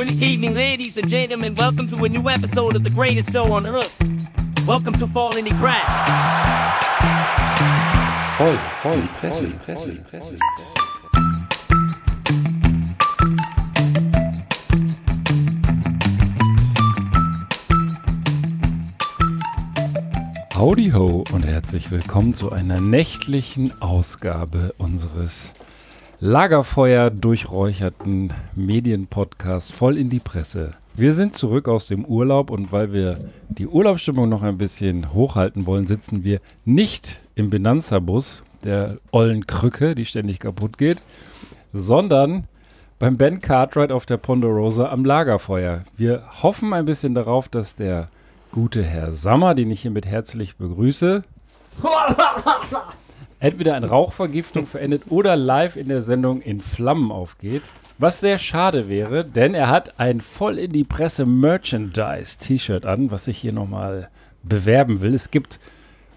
Good evening, ladies and gentlemen. Welcome to a new episode of the greatest show on earth. Welcome to Fall in the Grass. Voll, voll, die Presse, die Presse, die Presse, die Presse. Howdy ho und herzlich willkommen zu einer nächtlichen Ausgabe unseres Lagerfeuer durchräucherten Medienpodcasts voll in die Presse. Wir sind zurück aus dem Urlaub und weil wir die Urlaubsstimmung noch ein bisschen hochhalten wollen, sitzen wir nicht im Benanza-Bus, der ollen Krücke, die ständig kaputt geht, sondern beim Ben Cartwright auf der Ponderosa am Lagerfeuer. Wir hoffen ein bisschen darauf, dass der gute Herr Sammer, den ich hiermit herzlich begrüße, entweder in Rauchvergiftung verendet oder live in der Sendung in Flammen aufgeht. Was sehr schade wäre, denn er hat ein voll in die Presse Merchandise-T-Shirt an, was ich hier nochmal bewerben will. Es gibt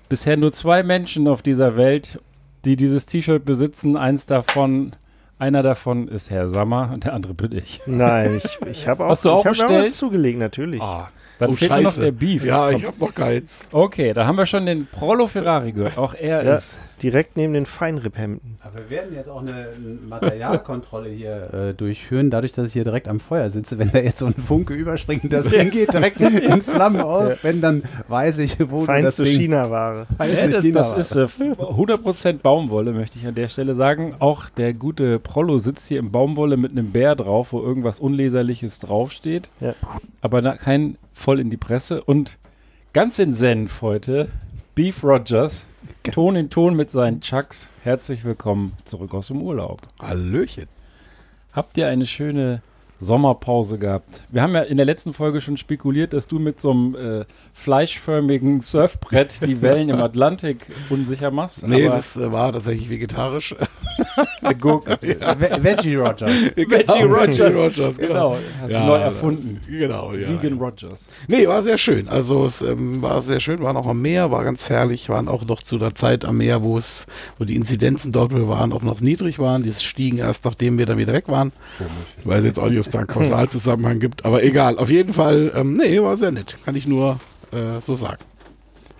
bisher nur zwei Menschen auf dieser Welt, die dieses T-Shirt besitzen. Eins davon, einer davon ist Herr Sammer und der andere bin ich. Nein, ich, ich habe auch, Hast du auch ich bestellt? was zugelegt, natürlich. Ah, dann Oh, fehlt nur noch scheiße. der Beef. Ja, Komm. ich habe noch keins. Okay, da haben wir schon den Prolo Ferrari gehört. Auch er Ja, ist. direkt neben den Feinripphemden. Aber wir werden jetzt auch eine Materialkontrolle hier äh, durchführen, dadurch, dass ich hier direkt am Feuer sitze. Wenn da jetzt so ein Funke überspringt, das Ding geht direkt in Flammen auf, wenn dann weiß ich, wo du das Feinste Ding... China-Ware. Feinste Ja, das, China das ist äh, 100% Baumwolle, möchte ich an der Stelle sagen. Auch der gute Prollo sitzt hier in Baumwolle mit einem Bär drauf, wo irgendwas Unleserliches draufsteht. Ja. Aber na, kein voll in die Presse. Und ganz in Senf heute, Beef Rogers, Ton in Ton mit seinen Chucks. Herzlich willkommen zurück aus dem Urlaub. Hallöchen. Habt ihr eine schöne Sommerpause gehabt? Wir haben ja in der letzten Folge schon spekuliert, dass du mit so einem äh, fleischförmigen Surfbrett die Wellen im Atlantik unsicher machst. Nee, aber das äh, war tatsächlich vegetarisch. Gurke. Ve- Veggie Roger. Veggie Roger. Rogers, Genau, hast du Ja, neu erfunden. Genau, ja. Vegan ja. Rogers. Nee, war sehr schön. Also es ähm, war sehr schön, waren auch am Meer, war ganz herrlich, waren auch noch zu der Zeit am Meer, wo es, wo die Inzidenzen dort wo wir waren, auch noch niedrig waren. Die stiegen erst, nachdem wir dann wieder weg waren. Ich weiß jetzt auch nicht, ob es da einen Kausalzusammenhang gibt, aber egal. Auf jeden Fall, ähm, nee, war sehr nett. Kann ich nur äh, so sagen.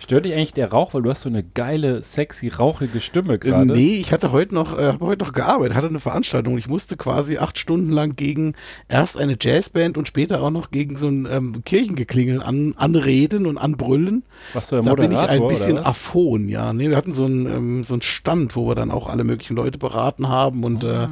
Stört dich eigentlich der Rauch, weil du hast so eine geile, sexy, rauchige Stimme Äh, gerade. Nee, ich hatte heute noch, äh, habe heute noch gearbeitet, hatte eine Veranstaltung ich musste quasi acht Stunden lang gegen erst eine Jazzband und später auch noch gegen so ein ähm, Kirchengeklingel an, anreden und anbrüllen. Warst du Da bin ich ein bisschen was? affon, ja. Nee, wir hatten so einen ähm, so einen Stand, wo wir dann auch alle möglichen Leute beraten haben und äh,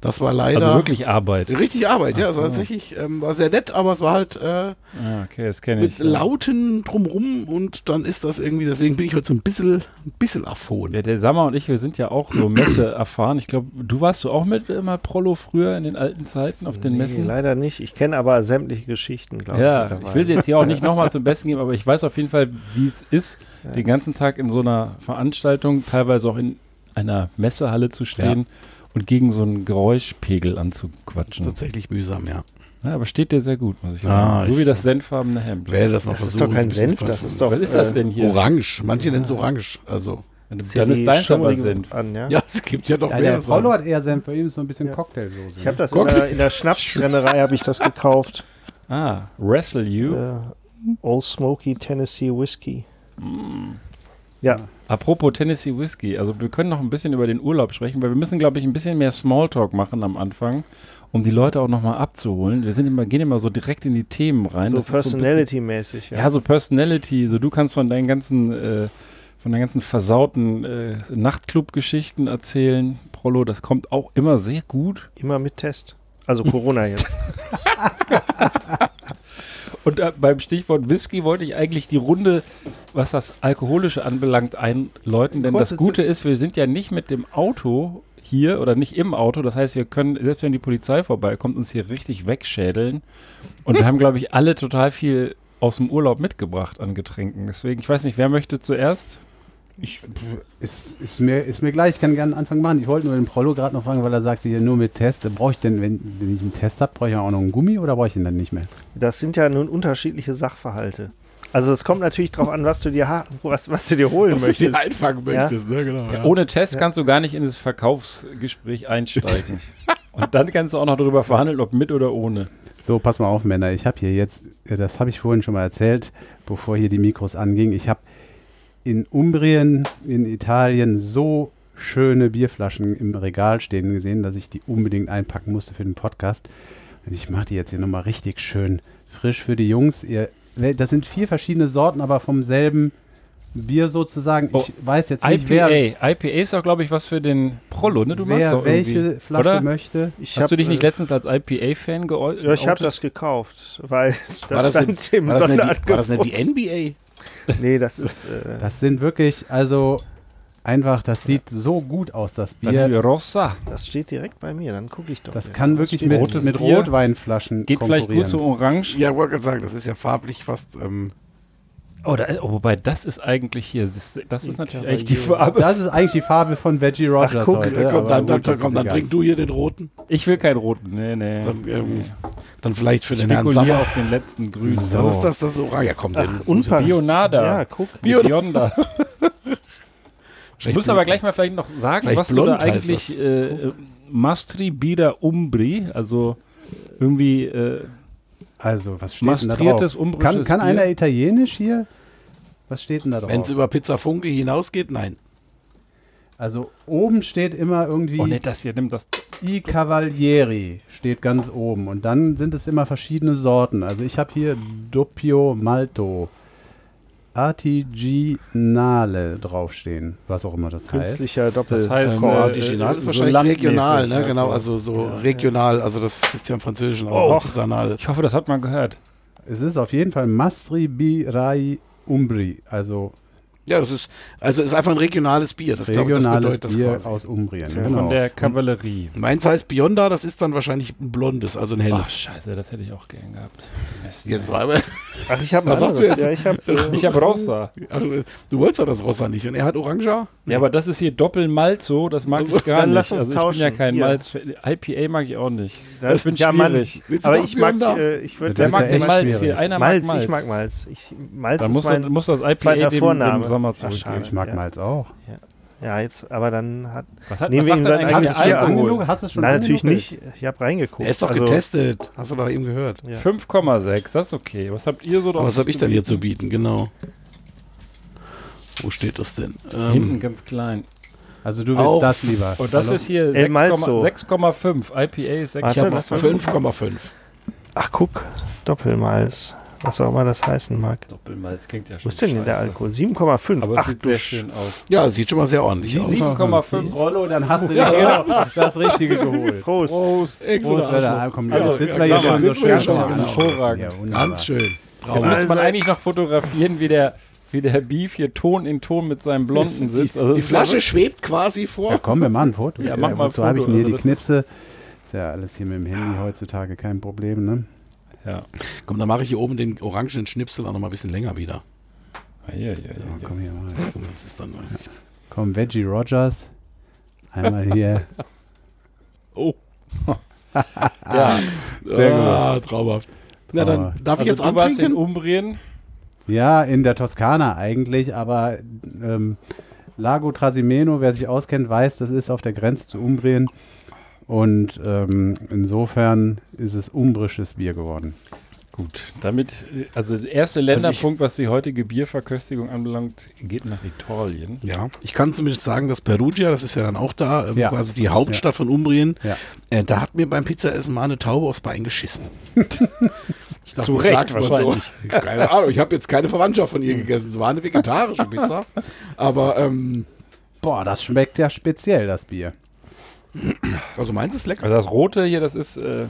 das war leider Also wirklich Arbeit. richtig Arbeit, ja. Ach war so. tatsächlich, ähm, war sehr nett, aber es war halt äh, Ah, okay, das kenne mit ich. ja. Lauten drumrum und dann ist das irgendwie, deswegen bin ich heute so ein bisschen, ein bisschen affon. Der, der Sammer und ich, wir sind ja auch so Messe erfahren. Ich glaube, du warst du auch mit immer Prollo früher in den alten Zeiten auf den Nee, Messen? leider nicht. Ich kenne aber sämtliche Geschichten, glaube Ja, ich. ich mittlerweile. will sie jetzt hier auch nicht nochmal zum Besten geben, aber ich weiß auf jeden Fall, wie es ist, den ganzen Tag in so einer Veranstaltung, teilweise auch in einer Messehalle zu stehen und gegen so einen Geräuschpegel anzuquatschen. Tatsächlich mühsam, ja. Ja, aber steht dir sehr gut, muss ich Ah, sagen. so ich- wie das senffarbene Hemd. Werde das mal Das ist versuchen. doch kein Senf, das ist doch. Was ist das äh, denn hier? Orange. Manche nennen es orange. Also, Dann ist ja ist die deins aber Senf. An, ja? ja, es gibt ja doch Ja, mehr. der. Paulo hat eher Senf, bei ihm ist so ein bisschen Ja. Cocktailsoße. Ich habe das in Guck. der, in der Schnapsbrennerei habe ich das gekauft. Ah, Wrestle You. Äh, Old Smoky Tennessee Whiskey. Ja, Apropos Tennessee Whiskey, also wir können noch ein bisschen über den Urlaub sprechen, weil wir müssen, glaube ich, ein bisschen mehr Smalltalk machen am Anfang, um die Leute auch nochmal abzuholen. Wir sind immer, gehen immer so direkt in die Themen rein. so Das ist ein bisschen- Personality-mäßig. Ja, so Personality. So du kannst von deinen ganzen, äh, von deinen ganzen versauten äh, Nachtclub-Geschichten erzählen. Prollo, das kommt auch immer sehr gut. Immer mit Test. Also Corona jetzt. Und äh, beim Stichwort Whisky wollte ich eigentlich die Runde, was das Alkoholische anbelangt, einläuten. Denn Kurze das Gute ist, wir sind ja nicht mit dem Auto hier oder nicht im Auto. Das heißt, wir können, selbst wenn die Polizei vorbeikommt, uns hier richtig wegschädeln. Und wir haben, glaube ich, alle total viel aus dem Urlaub mitgebracht an Getränken. Deswegen, ich weiß nicht, wer möchte zuerst? Ich, ist, ist, mir, ist mir gleich, ich kann gerne einen Anfang machen. Ich wollte nur den Prollo gerade noch fragen, weil er sagte hier nur mit Test. Brauche ich denn, wenn, wenn ich einen Test habe, brauche ich auch noch einen Gummi oder brauche ich ihn dann nicht mehr? Das sind ja nun unterschiedliche Sachverhalte. Also es kommt natürlich darauf an, was du dir, was, was du dir holen Was du möchtest. dir einfangen möchtest, ne? Genau. Ja. Ohne Test kannst du gar nicht in das Verkaufsgespräch einsteigen. Und dann kannst du auch noch darüber verhandeln, ob mit oder ohne. So, pass mal auf, Männer. Ich habe hier jetzt, äh, das habe ich vorhin schon mal erzählt, bevor hier die Mikros angingen. Ich habe in Umbrien, in Italien, so schöne Bierflaschen im Regal stehen gesehen, dass ich die unbedingt einpacken musste für den Podcast. Und ich mache die jetzt hier nochmal richtig schön frisch für die Jungs. Ihr, das sind vier verschiedene Sorten, aber vom selben Bier sozusagen. Oh, Ich weiß jetzt nicht, IPA. wer, IPA ist auch, glaube ich, was für den Prollo, ne? Du magst wer auch welche irgendwie, Flasche oder? möchte. Ich Hast hab, du dich nicht äh, letztens als IPA-Fan geäußert? Ja, ich habe das gekauft, weil das, War das, stand im war, das nicht, die- war das nicht die NBA? Nee, das ist. Äh, Das sind wirklich, also einfach, das sieht so gut aus, das Bier. Bier. Rossa. das steht direkt bei mir, dann gucke ich doch. Das Ja, kann was wirklich mit, rotes mit. Rotweinflaschen Geht vielleicht gut zu Orange. Ja, wollte gerade sagen, das ist ja farblich fast. Ähm, Oh, da ist, oh, wobei das ist eigentlich hier, das ist, das ist natürlich eigentlich die. Farbe. Das ist eigentlich die Farbe von Veggie Rogers guck, heute. ja, komm, dann, dann, gut, das komm, dann trink du hier den roten. Ich will keinen roten, nee, nee. Dann, ähm, dann vielleicht für den Herrn Spekuliere Sommer. auf den letzten grünen. So. Was ist das? Das Orange. Ja, komm, den. Ach, unpassend. Bionada. Ja, guck. Bio Bionda. Du Vielleicht musst aber gleich mal vielleicht noch sagen, Vielleicht was du da eigentlich äh, äh, Mastri Bida Umbri, also irgendwie äh, Also, was steht denn da Mastriertes, drauf? Kann, kann einer Italienisch hier? Was steht denn da drauf? Wenn es über Pizza Funke hinausgeht, nein. Also oben steht immer irgendwie Oh ne, das hier, nimm das. I Cavalieri steht ganz oben und dann sind es immer verschiedene Sorten. Also ich habe hier Doppio Malto, Artiginale draufstehen, was auch immer das heißt. Künstlicher Doppel. Das heißt, Ähm, äh, Artiginal äh, ist so wahrscheinlich landmäßig, regional, ne? Genau, also so regional. Also das gibt es ja im Französischen auch. Oh. Artisanal. Ich hoffe, das hat man gehört. Es ist auf jeden Fall Mastri Birai Umbri, also Ja, das ist, also ist einfach ein regionales Bier. Das, glaube ich, das regionales bedeutet das Bier quasi. aus Umbrien. Von Genau. der Kavallerie. Meins heißt Bionda, das ist dann wahrscheinlich ein blondes, also ein Ach, helles. scheiße, das hätte ich auch gern gehabt. Mist. Jetzt war aber, Ach, ich habe Was sagst du jetzt? Ja, ich habe. Äh, Ich habe Rossa. also, du wolltest doch das Rossa nicht und er hat Orange. Ja, aber das ist hier Doppelmalzo, das mag ich gar Dann nicht. lass uns also ich bin ja tauschen. kein Hier. Malz. IPA mag ich auch nicht. das ich bin ja, Mann. schwierig. Du Aber ich mag. Äh, ich würde. Das Wer ist mag ja den echt Malz schwierig. hier? Einer Malz, mag Malz. ich mag Malz. Ich, Malz Dann ist muss, mein das, muss das IPA dem, Vorname. dem Sommer schade. Ich mag Ja. Malz auch. Ja, jetzt, aber dann hat. Was hat Nehmen was wir sagt ihm Bier Alkohol? Hast du schon Nein, natürlich nicht. Ich habe reingeguckt. Er ist doch Also, getestet. Hast du doch eben gehört. Ja. 5,6, das ist okay. Was habt ihr so drauf? was habe ich denn hier zu bieten? Genau. Wo steht das denn? Hinten Ähm, ganz klein. Also du willst Auch- das lieber. Und das Hallo? ist hier El 6,5. Malzo. 6,5. IPA ist Warte, ich habe 6,5. was- 5,5. Ach, guck. Doppelmalz. Was auch immer das heißen mag. Doppelmalz klingt ja schon Wo ist denn denn der. Alkohol? 7,5. Aber es Ach, sieht sehr Sch- schön aus. Ja, sieht schon mal sehr ordentlich aus. 7,5. Rollo, dann hast du dir genau das Richtige geholt. Prost. Prost. Prost, oder Alter. Arschloch. Komm, Also, jetzt sitzen ja, wir hier schon so schön. schon, Ja, genau. Hervorragend. Ja, wunderbar. Ganz schön. Jetzt müsste man Also- eigentlich noch fotografieren, wie der, wie der Beef hier Ton in Ton mit seinem Blonden sitzt. Also Die Flasche ja schwebt quasi vor. Ja, komm, wir machen ein Foto. Ja, mach mal wozu habe ich denn hier also die das Knipse? Ist ja alles hier mit dem Handy heutzutage kein Problem, ne? Ja. Komm, dann mache ich hier oben den orangenen Schnipsel auch noch mal ein bisschen länger wieder. Ja, ja, ja, Ja, ja. komm hier mal. Mal, das ist dann Komm, Veggie Rogers. Einmal hier. Oh. ja. Sehr ah, traumhaft. Na, dann darf ich Also jetzt du warst in antrinken? Umbrien. Ja, in der Toskana eigentlich, aber ähm, Lago Trasimeno, wer sich auskennt, weiß, das ist auf der Grenze zu Umbrien. Und ähm, insofern ist es umbrisches Bier geworden. Gut, damit, äh, also der erste Länderpunkt, was die heutige Bierverköstigung anbelangt, geht nach Italien. Ja, ich kann zumindest sagen, dass Perugia, das ist ja dann auch da, ähm, Ja. quasi die Hauptstadt von Umbrien, Ja. äh, da hat mir beim Pizzaessen mal eine Taube aufs Bein geschissen. Ich dachte, Zu ich Recht wahrscheinlich. So. Keine Ahnung, ich habe jetzt keine Verwandtschaft von ihr gegessen. Es war eine vegetarische Pizza. Aber, ähm, Boah, das schmeckt ja speziell, das Bier. Also meins ist lecker. Also das Rote hier, das ist äh,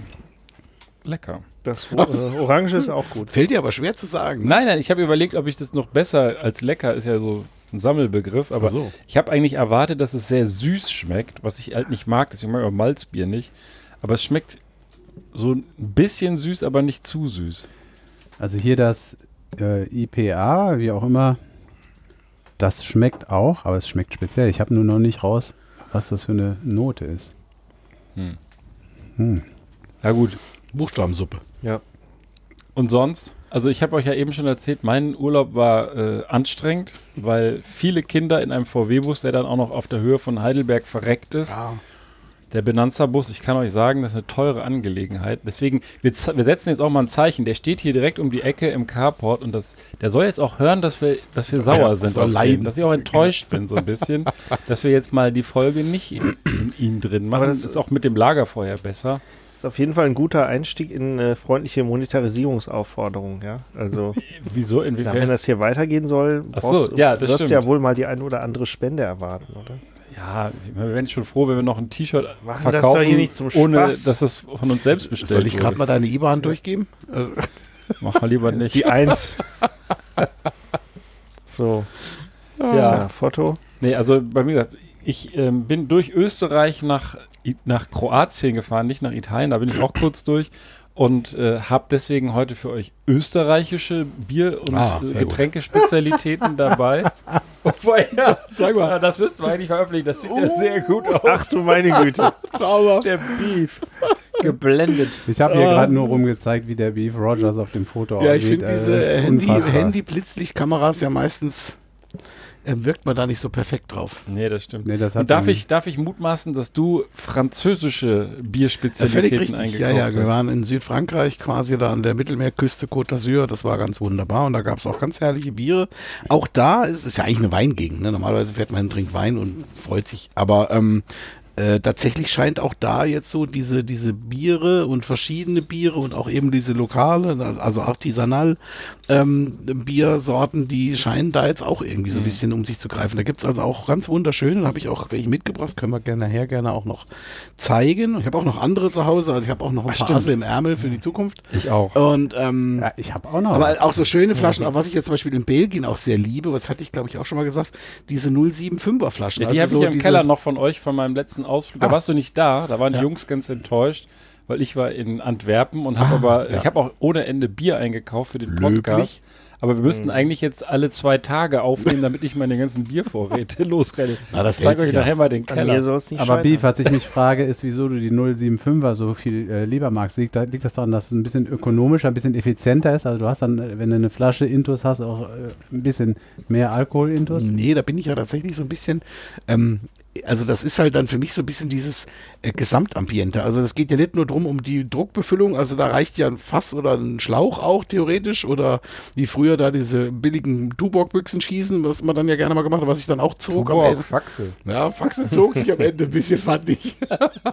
lecker. Das äh, Orange ist auch gut. Fällt dir aber schwer zu sagen. Nein, nein, ich habe überlegt, ob ich das noch besser als lecker, ist ja so ein Sammelbegriff, aber so. ich habe eigentlich erwartet, dass es sehr süß schmeckt, was ich halt nicht mag, deswegen mag ich auch Malzbier nicht. Aber es schmeckt so ein bisschen süß, aber nicht zu süß. Also hier das äh, IPA, wie auch immer, das schmeckt auch, aber es schmeckt speziell. Ich habe nur noch nicht raus, was das für eine Note ist. Hm. Hm. Ja gut, Buchstabensuppe. Und sonst? Also ich habe euch ja eben schon erzählt, mein Urlaub war äh, anstrengend, weil viele Kinder in einem VW-Bus, der dann auch noch auf der Höhe von Heidelberg verreckt ist, Ja. Der Benanza-Bus, ich kann euch sagen, das ist eine teure Angelegenheit. Deswegen, wir, wir setzen jetzt auch mal ein Zeichen. Der steht hier direkt um die Ecke im Carport und das, der soll jetzt auch hören, dass wir, dass wir sauer Ja, sind. auf den, leiden. dass ich auch enttäuscht bin, so ein bisschen, dass wir jetzt mal die Folge nicht in, in ihm drin machen. Aber Das ist auch mit dem Lagerfeuer besser. ist auf jeden Fall ein guter Einstieg in äh, freundliche Monetarisierungsaufforderungen, ja. Also, Wieso? ja, wenn Inwiefern? das hier weitergehen soll, Ach so, brauchst- ja, das wirst ja wohl mal die ein oder andere Spende erwarten, oder? Ja, wir wären schon froh, wenn wir noch ein T-Shirt das verkaufen, doch hier nicht zum ohne dass es von uns selbst bestellt Soll ich gerade mal deine IBAN durchgeben? Also, Mach mal lieber Das nicht. die Eins. so, ja. ja, Foto. Nee, also bei mir gesagt, ich ähm, bin durch Österreich nach, nach Kroatien gefahren, nicht nach Italien, da bin ich auch kurz durch und äh, habe deswegen heute für euch österreichische Bier- und Ah, äh, Getränkespezialitäten dabei. Obwohl, ja, Sag mal. ja, das müssten wir eigentlich veröffentlichen, das sieht ja sehr gut aus. Ach du meine Güte. der Beef. Geblendet. Ich habe hier Ah. gerade nur rumgezeigt, wie der Beef Rogers auf dem Foto ja, ich aussieht. finde Äh, diese Handy, unfassbar. Handy-Blitzlichtkameras ja meistens, äh, wirkt man da nicht so perfekt drauf. Nee, das stimmt. Nee, das hat und darf ich, darf ich mutmaßen, dass du französische Ja, völlig Bierspezialitäten richtig. Ja, eingekauft ja, wir hast? waren in Südfrankreich quasi da an der Mittelmeerküste Côte d'Azur. Das war ganz wunderbar und da gab es auch ganz herrliche Biere. Auch da ist es ja eigentlich eine Weingegend. Ne? Normalerweise fährt man hin, trinkt Wein und freut sich. Aber ähm, äh, tatsächlich scheint auch da jetzt so diese, diese Biere und verschiedene Biere und auch eben diese lokale, also artisanal ähm, Biersorten, die scheinen da jetzt auch irgendwie so ein bisschen um sich zu greifen. Da gibt es also auch ganz wunderschöne, da habe ich auch welche mitgebracht, können wir gerne nachher gerne auch noch zeigen. Ich habe auch noch andere zu Hause, also ich habe auch noch ein paar stimmt. Asse im Ärmel für die Zukunft. Ich auch. Und ähm, Ja, ich habe auch noch. aber auch so schöne Flaschen, aber was ich jetzt zum Beispiel in Belgien auch sehr liebe, was hatte ich glaube ich auch schon mal gesagt, diese 075er Flaschen. Ja, die habe also ich so ja im diese- Keller noch von euch, von meinem letzten Ausflug. Da Ah. warst du nicht da, da waren die Ja. Jungs ganz enttäuscht, weil ich war in Antwerpen und habe aber, Ah, ja. ich habe auch ohne Ende Bier eingekauft für den Löblich. Podcast. Aber wir Mhm. müssten eigentlich jetzt alle zwei Tage aufnehmen, damit ich meine ganzen Biervorräte losrenne. Na, das ich zeige euch ja. nachher mal den Keller. Aber scheitern. Beef, was ich mich frage, ist, wieso du die 075er so viel äh, lieber magst. Liegt, da, liegt das daran, dass es ein bisschen ökonomischer, ein bisschen effizienter ist? Also du hast dann, äh, wenn du eine Flasche Intus hast, auch äh, ein bisschen mehr Alkohol Intus? Nee, da bin ich ja tatsächlich so ein bisschen, ähm, also das ist halt dann für mich so ein bisschen dieses äh, Gesamtambiente. Also das geht ja nicht nur drum um die Druckbefüllung, also da reicht ja ein Fass oder ein Schlauch auch theoretisch oder wie früher da diese billigen Tuborg-Büchsen schießen, was man dann ja gerne mal gemacht hat, was ich dann auch zog. am Boah, Ende. Faxe. Ja, Faxe zog sich am Ende ein bisschen, fand ich.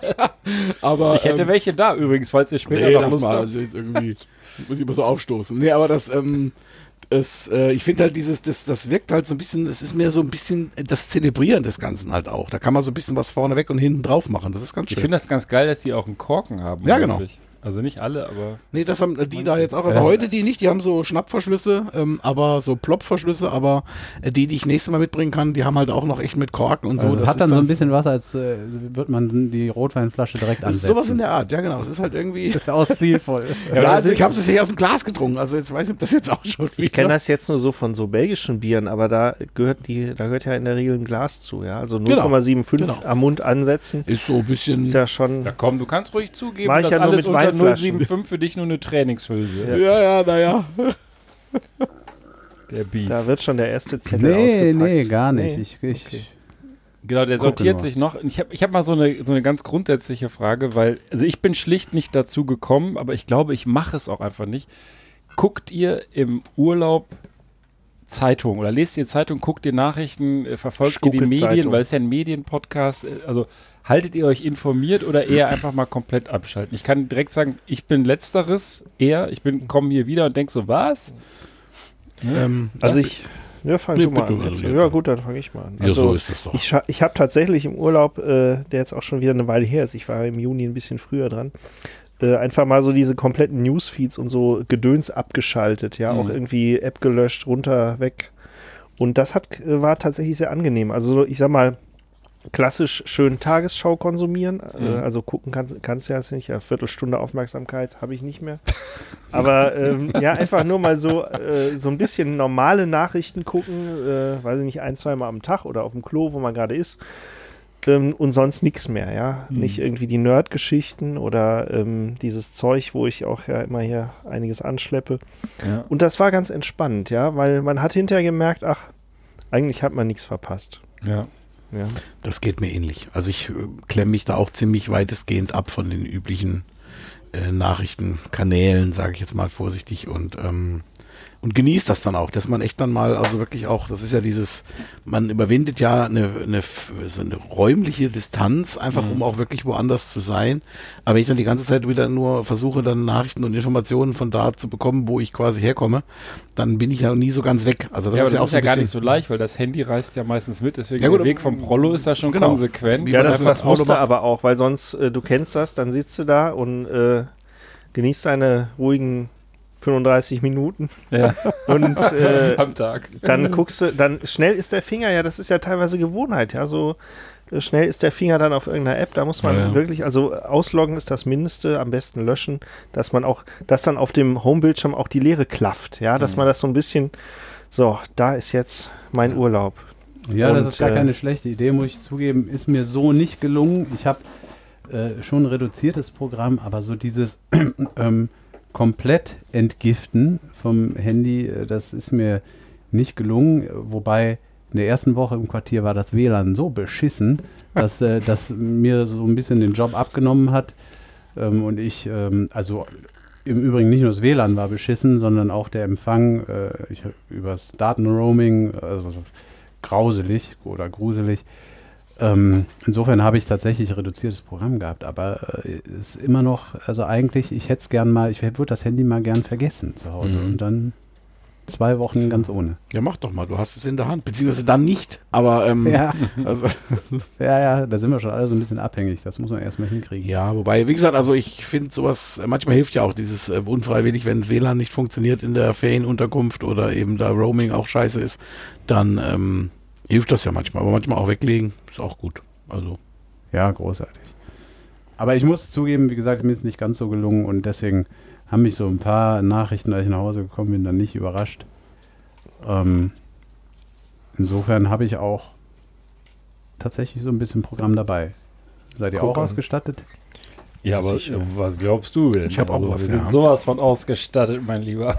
aber Ich hätte ähm, welche da übrigens, falls ihr später nee, noch mal, also jetzt irgendwie muss ich immer so aufstoßen. Nee, aber das, ähm, es, äh, ich finde halt dieses, das, das wirkt halt so ein bisschen, es ist mehr so ein bisschen das Zelebrieren des Ganzen halt auch. Da kann man so ein bisschen was vorne weg und hinten drauf machen. Das ist ganz Ich schön. finde das ganz geil, dass die auch einen Korken haben. Ja, genau. Also nicht alle, aber Nee, das haben äh, die da jetzt auch. Also Ja. heute die nicht, die haben so Schnappverschlüsse, ähm, aber so Plopverschlüsse, aber äh, die, die ich nächstes Mal mitbringen kann, die haben halt auch noch echt mit Korken und so. Also das Das hat ist dann so ein bisschen was, als äh, würde man die Rotweinflasche direkt das ist ansetzen. sowas in der Art, ja genau. Das ist halt irgendwie. ist auch stilvoll. Ja, also ich habe es hier aus dem Glas getrunken, also jetzt weiß ich, ob das jetzt auch schon Ich kenne das jetzt nur so von so belgischen Bieren, aber da gehört die, da gehört ja in der Regel ein Glas zu, ja. Also Genau. 0,75 Genau. am Mund ansetzen. Ist so ein bisschen. Ist ja schon. da komm, du kannst ruhig zugeben, dass ja alles mit unter. 075 für dich nur eine Trainingshülse Ja. ist. Ja, ja, naja. Der Beef. Da wird schon der erste Zettel Nee, ausgepackt. nee, gar nicht. Nee. Ich, ich, Okay. Genau, der sortiert sich noch. Ich habe ich hab mal so eine, so eine ganz grundsätzliche Frage, weil, also ich bin schlicht nicht dazu gekommen, aber ich glaube, ich mache es auch einfach nicht. Guckt ihr im Urlaub Zeitung oder lest ihr Zeitung, guckt ihr Nachrichten, äh, verfolgt ihr die Medien, Zeitung. weil es ja ein Medienpodcast, äh, also haltet ihr euch informiert oder eher einfach mal komplett abschalten? Ich kann direkt sagen, ich bin letzteres eher, ich bin komme hier wieder und denke so, was? Ähm, Also ich. Ja, fang Nee, du mal an. also, Jetzt. ja. Gut, dann fange ich mal an. Ja, Also, so ist das doch. Ich, ich habe tatsächlich im Urlaub, äh, der jetzt auch schon wieder eine Weile her ist, ich war im Juni ein bisschen früher dran, äh, einfach mal so diese kompletten Newsfeeds und so Gedöns abgeschaltet, ja, Mhm. auch irgendwie App gelöscht, runter, weg. Und das hat, äh, war tatsächlich sehr angenehm. Also ich sag mal, klassisch schön Tagesschau konsumieren, Mhm. äh, also gucken kannst, kannst du ja jetzt nicht, ja, Viertelstunde Aufmerksamkeit habe ich nicht mehr. Aber ähm, ja, einfach nur mal so, äh, so ein bisschen normale Nachrichten gucken, äh, weiß ich nicht, ein, zweimal am Tag oder auf dem Klo, wo man gerade ist. Ähm, und sonst nichts mehr, ja. Nicht irgendwie die Nerd-Geschichten oder ähm, dieses Zeug, wo ich auch ja immer hier einiges anschleppe. Ja. Und das war ganz entspannt, ja, weil man hat hinterher gemerkt, ach, eigentlich hat man nichts verpasst. ja. Ja. Das geht mir ähnlich. Also ich äh, klemme mich da auch ziemlich weitestgehend ab von den üblichen äh, Nachrichtenkanälen, sage ich jetzt mal vorsichtig und ähm, und genießt das dann auch, dass man echt dann mal, also wirklich auch, das ist ja dieses, man überwindet ja eine, eine, so eine räumliche Distanz, einfach um auch wirklich woanders zu sein. Aber wenn ich dann die ganze Zeit wieder nur versuche, dann Nachrichten und Informationen von da zu bekommen, wo ich quasi herkomme, dann bin ich ja nie so ganz weg. Also das ja, aber ist ja das auch ist so ja gar nicht so leicht, weil das Handy reißt ja meistens mit, deswegen Ja, gut, der Weg vom Prollo ist da schon genau. konsequent. Ja, das, das musst du aber auch, weil sonst, äh, du kennst das, dann sitzt du da und äh, genießt deine ruhigen 35 Minuten Ja, und äh, am Tag. dann guckst du, dann schnell ist der Finger, ja, das ist ja teilweise Gewohnheit, ja, so äh, schnell ist der Finger dann auf irgendeiner App, da muss man Ja, ja. wirklich, also ausloggen ist das Mindeste, am besten löschen, dass man auch, dass dann auf dem Homebildschirm auch die Leere klafft, ja, Mhm. dass man das so ein bisschen, so, da ist jetzt mein Urlaub. Ja, das Und, ist gar äh, keine schlechte Idee, muss ich zugeben. Ist mir so nicht gelungen. Ich habe äh, schon ein reduziertes Programm, aber so dieses ähm, komplett entgiften vom Handy, äh, das ist mir nicht gelungen. Wobei in der ersten Woche im Quartier war das WLAN so beschissen, dass äh, das mir so ein bisschen den Job abgenommen hat. Ähm, und ich, ähm, also im Übrigen nicht nur das WLAN war beschissen, sondern auch der Empfang äh, ich, übers Datenroaming, also so grauselig oder gruselig. Ähm, insofern habe ich tatsächlich reduziertes Programm gehabt, aber äh, ist immer noch, also eigentlich, ich hätte es gern mal, ich würde das Handy mal gern vergessen zu Hause Mhm. und dann zwei Wochen ganz ohne. ja mach doch mal, du hast es in der Hand, beziehungsweise dann nicht, aber ähm, Ja, also ja, ja, da sind wir schon alle so ein bisschen abhängig, das muss man erstmal hinkriegen. Ja, wobei, wie gesagt, also ich finde sowas, äh, manchmal hilft ja auch dieses äh, unfreiwillig, wenn WLAN nicht funktioniert in der Ferienunterkunft oder eben da Roaming auch scheiße ist, dann ähm, hilft das ja manchmal. Aber manchmal auch weglegen, ist auch gut. Also, Ja, großartig. Aber ich muss zugeben, wie gesagt, mir ist nicht ganz so gelungen und deswegen haben mich so ein paar Nachrichten, als ich nach Hause gekommen bin, dann nicht überrascht. Ähm, insofern habe ich auch tatsächlich so ein bisschen Programm dabei. Seid ihr auch Gucken. ausgestattet? Ja, aber Sicher. was glaubst du denn? Ich hab auch also, was, Wir sind ja. sowas von ausgestattet, mein Lieber.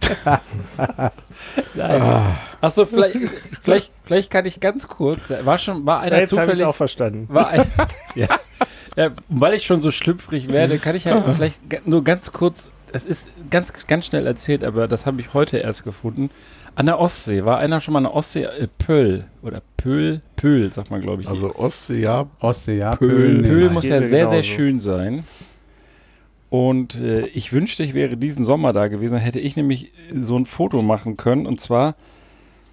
Nein. Achso, vielleicht, vielleicht, vielleicht kann ich ganz kurz. War schon, war einer jetzt ich es zufällig. auch verstanden. War ein, ja. Ja, weil ich schon so schlüpfrig werde, kann ich ja vielleicht nur ganz kurz, es ist ganz, ganz schnell erzählt, aber das habe ich heute erst gefunden. An der Ostsee, war einer schon mal an der Ostsee, äh, Pöll, oder Pöhl, Pöhl, sagt man, glaube ich. also Ostsee, ja, Ostsee, ja, Pöhl, Pöhl, Pöhl muss ja sehr, sehr genauso. schön sein. Und äh, ich wünschte, ich wäre diesen Sommer da gewesen, dann hätte ich nämlich so ein Foto machen können. Und zwar,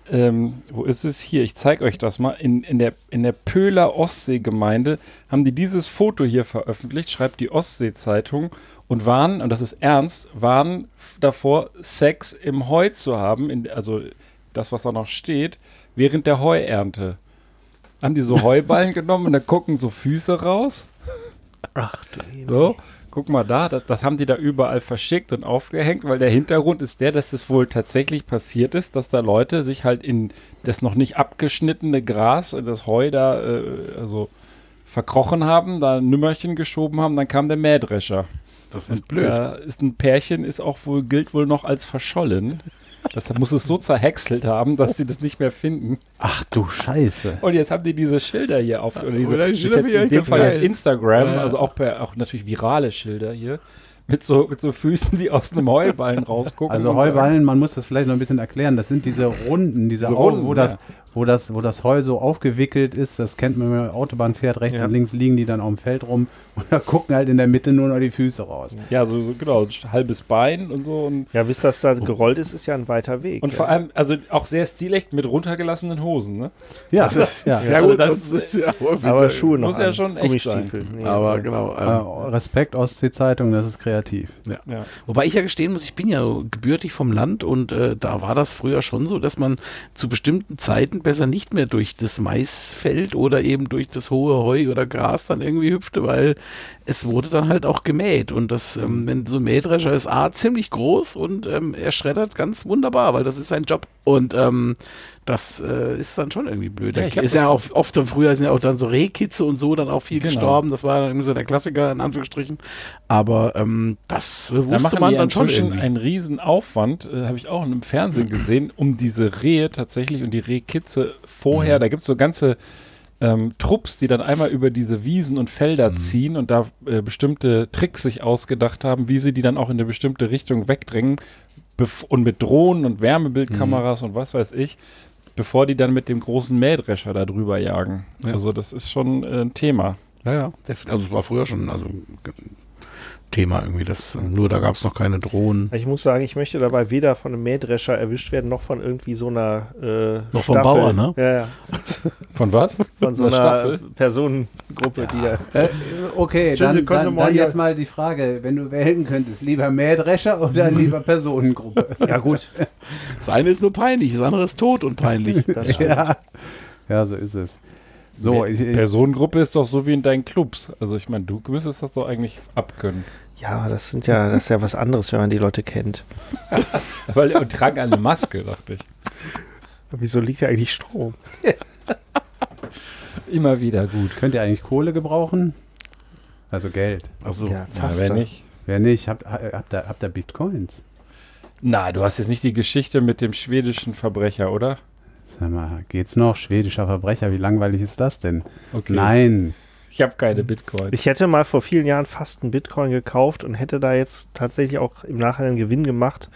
ähm, wo ist es hier? Ich zeige euch das mal. In, in, der, in der Pöhler Ostseegemeinde haben die dieses Foto hier veröffentlicht, schreibt die Ostsee-Zeitung und waren, und das ist ernst, waren davor, Sex im Heu zu haben, in, also das, was da noch steht, während der Heuernte. Haben die so Heuballen genommen und da gucken so Füße raus. Ach du. So, guck mal da, das, das haben die da überall verschickt und aufgehängt, weil der Hintergrund ist der, dass es wohl tatsächlich passiert ist, dass da Leute sich halt in das noch nicht abgeschnittene Gras, in das Heu da, äh, also verkrochen haben, da ein Nümmerchen geschoben haben, dann kam der Mähdrescher. das ist Und blöd. Da ist ein Pärchen, ist auch wohl, gilt wohl noch als verschollen. Deshalb muss es so zerhäckselt haben, dass sie das nicht mehr finden. Ach du Scheiße. Und jetzt haben die diese Schilder hier auf. Oder diese, Oder das Schilder ist finde jetzt ich in dem Fall jetzt Instagram, Ja, also auch, per, auch natürlich virale Schilder hier. Mit so, mit so Füßen, die aus einem Heuballen rausgucken. Also Heuballen, man muss das vielleicht noch ein bisschen erklären. Das sind diese Runden, diese Diese Au- Runden, wo, das, ja. Wo, das, wo das Heu so aufgewickelt ist. Das kennt man, wenn man Autobahn fährt. Rechts Ja. und links liegen die dann auf dem Feld rum. Und da gucken halt in der Mitte nur noch die Füße raus. Ja, so, so genau, ein halbes Bein und so. Und, Ja, bis das da gerollt ist, ist ja ein weiter Weg. und ja. vor allem, also auch sehr stilecht mit runtergelassenen Hosen, ne? Ja, ja. ja, also gut, das- das, ist ja aber Schuhe noch muss ja an, schon echt Gummistiefel. Nee, Aber genau. Ähm, Äh, Respekt Ostsee-Zeitung, das ist kreativ. Ja. Wobei ich ja gestehen muss, ich bin ja gebürtig vom Land und äh, da war das früher schon so, dass man zu bestimmten Zeiten besser nicht mehr durch das Maisfeld oder eben durch das hohe Heu oder Gras dann irgendwie hüpfte, weil es wurde dann halt auch gemäht. Und das, ähm, wenn so ein Mähdrescher ist A ziemlich groß und ähm, er schreddert ganz wunderbar, weil das ist sein Job. Und ähm, Das äh, ist dann schon irgendwie blöd. Ja, ist ja auch oft dann früher sind ja auch dann so Rehkitze und so dann auch viel Genau. gestorben. Das war dann irgendwie so der Klassiker in Anführungsstrichen. Aber ähm, das äh, Da wusste machen man die dann schon irgendwie. einen riesen Aufwand, äh, habe ich auch im Fernsehen gesehen, um diese Rehe tatsächlich und die Rehkitze Mhm. vorher, da gibt es so ganze ähm, Trupps, die dann einmal über diese Wiesen und Felder Mhm. ziehen und da äh, bestimmte Tricks sich ausgedacht haben, wie sie die dann auch in eine bestimmte Richtung wegdrängen und mit Drohnen und Wärmebildkameras Mhm. und was weiß ich, bevor die dann mit dem großen Mähdrescher da drüber jagen. Ja. Also das ist schon äh, ein Thema. Ja, ja. Also es war früher schon also Thema irgendwie. Das, nur da gab es noch keine Drohnen. Ich muss sagen, ich möchte dabei weder von einem Mähdrescher erwischt werden, noch von irgendwie so einer äh, Noch vom. Bauer, ne? Ja, ja. Von was? Von so Einer einer Staffel? Personengruppe, die da. Äh, okay, dann, dann, dann jetzt mal die Frage, wenn du wählen könntest, lieber Mähdrescher oder lieber Personengruppe? Ja, gut. Das eine ist nur peinlich, das andere ist tot und peinlich. Ja. ja, so ist es. So, ich, ich, Personengruppe ist doch so wie in deinen Clubs. Also ich meine, du müsstest das doch eigentlich abkönnen. Ja, das sind ja, das ist ja was anderes, wenn man die Leute kennt. Weil er tragen eine Maske, dachte ich. Wieso liegt ja eigentlich Strom? Immer wieder gut. könnt ihr eigentlich Kohle gebrauchen? Also Geld. Also ja, Na, wenn nicht. Wer nicht, habt, habt, ihr, habt ihr Bitcoins? Na, du hast jetzt nicht die Geschichte mit dem schwedischen Verbrecher, oder? Sag mal, geht's noch? Schwedischer Verbrecher, wie langweilig ist das denn? Okay. Nein. Ich habe keine Bitcoin. Ich hätte mal vor vielen Jahren fast einen Bitcoin gekauft und hätte da jetzt tatsächlich auch im Nachhinein einen Gewinn gemacht.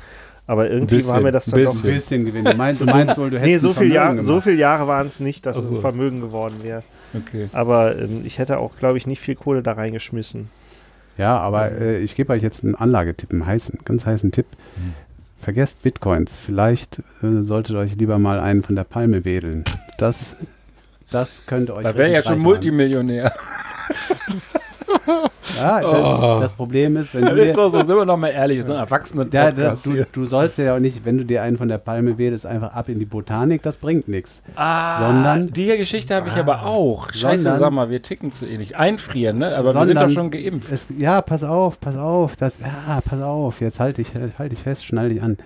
Aber irgendwie bisschen, war mir das dann ein doch. bisschen. Ein bisschen Gewinn. Du meinst, du meinst wohl, du hättest Nee, so viele Jahre, so viele Jahre waren es nicht, dass Ach es ein Vermögen geworden wäre. Okay. Aber ähm, ich hätte auch, glaube ich, nicht viel Kohle da reingeschmissen. Ja, aber äh, ich gebe euch jetzt einen Anlagetipp, einen heißen, ganz heißen Tipp. Hm. Vergesst Bitcoins. Vielleicht äh, solltet ihr euch lieber mal einen von der Palme wedeln. Das, das könnte euch. Da wäre ja schon Multimillionär. Ja, das, das Problem ist, wenn Das du ist dir, doch so, sind wir noch mal ehrlich, so ein erwachsener ja, das, du, du sollst ja auch nicht, wenn du dir einen von der Palme wedelst, einfach ab in die Botanik, das bringt nichts. Ah, sondern- die Geschichte habe ich aber auch. Scheiße, sondern- sag mal, wir ticken zu ähnlich. Einfrieren, ne? Aber wir sind doch Sondern schon geimpft. Es, ja, pass auf, pass auf. Das, ja, pass auf. Jetzt halte ich, halt ich fest, schnall dich an.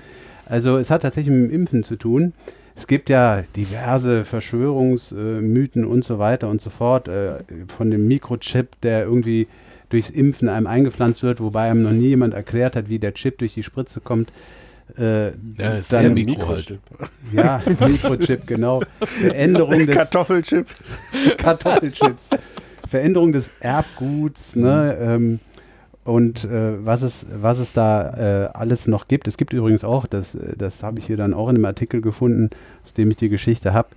Also es hat tatsächlich mit dem Impfen zu tun. Es gibt ja diverse Verschwörungsmythen und so weiter und so fort. Äh, von dem Mikrochip, der irgendwie durchs Impfen einem eingepflanzt wird, wobei einem noch nie jemand erklärt hat, wie der Chip durch die Spritze kommt. Äh, Ja, ist dann- Mikro halt. ja, Mikrochip, genau. Veränderung des Kartoffelchip. Kartoffelchips. Veränderung des Erbguts, ne? Ähm, und äh, was, es, was es da äh, alles noch gibt. Es gibt übrigens auch, das, äh, das habe ich hier dann auch in einem Artikel gefunden, aus dem ich die Geschichte habe.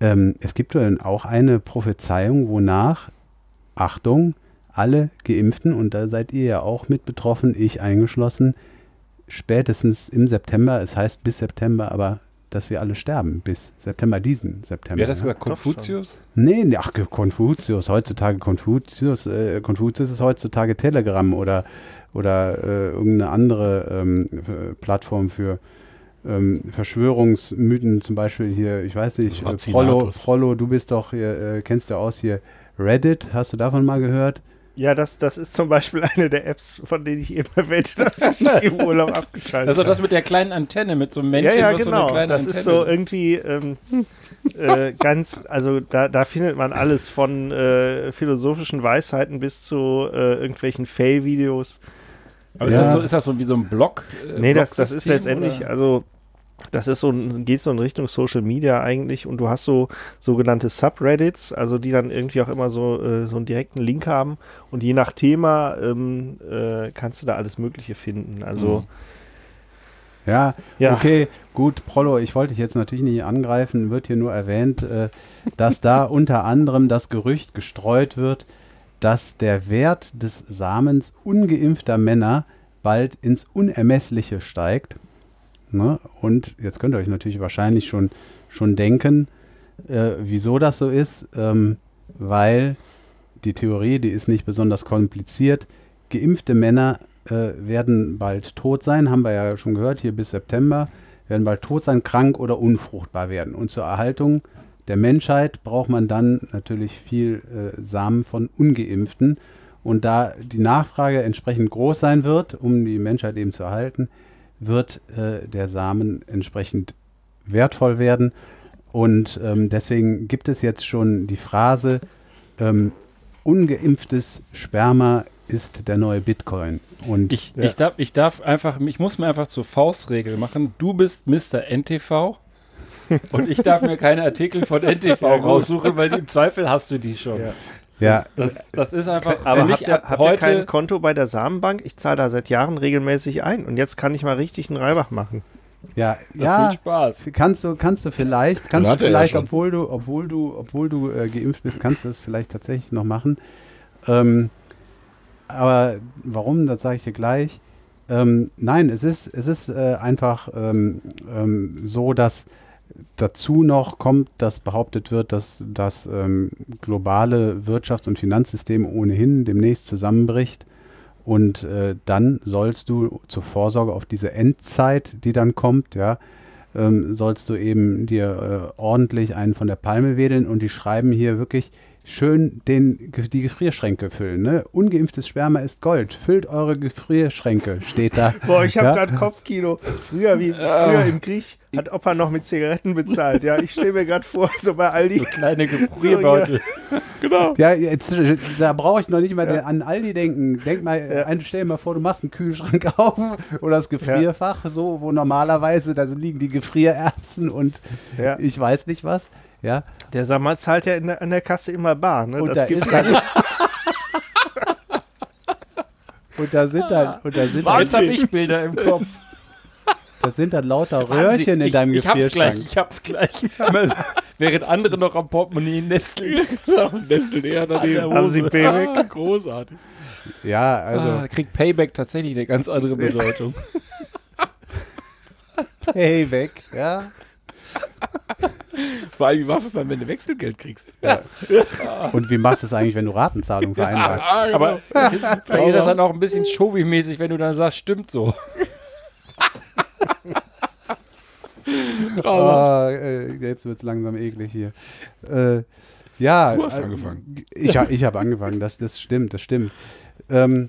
Ähm, es gibt dann auch eine Prophezeiung, wonach, Achtung, alle Geimpften, und da seid ihr ja auch mit betroffen, ich eingeschlossen, spätestens im September, es heißt bis September, aber dass wir alle sterben bis September, diesen September. Wer hat das ne? gesagt? Konfuzius? Nee, nee, ach, Konfuzius, heutzutage Konfuzius, äh, Konfuzius ist heutzutage Telegram oder, oder äh, irgendeine andere ähm, äh, Plattform für ähm, Verschwörungsmythen, zum Beispiel hier, ich weiß nicht, äh. Frollo, Frollo, du bist doch, hier, äh, kennst du aus hier Reddit, hast du davon mal gehört? Ja, das, das ist zum Beispiel eine der Apps, von denen ich eben erwähnte, dass ich die im Urlaub abgeschaltet ist habe. das mit der kleinen Antenne, mit so einem Ja, Männchen, ja, was so eine genau. kleine Das Antenne ist so irgendwie ähm, äh, ganz, also da, da findet man alles von äh, philosophischen Weisheiten bis zu äh, irgendwelchen Fail-Videos. Aber ist, Ja. das so, ist das so wie so ein Blog? Äh, Nee, das, das ist letztendlich, oder? also das ist so, geht so in Richtung Social Media eigentlich und du hast so sogenannte Subreddits, also die dann irgendwie auch immer so, äh, so einen direkten Link haben und je nach Thema ähm, äh, kannst du da alles Mögliche finden. Also Ja, Ja. okay, gut, Prollo, ich wollte dich jetzt natürlich nicht angreifen, wird hier nur erwähnt, äh, dass da unter anderem das Gerücht gestreut wird, dass der Wert des Samens ungeimpfter Männer bald ins Unermessliche steigt. Ne? Und jetzt könnt ihr euch natürlich wahrscheinlich schon, schon denken, äh, wieso das so ist, ähm, weil die Theorie, die ist nicht besonders kompliziert. Geimpfte Männer äh, werden bald tot sein, haben wir ja schon gehört, hier bis September, werden bald tot sein, krank oder unfruchtbar werden. Und zur Erhaltung der Menschheit braucht man dann natürlich viel äh, Samen von Ungeimpften. Und da die Nachfrage entsprechend groß sein wird, um die Menschheit eben zu erhalten, wird äh, der Samen entsprechend wertvoll werden. Und ähm, deswegen gibt es jetzt schon die Phrase, ähm, ungeimpftes Sperma ist der neue Bitcoin. Und Ich, ich, darf, ich darf einfach, ich muss mir einfach zur Faustregel machen. Du bist Mr. NTV und ich darf mir keine Artikel von NTV raussuchen, weil im Zweifel hast du die schon. Ja. Ja, Das, das ist einfach Aber für mich habt ihr, ab habt ihr kein. Konto bei der Samenbank? Ich zahle da seit Jahren regelmäßig ein und jetzt kann ich mal richtig einen Reibach machen. ja, Ja, ja, viel Spaß. kannst du, kannst du vielleicht, kannst du ja vielleicht, schon. obwohl du, obwohl du, obwohl du äh, geimpft bist, kannst du es vielleicht tatsächlich noch machen. Ähm, aber warum, das sage ich dir gleich. Ähm, nein, es ist, es ist äh, einfach ähm, ähm, so, dass dazu noch kommt, dass behauptet wird, dass das ähm, globale Wirtschafts- und Finanzsystem ohnehin demnächst zusammenbricht. Und äh, dann sollst du zur Vorsorge auf diese Endzeit, die dann kommt, ja, ähm, sollst du eben dir äh, ordentlich einen von der Palme wedeln und die schreiben hier wirklich schön den, die Gefrierschränke füllen. Ne? Ungeimpftes Sperma ist Gold. Füllt eure Gefrierschränke, steht da. Boah, ich habe Ja? gerade Kopfkino. Früher wie früher im Krieg hat Opa noch mit Zigaretten bezahlt. Ja, ich stelle mir gerade vor, so bei Aldi. Kleine Gefrierbeutel. Genau. Ja, jetzt, da brauche ich noch nicht mal den- an Aldi denken. Denk mal, ein- stell dir mal vor, du machst einen Kühlschrank auf oder das Gefrierfach, so, wo normalerweise, da liegen die Gefriererbsen und Ja. ich weiß nicht was. Ja, Der Sammer zahlt ja in der, an der Kasse immer bar. Ne? und da Das gibt's ist dann, und da sind dann, und da sind dann, Jetzt habe ich Bilder im Kopf. das sind dann lauter Röhrchen in ich, deinem ich hab's Gefrierschrank. gleich, ich hab's gleich. Während andere noch am Portemonnaie nesteln. Nestle eher daneben. Haben Sie Payback? Ah, großartig. Ja, also ah, da kriegt Payback tatsächlich eine ganz andere Bedeutung. hey weg, ja. Vor allem, wie machst du es dann, wenn du Wechselgeld kriegst? Und wie machst du es eigentlich, wenn du Ratenzahlung vereinbarst? Ah, genau. Aber vielleicht ist das dann auch ein bisschen Showy-mäßig, wenn du dann sagst, stimmt so. Äh, jetzt wird es langsam eklig hier. Äh, ja. Du hast äh, angefangen. Ich, ha- ich habe angefangen, das, das stimmt, das stimmt. Ähm,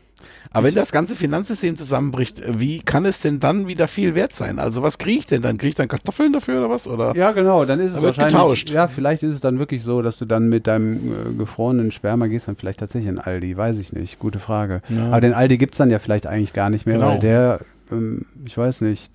Aber wenn das ganze Finanzsystem zusammenbricht, wie kann es denn dann wieder viel wert sein? Also was kriege ich denn dann? Kriege ich dann Kartoffeln dafür oder was? Oder? ja, genau, dann ist es Da wird wahrscheinlich. getauscht. Ja, vielleicht ist es dann wirklich so, dass du dann mit deinem äh, gefrorenen Sperma gehst, dann vielleicht tatsächlich in Aldi, weiß ich nicht. Gute Frage. Aber den Aldi gibt es dann ja vielleicht eigentlich gar nicht mehr, Genau. weil der, ähm, ich weiß nicht,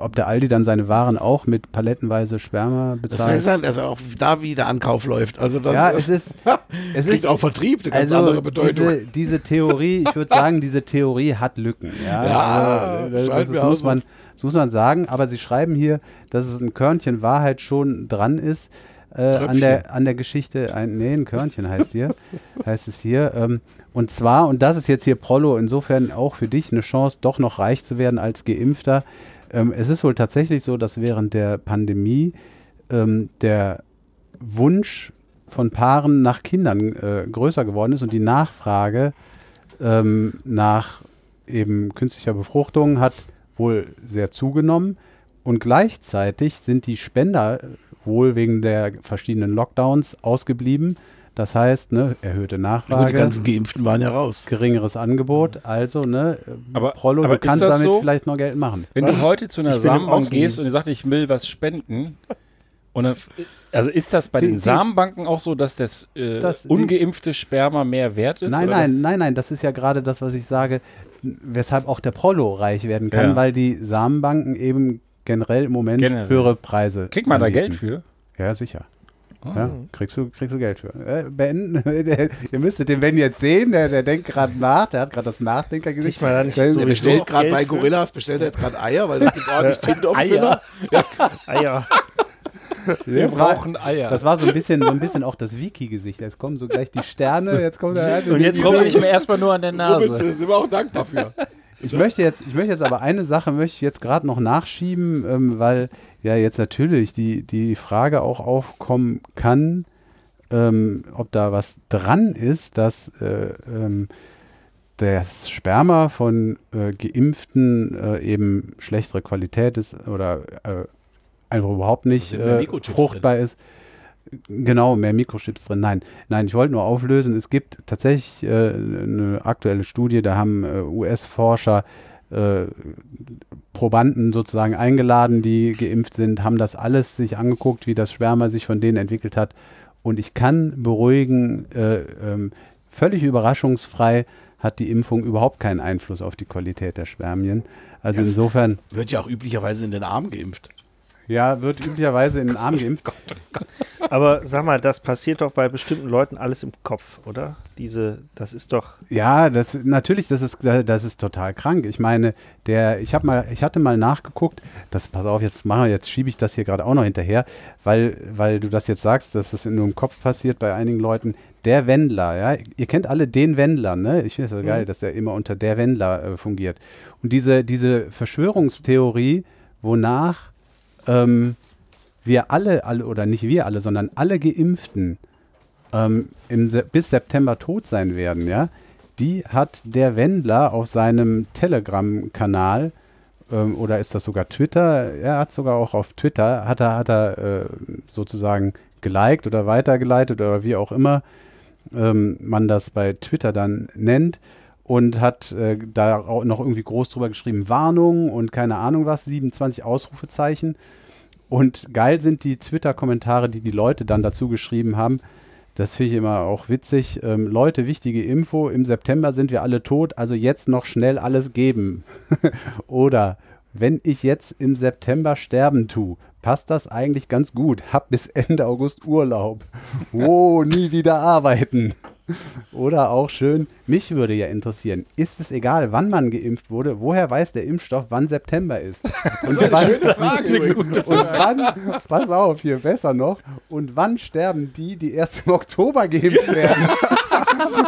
ob der Aldi dann seine Waren auch mit palettenweise Sperma Das bezahlt. heißt dann, dass auch da wieder Ankauf läuft. Also das ja, ist, es ist. Es ist auch Vertrieb eine ganz also andere Bedeutung. Diese, diese Theorie, ich würde sagen, diese Theorie hat Lücken. Ja, Ja, also, das, das, muss man, das muss man sagen. Aber sie schreiben hier, dass es ein Körnchen Wahrheit schon dran ist äh, an, der, an der Geschichte. Ein, nee, ein Körnchen heißt hier, heißt es hier. Ähm, und zwar, und das ist jetzt hier Prollo, insofern auch für dich eine Chance, doch noch reich zu werden als Geimpfter. Ähm, es ist wohl tatsächlich so, dass während der Pandemie ähm, der Wunsch von Paaren nach Kindern äh, größer geworden ist und die Nachfrage ähm, nach eben künstlicher Befruchtung hat wohl sehr zugenommen und gleichzeitig sind die Spender wohl wegen der verschiedenen Lockdowns ausgeblieben. Das heißt, ne, erhöhte Ja, gut, die Nachfrage, ganzen Geimpften waren ja raus. geringeres Angebot, also ne, Aber- Prollo, aber du kannst damit so? vielleicht noch Geld machen. Wenn du heute zu einer Samenbank gehst und sagst, ich will was spenden, und dann, also ist das bei Die- den die- Samenbanken auch so, dass das, äh, Das- die- ungeimpfte Sperma mehr wert ist? Nein, oder nein, nein, nein, das ist ja gerade das, was ich sage, weshalb auch der Prollo reich werden kann, Ja. weil die Samenbanken eben generell im Moment Generell. höhere Preise Kriegt man da anbieten. Geld für? Ja, sicher. Ah. Ja, kriegst du, kriegst du Geld für. Äh, ben, der, ihr müsstet den Ben jetzt sehen, der, der denkt gerade nach, der hat gerade das Nachdenkergesicht. Der- so bestellt gerade bei? Gorillas, bestellt er jetzt gerade Eier, weil das gibt ordentlich Tinte Eier? Füller. Eier. Wir das war, brauchen Eier. das war so ein bisschen, so ein bisschen auch das Wiki-Gesicht. Jetzt kommen so gleich die Sterne, jetzt kommt der und jetzt rubbel ich mir erstmal nur an der Rubbelst du, Nase. Da sind wir auch dankbar für. Ich möchte jetzt, ich möchte jetzt aber eine Sache möchte ich jetzt gerade noch nachschieben, ähm, weil ja jetzt natürlich die, die Frage auch aufkommen kann, ähm, ob da was dran ist, dass äh, ähm, das Sperma von äh, Geimpften äh, eben schlechtere Qualität ist oder äh, einfach überhaupt nicht mehr äh, fruchtbar ist. Genau, mehr Mikrochips drin. Nein, nein, ich wollte nur auflösen. Es gibt tatsächlich äh, eine aktuelle Studie, da haben US-Forscher äh, Probanden sozusagen eingeladen, die geimpft sind, haben das alles sich angeguckt, wie das Schwärmer sich von denen entwickelt hat. Und ich kann beruhigen, äh, ähm, völlig überraschungsfrei hat die Impfung überhaupt keinen Einfluss auf die Qualität der Spermien. Also Das- insofern, Wird ja auch üblicherweise in den Arm geimpft. Ja, wird üblicherweise in den Arm geimpft. Aber sag mal, das passiert doch bei bestimmten Leuten alles im Kopf, oder? Diese, das ist doch. Ja, das natürlich, das ist das ist total krank. Ich meine, der ich habe mal ich hatte mal nachgeguckt, das pass auf, jetzt machen wir jetzt schiebe ich das hier gerade auch noch hinterher, weil weil du das jetzt sagst, dass das nur im Kopf passiert bei einigen Leuten. Der Wendler, ja, ihr kennt alle den Wendler, ne? Ich finde es so geil, dass der immer unter der Wendler äh, fungiert. Und diese diese Verschwörungstheorie, wonach ähm, wir alle, alle oder nicht wir alle, sondern alle Geimpften ähm, im, bis September tot sein werden, ja, die hat der Wendler auf seinem Telegram-Kanal ähm, oder ist das sogar Twitter? Er hat sogar auch auf Twitter, hat er, hat er äh, sozusagen geliked oder weitergeleitet oder wie auch immer ähm, man das bei Twitter dann nennt und hat äh, da auch noch irgendwie groß drüber geschrieben, Warnung und keine Ahnung was, 27 Ausrufezeichen. Und geil sind die Twitter-Kommentare, die die Leute dann dazu geschrieben haben. Das finde ich immer auch witzig. Ähm, Leute, wichtige Info, im September sind wir alle tot, also jetzt noch schnell alles geben. Oder wenn ich jetzt im September sterben tue, passt das eigentlich ganz gut. Hab bis Ende August Urlaub. Oh, nie wieder arbeiten. Oder auch schön, mich würde ja interessieren, ist es egal, wann man geimpft wurde, woher weiß der Impfstoff, wann September ist? Das ist eine wann- schöne Frage übrigens. und wann, pass auf, hier besser noch, und wann sterben die, die erst im Oktober geimpft werden?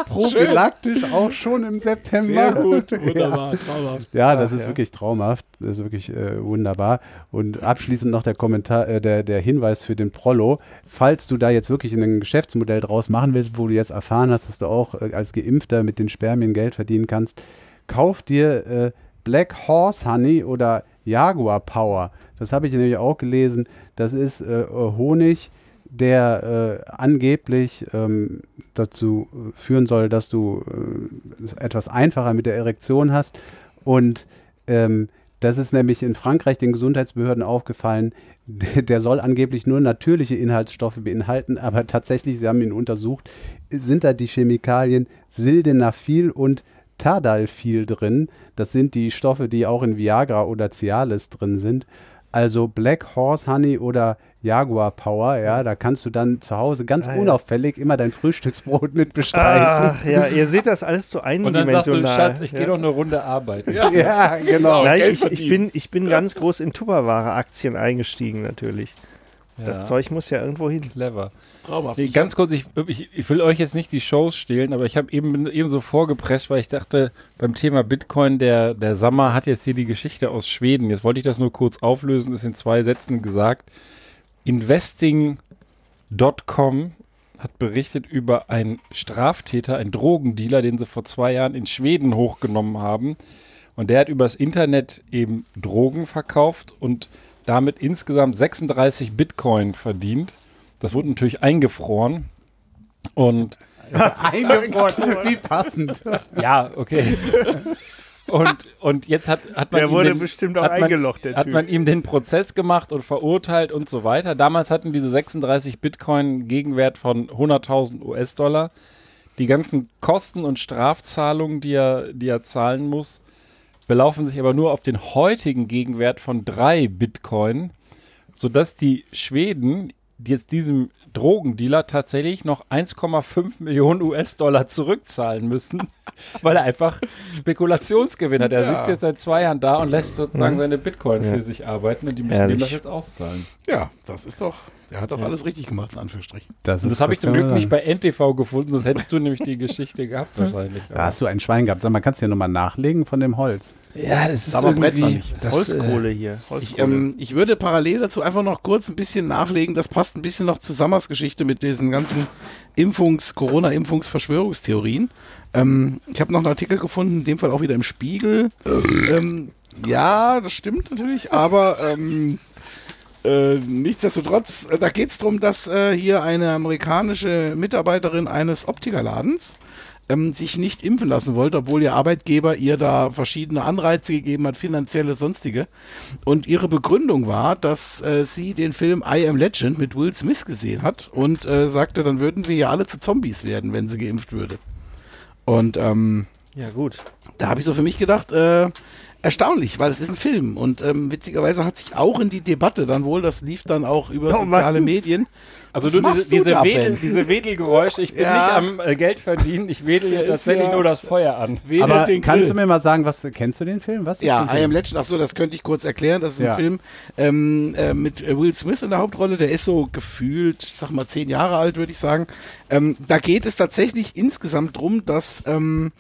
Prophylaktisch auch schon im September. wunderbar, traumhaft. Ja, das ist ja. wirklich traumhaft. Das ist wirklich äh, wunderbar. Und abschließend noch der Kommentar, äh, der, der Hinweis für den Prollo. Falls du da jetzt wirklich ein Geschäftsmodell draus machen willst, wo du jetzt erfahren hast, dass du auch äh, als Geimpfter mit den Spermien Geld verdienen kannst, kauf dir äh, Black Horse Honey oder Jaguar Power. Das habe ich nämlich auch gelesen. Das ist äh, Honig, der äh, angeblich ähm, dazu führen soll, dass du äh, etwas einfacher mit der Erektion hast. Und ähm, das ist nämlich in Frankreich den Gesundheitsbehörden aufgefallen. Der, der soll angeblich nur natürliche Inhaltsstoffe beinhalten, aber tatsächlich, sie haben ihn untersucht, sind da die Chemikalien Sildenafil und Tadalfil drin. Das sind die Stoffe, die auch in Viagra oder Cialis drin sind. Also Black Horse Honey oder Jaguar Power, ja, da kannst du dann zu Hause ganz Ah, ja. unauffällig immer dein Frühstücksbrot mit bestreichen. Ach ja, ihr seht das alles so Und dann sagst du, eindimensional. Schatz, ich ja. gehe noch eine Runde arbeiten. Ja, genau. Nein, Geld ich, ich, verdienen. bin, ich bin ganz groß in Tupperware-Aktien eingestiegen natürlich. Das Zeug muss ja irgendwo hin. Clever. Nee, ganz kurz, ich, ich, ich will euch jetzt nicht die Shows stehlen, aber ich habe eben, eben so vorgepresst, weil ich dachte, beim Thema Bitcoin, der, der Sammer hat jetzt hier die Geschichte aus Schweden. Jetzt wollte ich das nur kurz auflösen, ist in zwei Sätzen gesagt. Investing.com hat berichtet über einen Straftäter, einen Drogendealer, den sie vor zwei Jahren in Schweden hochgenommen haben. Und der hat übers Internet eben Drogen verkauft und damit insgesamt 36 Bitcoin verdient. Das wurde natürlich eingefroren. Und Eingefroren, wie passend. ja, okay. Und, und jetzt hat, hat man Der ihm wurde den, bestimmt auch hat man, eingelocht, der hat man ihm den Prozess gemacht und verurteilt und so weiter. Damals hatten diese 36 Bitcoin Gegenwert von 100.000 US-Dollar. Die ganzen Kosten und Strafzahlungen, die er, die er zahlen muss, belaufen sich aber nur auf den heutigen Gegenwert von drei Bitcoin, sodass die Schweden jetzt diesem Drogendealer tatsächlich noch 1,5 Millionen US-Dollar zurückzahlen müssen, weil er einfach Spekulationsgewinn hat. Er Ja. sitzt jetzt seit zwei Jahren da und lässt sozusagen seine Bitcoin Ja. für sich arbeiten und die müssen Herrlich. dem das jetzt auszahlen. Ja, das ist doch, der hat doch alles richtig gemacht, in Anführungsstrichen. Und das habe ich zum Glück nicht bei NTV gefunden, sonst hättest du nämlich die Geschichte gehabt wahrscheinlich. Da hast du ein Schwein gehabt. Sag mal, kannst du ja nochmal nachlegen von dem Holz? Ja, das ist Aber man irgendwie... nicht. Das, Holzkohle hier. Ich, Holzkohle. ähm, ich würde parallel dazu einfach noch kurz ein bisschen nachlegen. Das passt ein bisschen noch zu Sammers Geschichte mit diesen ganzen Impfungs-, Corona-Impfungs-Verschwörungstheorien. Ähm, ich habe noch einen Artikel gefunden, in dem Fall auch wieder im Spiegel. ähm, ja, das stimmt natürlich, aber ähm, äh, nichtsdestotrotz, äh, da geht es darum, dass äh, hier eine amerikanische Mitarbeiterin eines Optikerladens ähm, sich nicht impfen lassen wollte, obwohl ihr Arbeitgeber ihr da verschiedene Anreize gegeben hat, finanzielle, sonstige. Und ihre Begründung war, dass äh, sie den Film I Am Legend mit Will Smith gesehen hat und äh, sagte, dann würden wir ja alle zu Zombies werden, wenn sie geimpft würde. Und ähm, Ja, gut. da habe ich so für mich gedacht, äh, erstaunlich, weil es ist ein Film. Und ähm, witzigerweise hat sich auch in die Debatte dann wohl, das lief dann auch über Oh soziale Medien. Also du, diese, machst du diese, Wedel, diese Wedelgeräusche, ich bin Ja. nicht am äh, Geld verdienen, ich wedel hier Ist tatsächlich ja- nur das Feuer an. Wedelt Aber den kannst Grill. du mir mal sagen, was kennst du den Film? Was ist Ja, den I Am? Legend, ach so, das könnte ich kurz erklären. Das ist Ja. ein Film ähm, äh, mit äh, Will Smith in der Hauptrolle. Der ist so gefühlt, ich sag mal, zehn Jahre alt, würde ich sagen. Ähm, da geht es tatsächlich insgesamt drum, dass ähm,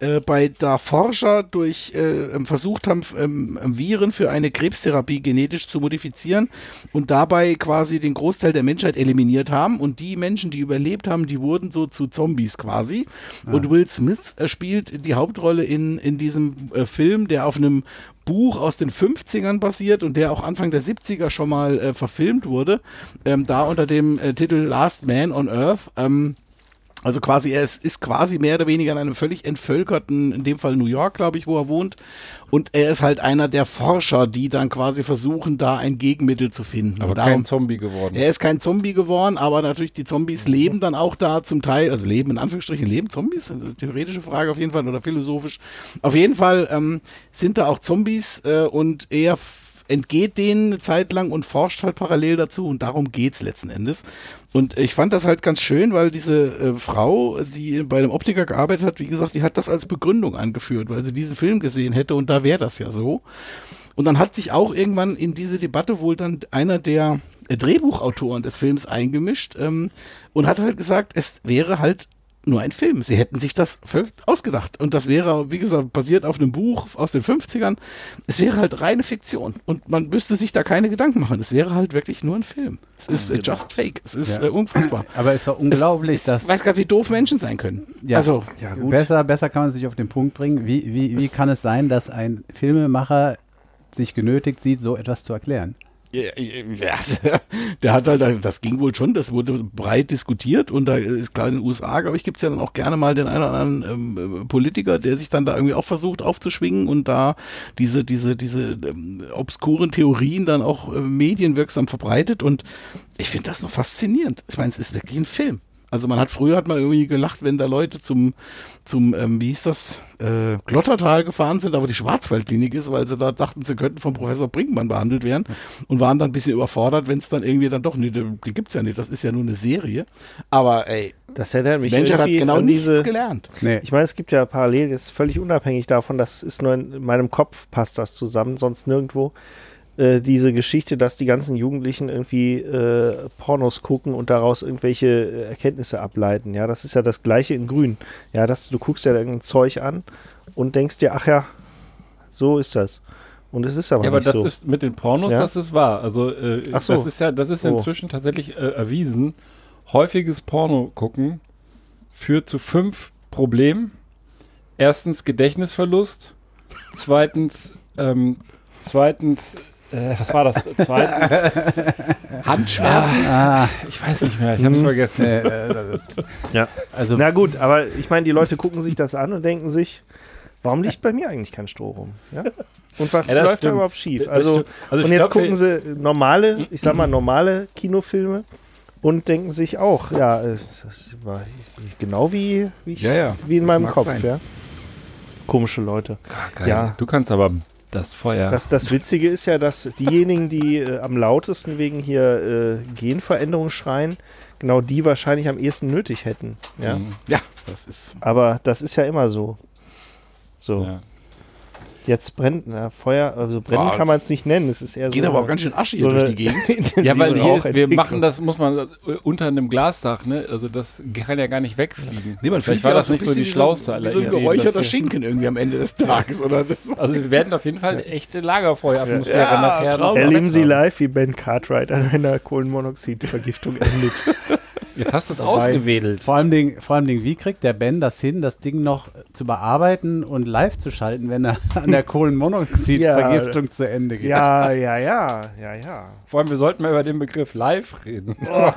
äh, bei da Forscher durch äh, ähm, versucht haben, ähm, Viren für eine Krebstherapie genetisch zu modifizieren und dabei quasi den Großteil der Menschheit eliminiert haben. Und die Menschen, die überlebt haben, die wurden so zu Zombies quasi. Und Will Smith äh, spielt die Hauptrolle in, in diesem äh, Film, der auf einem Buch aus den 50ern basiert und der auch Anfang der 70er schon mal äh, verfilmt wurde. Ähm, da unter dem Titel Last Man on Earth. Ähm, also quasi, er ist, ist quasi mehr oder weniger in einem völlig entvölkerten, in dem Fall New York, glaube ich, wo er wohnt. Und er ist halt einer der Forscher, die dann quasi versuchen, da ein Gegenmittel zu finden. Aber Und kein Zombie geworden. er ist kein Zombie geworden, aber natürlich die Zombies leben dann auch da zum Teil, also leben in Anführungsstrichen, leben Zombies? Theoretische Frage auf jeden Fall oder philosophisch. Auf jeden Fall ähm, sind da auch Zombies äh, und er entgeht denen eine Zeit lang und forscht halt parallel dazu und darum geht's letzten Endes. Und ich fand das halt ganz schön, weil diese äh, Frau, die bei einem Optiker gearbeitet hat, wie gesagt, die hat das als Begründung angeführt, weil sie diesen Film gesehen hätte und da wäre das ja so. Und dann hat sich auch irgendwann in diese Debatte wohl dann einer der äh, Drehbuchautoren des Films eingemischt ähm, und hat halt gesagt, es wäre halt nur ein Film. Sie hätten sich das völlig ausgedacht. Und das wäre, wie gesagt, basiert auf einem Buch aus den 50ern. Es wäre halt reine Fiktion. Und man müsste sich da keine Gedanken machen. Es wäre halt wirklich nur ein Film. Es ist äh, just fake. Es ist Ja. äh, unfassbar. Aber ist doch unglaublich, Ich dass. weiß gar nicht, wie doof Menschen sein können. Ja. Also, Besser, besser kann man sich auf den Punkt bringen. Wie, wie, wie kann es sein, dass ein Filmemacher sich genötigt sieht, so etwas zu erklären? Ja, der hat halt, das ging wohl schon, das wurde breit diskutiert und da ist klar in den USA, glaube ich, gibt es ja dann auch gerne mal den einen oder anderen ähm, Politiker, der sich dann da irgendwie auch versucht aufzuschwingen und da diese, diese, diese ähm, obskuren Theorien dann auch äh, medienwirksam verbreitet und ich finde das noch faszinierend. Ich meine, es ist wirklich ein Film. Also man hat früher hat man irgendwie gelacht, wenn da Leute zum, zum ähm, wie hieß das, äh, Glottertal gefahren sind, aber die Schwarzwaldklinik ist, weil sie da dachten, sie könnten vom Professor Brinkmann behandelt werden und waren dann ein bisschen überfordert, wenn es dann irgendwie dann doch, nee, den gibt's ja nicht, das ist ja nur eine Serie. Aber ey, Das erinnert die mich Menschheit hat genau an nichts diese, gelernt. Nee. Ich meine, es gibt ja parallel, jetzt völlig unabhängig davon, das ist nur in meinem Kopf passt das zusammen, sonst nirgendwo. Äh, diese Geschichte, dass die ganzen Jugendlichen irgendwie äh, Pornos gucken und daraus irgendwelche äh, Erkenntnisse ableiten. Ja, das ist ja das Gleiche in Grün. Ja, dass du guckst ja irgendein Zeug an und denkst dir, ach ja, so ist das. Und es ist aber Ja, aber nicht das so. ist mit den Pornos, Ja? das ist wahr. Also äh, Ach so. das ist ja, das ist Oh. inzwischen tatsächlich äh, erwiesen. Häufiges Porno gucken führt zu fünf Problemen. Erstens Gedächtnisverlust. Zweitens, ähm, zweitens, was war das? Zweitens, Handschmerzen. Ah, ich weiß nicht mehr, ich habe es Hm. vergessen. äh, äh, ja. also, Na gut, aber ich meine, die Leute gucken sich das an und denken sich, warum liegt bei mir eigentlich kein Stroh rum? Ja? Und was Ja, läuft da stimmt. überhaupt schief? Also. Also und jetzt glaub, gucken sie normale, ich sag mal normale Kinofilme und denken sich auch, ja, äh, das war genau wie, wie, ich, Ja, ja, wie in das meinem Kopf. Komische Leute. Geil. Ja. Du kannst aber das Feuer. Das, das Witzige ist ja, dass diejenigen, die äh, am lautesten wegen hier äh, Genveränderung schreien, genau die wahrscheinlich am ehesten nötig hätten. Ja. Mhm. Ja, das ist. Aber das ist ja immer so. So. ja. Jetzt brennt, na, Feuer, also brennen Ah, kann man es nicht nennen. Es ist eher Geht so. aber auch ganz schön Asche hier so durch die Gegend. Ja, weil hier ist, wir machen das, muss man äh, unter einem Glasdach, ne? Also das kann ja gar nicht wegfliegen. Nee, man Vielleicht fühlt war sich das nicht so die bisschen schlauste wie aller so ein geräucherter Schinken irgendwie am Ende des Tages, oder? Das, Also wir werden auf jeden Fall eine echte Lagerfeueratmosphäre Ja, nachher. Traum. Erleben Sie live, wie Ben Cartwright an einer Kohlenmonoxidvergiftung endet. Jetzt hast du es ausgewedelt. vor allem, Ding, vor allem Ding, wie kriegt der Ben das hin, das Ding noch zu bearbeiten und live zu schalten, wenn er an der Kohlenmonoxidvergiftung zu Ende geht? ja, ja, ja, ja, ja. Vor allem, wir sollten mal über den Begriff live reden. Boah,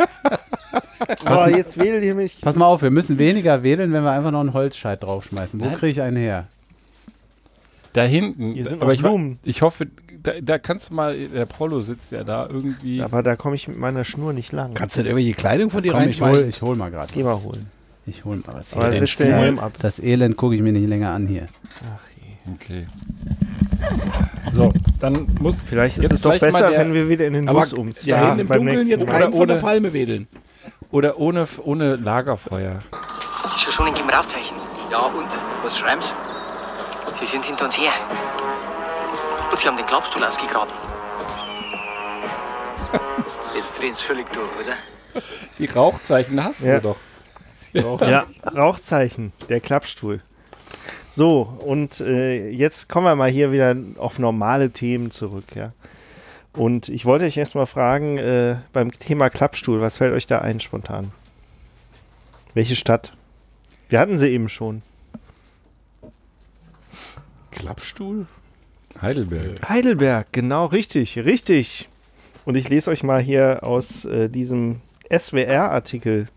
jetzt wählt ihr mich. Pass mal auf, wir müssen weniger wählen, wenn wir einfach noch einen Holzscheit draufschmeißen. Wo kriege ich einen her? Da hinten. Hier sind aber noch ich, ich hoffe, da, da kannst du mal, der Polo sitzt ja da irgendwie. Aber da komme ich mit meiner Schnur nicht lang. Kannst du denn irgendwelche Kleidung von dir ich hol, reinschmeißen? ich hol mal gerade. Geh mal holen. Ich hol mal was Aber ab. Das Elend gucke ich mir nicht länger an hier. Ach. Okay. So, dann muss. Vielleicht ist jetzt es doch besser, der- wenn wir wieder in den Aber Bus umziehen. ja, in dem beim Dunkeln nächsten jetzt keinen von der ohne- Palme wedeln. Oder ohne, ohne Lagerfeuer. Ist ja schon ein Gebrauchzeichen. Ja, und? Was schreiben Sie? Sie sind hinter uns her. Und Sie haben den Klappstuhl ausgegraben. Jetzt drehen Sie völlig durch, oder? Die Rauchzeichen hast Ja. du doch. Ja, Rauchzeichen, der Klappstuhl. So, und äh, jetzt kommen wir mal hier wieder auf normale Themen zurück, ja. Und ich wollte euch erstmal fragen, äh, beim Thema Klappstuhl, was fällt euch da ein spontan? Welche Stadt? Wir hatten sie eben schon. Klappstuhl? Heidelberg. Heidelberg, genau, richtig, richtig. Und ich lese euch mal hier aus äh, diesem SWR-Artikel.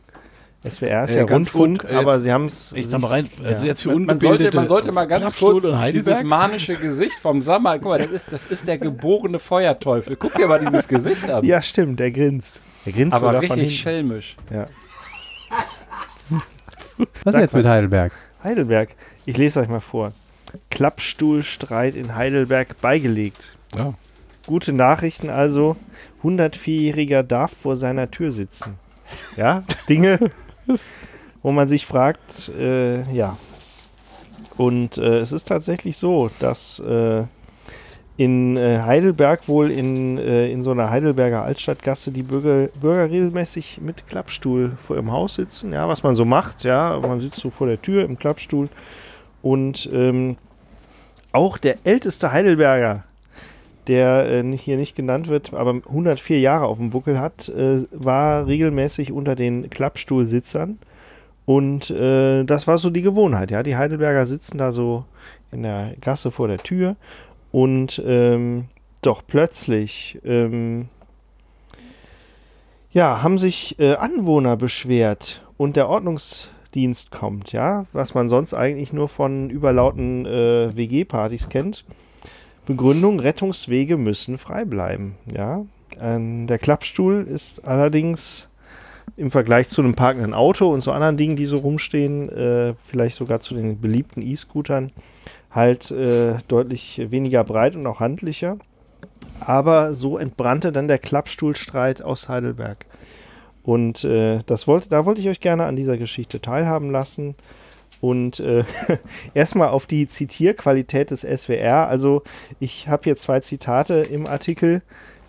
SWR ist Ja, ja, Rundfunk, gut, äh, aber sie haben es. Ich da mal rein, also jetzt für Man, man, sollte, man sollte mal ganz kurz dieses manische Gesicht vom Sommer. Guck mal, das ist, das ist der geborene Feuerteufel. Guck dir mal dieses Gesicht an. Ja, stimmt, der grinst. Der grinst Aber richtig schelmisch. Ja. Was Sag jetzt mit Heidelberg? Heidelberg. Ich lese euch mal vor. Klappstuhlstreit in Heidelberg beigelegt. Ja. Gute Nachrichten also. 104-Jähriger darf vor seiner Tür sitzen. Ja, Dinge, wo man sich fragt, äh, ja. Und äh, es ist tatsächlich so, dass äh, in äh, Heidelberg wohl in, äh, in so einer Heidelberger Altstadtgasse die Bürger, Bürger regelmäßig mit Klappstuhl vor ihrem Haus sitzen. Ja, was man so macht, ja, man sitzt so vor der Tür im Klappstuhl. Und ähm, auch der älteste Heidelberger, der äh, hier nicht genannt wird, aber 104 Jahre auf dem Buckel hat, äh, war regelmäßig unter den Klappstuhlsitzern. Und äh, das war so die Gewohnheit, ja. Die Heidelberger sitzen da so in der Gasse vor der Tür und ähm, doch plötzlich ähm, ja, haben sich äh, Anwohner beschwert und der Ordnungsdienst kommt, ja, was man sonst eigentlich nur von überlauten äh, WG-Partys kennt. Begründung, Rettungswege müssen frei bleiben, ja. Ähm, der Klappstuhl ist allerdings im Vergleich zu einem parkenden Auto und so anderen Dingen, die so rumstehen, äh, vielleicht sogar zu den beliebten E-Scootern, halt äh, deutlich weniger breit und auch handlicher. Aber so entbrannte dann der Klappstuhlstreit aus Heidelberg. Und äh, das wollte, da wollte ich euch gerne an dieser Geschichte teilhaben lassen. Und äh, erstmal auf die Zitierqualität des SWR. Also ich habe hier zwei Zitate im Artikel.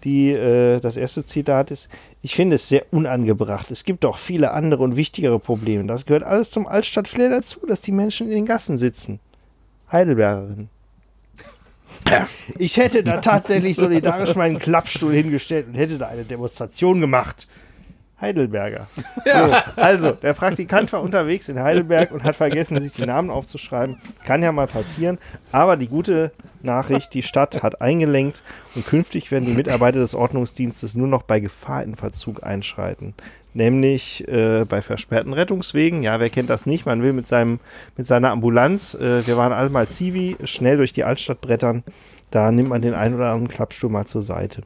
Die, äh, das erste Zitat ist, ich finde es sehr unangebracht. Es gibt doch viele andere und wichtigere Probleme. Das gehört alles zum Altstadtflair dazu, dass die Menschen in den Gassen sitzen. Heidelbergerin. Ich hätte da tatsächlich solidarisch meinen Klappstuhl hingestellt und hätte da eine Demonstration gemacht. Heidelberger. So, also, der Praktikant war unterwegs in Heidelberg und hat vergessen, sich die Namen aufzuschreiben. Kann ja mal passieren. Aber die gute Nachricht, die Stadt hat eingelenkt und künftig werden die Mitarbeiter des Ordnungsdienstes nur noch bei Gefahr in Verzug einschreiten. Nämlich äh, bei versperrten Rettungswegen. Ja, wer kennt das nicht? Man will mit, seinem, mit seiner Ambulanz, äh, wir waren alle mal Zivi, schnell durch die Altstadt brettern. Da nimmt man den einen oder anderen Klappstuhl mal zur Seite.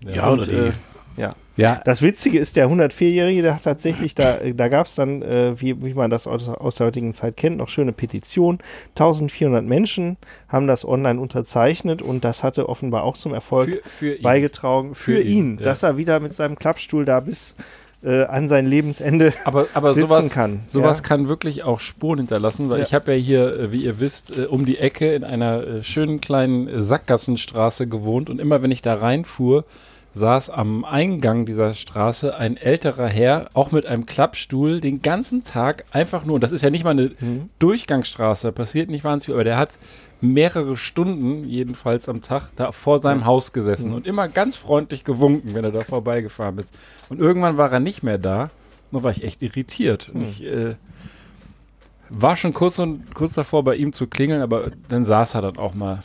Ja, Und, oder die. äh, ja. Ja, Das Witzige ist, der 104-Jährige, der hat tatsächlich, da, da gab es dann, äh, wie, wie man das aus, aus der heutigen Zeit kennt, noch schöne Petition. 1400 Menschen haben das online unterzeichnet und das hatte offenbar auch zum Erfolg Für, für beigetragen für, Für ihn, ihn, ja. dass er wieder mit seinem Klappstuhl da bis äh, an sein Lebensende Aber, aber sitzen sowas, kann. sowas ja. kann wirklich auch Spuren hinterlassen, weil Ja. ich habe ja hier, äh, wie ihr wisst, äh, um die Ecke in einer äh, schönen kleinen Sackgassenstraße gewohnt und immer wenn ich da reinfuhr, saß am Eingang dieser Straße ein älterer Herr, auch mit einem Klappstuhl, den ganzen Tag einfach nur, und das ist ja nicht mal eine Mhm. Durchgangsstraße, da passiert nicht wahnsinnig viel, aber der hat mehrere Stunden jedenfalls am Tag da vor seinem Haus gesessen Mhm. und immer ganz freundlich gewunken, wenn er da vorbeigefahren ist. Und irgendwann war er nicht mehr da. Und da war ich echt irritiert. Mhm. Und ich äh, war schon kurz, und, kurz davor, bei ihm zu klingeln, aber dann saß er dann auch mal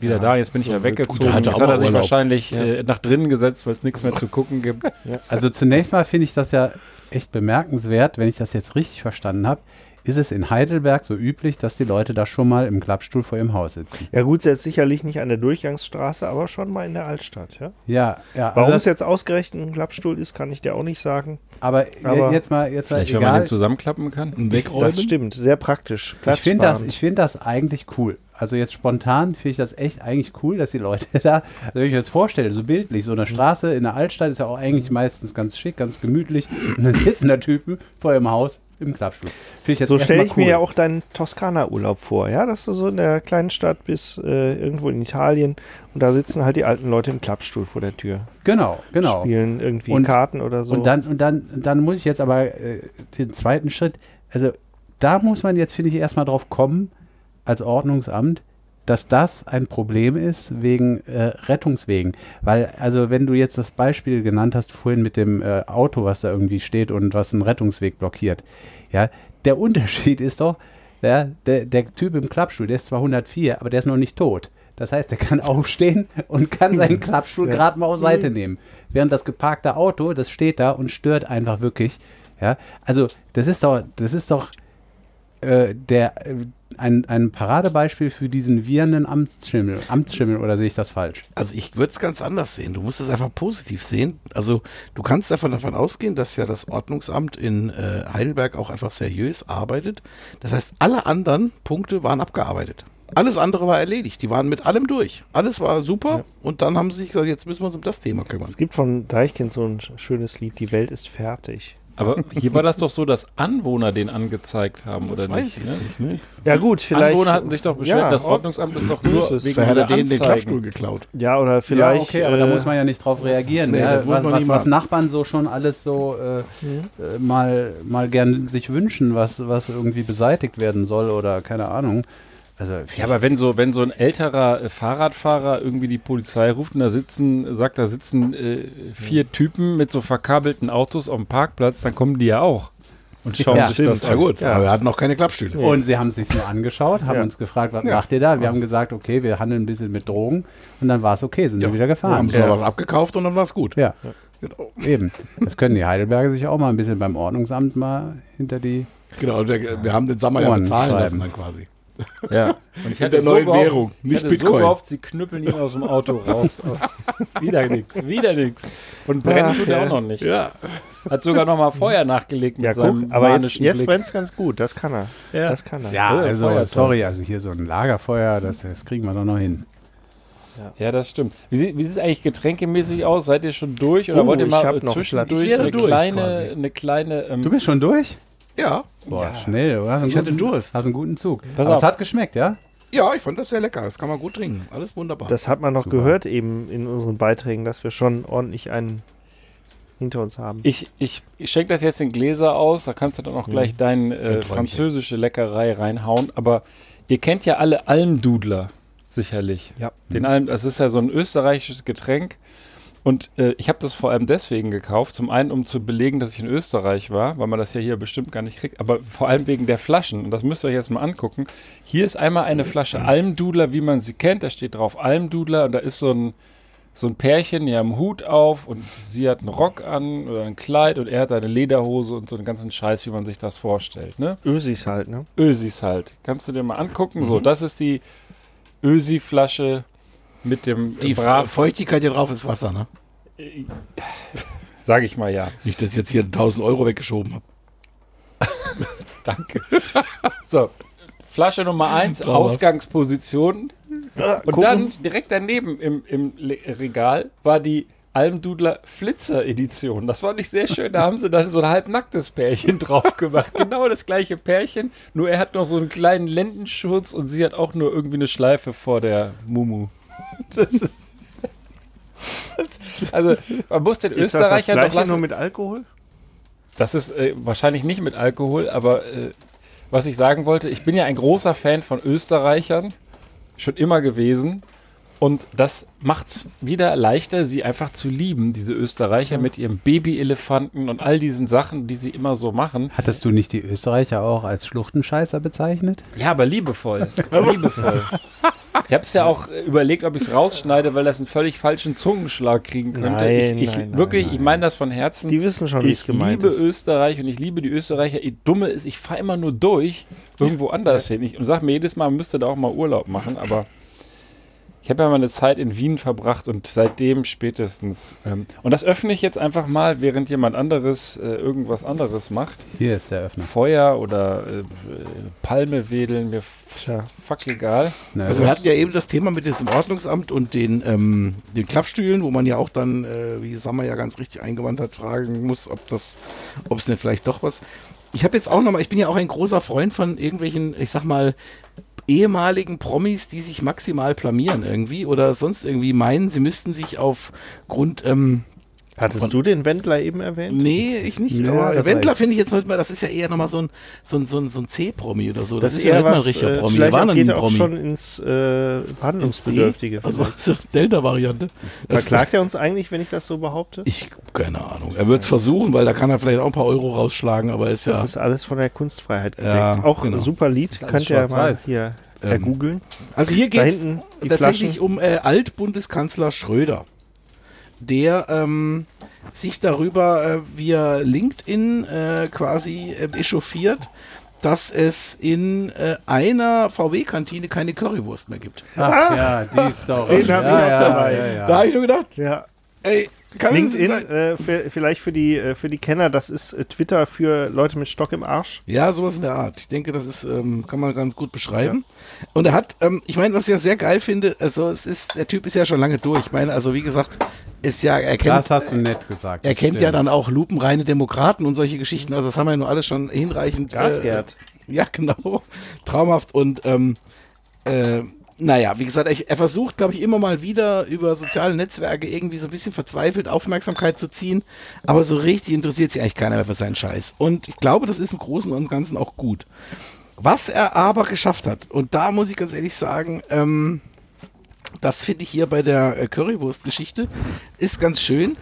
wieder da. Jetzt bin ich ja weggezogen. Jetzt hat er sich Urlaub. wahrscheinlich äh, nach drinnen gesetzt, weil es nichts mehr zu gucken gibt. also zunächst mal finde ich das ja echt bemerkenswert, wenn ich das jetzt richtig verstanden habe, ist es in Heidelberg so üblich, dass die Leute da schon mal im Klappstuhl vor ihrem Haus sitzen. Ja gut, jetzt sicherlich nicht an der Durchgangsstraße, aber schon mal in der Altstadt, ja. Ja, ja. Warum also es jetzt ausgerechnet ein Klappstuhl ist, kann ich dir auch nicht sagen. aber, aber- jetzt mal, jetzt mal Vielleicht, wenn man egal. den zusammenklappen kann. Wegräumen. Das stimmt, sehr praktisch. Ich finde das, ich find das eigentlich cool. Also jetzt spontan finde ich das echt eigentlich cool, dass die Leute da, also wenn ich mir jetzt vorstelle, so bildlich, so eine Straße in der Altstadt ist ja auch eigentlich meistens ganz schick, ganz gemütlich. Und dann sitzen da Typen vor ihrem Haus im Klappstuhl. Finde ich jetzt So stelle ich mir cool. ja auch deinen Toskana-Urlaub vor, ja, dass du so in der kleinen Stadt bist, äh, irgendwo in Italien und da sitzen halt die alten Leute im Klappstuhl vor der Tür, Genau, genau. spielen irgendwie Und- Karten oder so. Und dann, und dann, dann muss ich jetzt aber äh, den zweiten Schritt, also da muss man jetzt, finde ich, erstmal drauf kommen, als Ordnungsamt, dass das ein Problem ist wegen äh, Rettungswegen. Weil, also wenn du jetzt das Beispiel genannt hast vorhin mit dem äh, Auto, was da irgendwie steht und was einen Rettungsweg blockiert, ja, der Unterschied ist doch, ja, der, der Typ im Klappstuhl, der ist zwar 104, aber der ist noch nicht tot. Das heißt, der kann aufstehen und kann seinen Klappstuhl Ja. gerade mal auf Seite nehmen. Während das geparkte Auto, das steht da und stört einfach wirklich. Ja, also das ist doch, das ist doch äh, der, ein, ein Paradebeispiel für diesen wirrenden Amtsschimmel. Amtsschimmel, oder sehe ich das falsch? Also ich würde es ganz anders sehen. Du musst es einfach positiv sehen. Also du kannst davon, davon ausgehen, dass ja das Ordnungsamt in äh, Heidelberg auch einfach seriös arbeitet. Das heißt, alle anderen Punkte waren abgearbeitet. Alles andere war erledigt. Die waren mit allem durch. Alles war super. Und dann haben sie sich gesagt, jetzt müssen wir uns um das Thema kümmern. es gibt von Deichkind so ein schönes Lied, Die Welt ist fertig. Aber hier war das doch so, dass Anwohner den angezeigt haben, Das oder weiß nicht? ich ne? nicht. Ne? Ja gut, vielleicht. Anwohner hatten sich doch beschwert, Ja, das Ord- Ordnungsamt ist doch nur wegen Vielleicht hat er der denen den. Klappstuhl geklaut. Ja, oder vielleicht. ja, okay, aber da äh, muss man ja nicht drauf reagieren. Nee, ja, das muss was, man was, nicht was. Nachbarn so schon alles so äh, äh, mal, mal gern sich wünschen, was, was irgendwie beseitigt werden soll oder keine Ahnung. Also, Ja, aber wenn so, wenn so ein älterer äh, Fahrradfahrer irgendwie die Polizei ruft und da sitzen, sagt, da sitzen äh, vier Typen mit so verkabelten Autos auf dem Parkplatz, dann kommen die ja auch und schauen Ja, sich stimmt. das Ja an. gut, Ja. aber wir hatten auch keine Klappstühle. Und sie haben es sich nur angeschaut, haben Ja. uns gefragt, was Ja. macht ihr da? Wir haben gesagt, okay, wir handeln ein bisschen mit Drogen und dann war es okay, sind Ja. wir wieder Wir gefahren. haben so Ja. noch was abgekauft und dann war es gut. Ja, Genau. eben. Das können die Heidelberger sich auch mal ein bisschen beim Ordnungsamt mal hinter die. genau und wir, wir haben den Sommer ja bezahlen lassen dann quasi. Ja. Und ich Mit der neuen gehofft, Währung, ich nicht hatte so Bitcoin. gehofft, sie knüppeln ihn aus dem Auto raus. wieder nichts, wieder nichts. Und brennen tut er auch noch nicht. Ja. Hat sogar noch mal Feuer nachgelegt mit Ja, seinem guck, aber jetzt, jetzt brennt es ganz gut. Das kann er. Ja. Das kann er. Ja, also Feuerzeug. sorry, also hier so ein Lagerfeuer, das, das kriegen wir doch noch hin. Ja, das stimmt. Wie, sieht- wie sieht es eigentlich getränkemäßig aus? Seid ihr schon durch oder Oh, wollt ihr ich mal zwischendurch Ich eine, durch kleine, eine kleine, ähm, Du bist schon durch? Ja. Boah, schnell, oder? Hast Ich hatte guten- Durst. Hast einen guten Zug. Pass Aber auf. es hat geschmeckt, ja? Ja, ich fand das sehr lecker. Das kann man gut trinken. Alles wunderbar. Das hat man noch Super. gehört eben in unseren Beiträgen, dass wir schon ordentlich einen hinter uns haben. Ich, ich, ich schenke das jetzt in Gläser aus, da kannst du dann auch gleich deine äh, französische Leckerei reinhauen. Aber ihr kennt ja alle Almdudler, sicherlich. Ja. Den Alm, das ist ja so ein österreichisches Getränk. Und äh, ich habe das vor allem deswegen gekauft. Zum einen, um zu belegen, dass ich in Österreich war, weil man das ja hier bestimmt gar nicht kriegt. Aber vor allem wegen der Flaschen. Und das müsst ihr euch jetzt mal angucken. Hier ist einmal eine Flasche Almdudler, wie man sie kennt. Da steht drauf Almdudler und da ist so ein, so ein Pärchen, die haben einen Hut auf und sie hat einen Rock an oder ein Kleid und er hat eine Lederhose und so einen ganzen Scheiß, wie man sich das vorstellt. Ne? Ösis halt, ne? Ösis halt. Kannst du dir mal angucken. So, das ist die Ösi-Flasche mit dem die brav, Feuchtigkeit hier drauf ist Wasser, ne? sage ich mal ja. Nicht, dass ich jetzt hier 1000 Euro weggeschoben habe. Danke. so, Flasche Nummer 1, Brauch was. Ausgangsposition. Und gucken. dann direkt daneben im, im Regal war die Almdudler Flitzer Edition. Das fand ich sehr schön. Da haben sie dann so ein halbnacktes Pärchen drauf gemacht. Genau das gleiche Pärchen, nur er hat noch so einen kleinen Lendenschurz und sie hat auch nur irgendwie eine Schleife vor der Mumu. Das ist. Das, also, man muss den Ist das das Österreichern doch lassen. nur mit Alkohol? Das ist äh, wahrscheinlich nicht mit Alkohol, aber äh, was ich sagen wollte, ich bin ja ein großer Fan von Österreichern, schon immer gewesen. Und das macht es wieder leichter, sie einfach zu lieben, diese Österreicher mit ihrem Babyelefanten und all diesen Sachen, die sie immer so machen. Hattest du nicht die Österreicher auch als Schluchtenscheißer bezeichnet? Ja, aber liebevoll. liebevoll. Ich habe es ja auch überlegt, ob ich es rausschneide, weil das einen völlig falschen Zungenschlag kriegen könnte. Nein, ich ich nein, wirklich, nein, ich meine das von Herzen. Die wissen schon, wie es ich gemeint liebe ist. Österreich und ich liebe die Österreicher. Ich dumme ist, ich fahre immer nur durch, irgendwo anders hin. Ich, und sag mir jedes Mal, man müsste da auch mal Urlaub machen, aber ich habe ja mal eine Zeit in Wien verbracht und seitdem spätestens. Ähm, und das öffne ich jetzt einfach mal, während jemand anderes äh, irgendwas anderes macht. Hier ist der Öffner. Feuer oder äh, Palme wedeln, mir Tja. fuck egal. Na, Also wir hatten ja eben das Thema mit diesem Ordnungsamt und den, ähm, den Klappstühlen, wo man ja auch dann, äh, wie Sammer ja ganz richtig eingewandt hat, fragen muss, ob das, ob es denn vielleicht doch was. Ich habe jetzt auch nochmal, ich bin ja auch ein großer Freund von irgendwelchen, ich sag mal, ehemaligen Promis, die sich maximal blamieren irgendwie oder sonst irgendwie meinen, sie müssten sich aufgrund ähm, Hattest du den Wendler eben erwähnt? Nee, ich nicht. Ja, aber das Wendler finde ich jetzt nicht mal, das ist ja eher nochmal so ein, so ein, so ein, so ein C-Promi oder so. Das, ist, eher ja nicht mal ein richtiger äh, Promi. Vielleicht Der war auch noch nie geht ein er auch Promi. schon ins äh, Behandlungsbedürftige. Also vielleicht. so Delta-Variante. Das- Verklagt er uns eigentlich, wenn ich das so behaupte? Ich, keine Ahnung. Er wird es versuchen, weil da kann er vielleicht auch ein paar Euro rausschlagen, aber ist ja. Das ist alles von der Kunstfreiheit gedeckt. Ja, auch genau. super Lied, könnt ihr mal hier Ähm, ergoogeln. Also hier geht es tatsächlich Flaschen. um äh, Altbundeskanzler Schröder, der ähm, sich darüber äh, via LinkedIn äh, quasi äh, echauffiert, dass es in äh, einer VW-Kantine keine Currywurst mehr gibt. Ach, ja, die Story. Den hab ich ja, auch ja, dabei. Ja, ja. Da habe ich nur gedacht, Ja, ey, kann LinkedIn, äh, für, vielleicht für die, äh, für die Kenner, das ist äh, Twitter für Leute mit Stock im Arsch. Ja, sowas in der Art. Ich denke, das ist, ähm, kann man ganz gut beschreiben. Und er hat, ähm, ich meine, was ich ja sehr geil finde, also es ist, der Typ ist ja schon lange durch. Ich meine, also wie gesagt, ist ja, er kennt, Das hast du nett gesagt. er kennt ja stimmt. dann auch lupenreine Demokraten und solche Geschichten. Also das haben wir ja nur alles schon hinreichend. Gasgerd. Äh, ja, genau. Traumhaft. Und ähm, äh, naja, wie gesagt, er, er versucht, glaube ich, immer mal wieder über soziale Netzwerke irgendwie so ein bisschen verzweifelt Aufmerksamkeit zu ziehen. Aber so richtig interessiert sich eigentlich keiner mehr für seinen Scheiß. Und ich glaube, das ist im Großen und Ganzen auch gut. Was er aber geschafft hat, und da muss ich ganz ehrlich sagen, ähm, das finde ich hier bei der äh, Currywurst-Geschichte, ist ganz schön.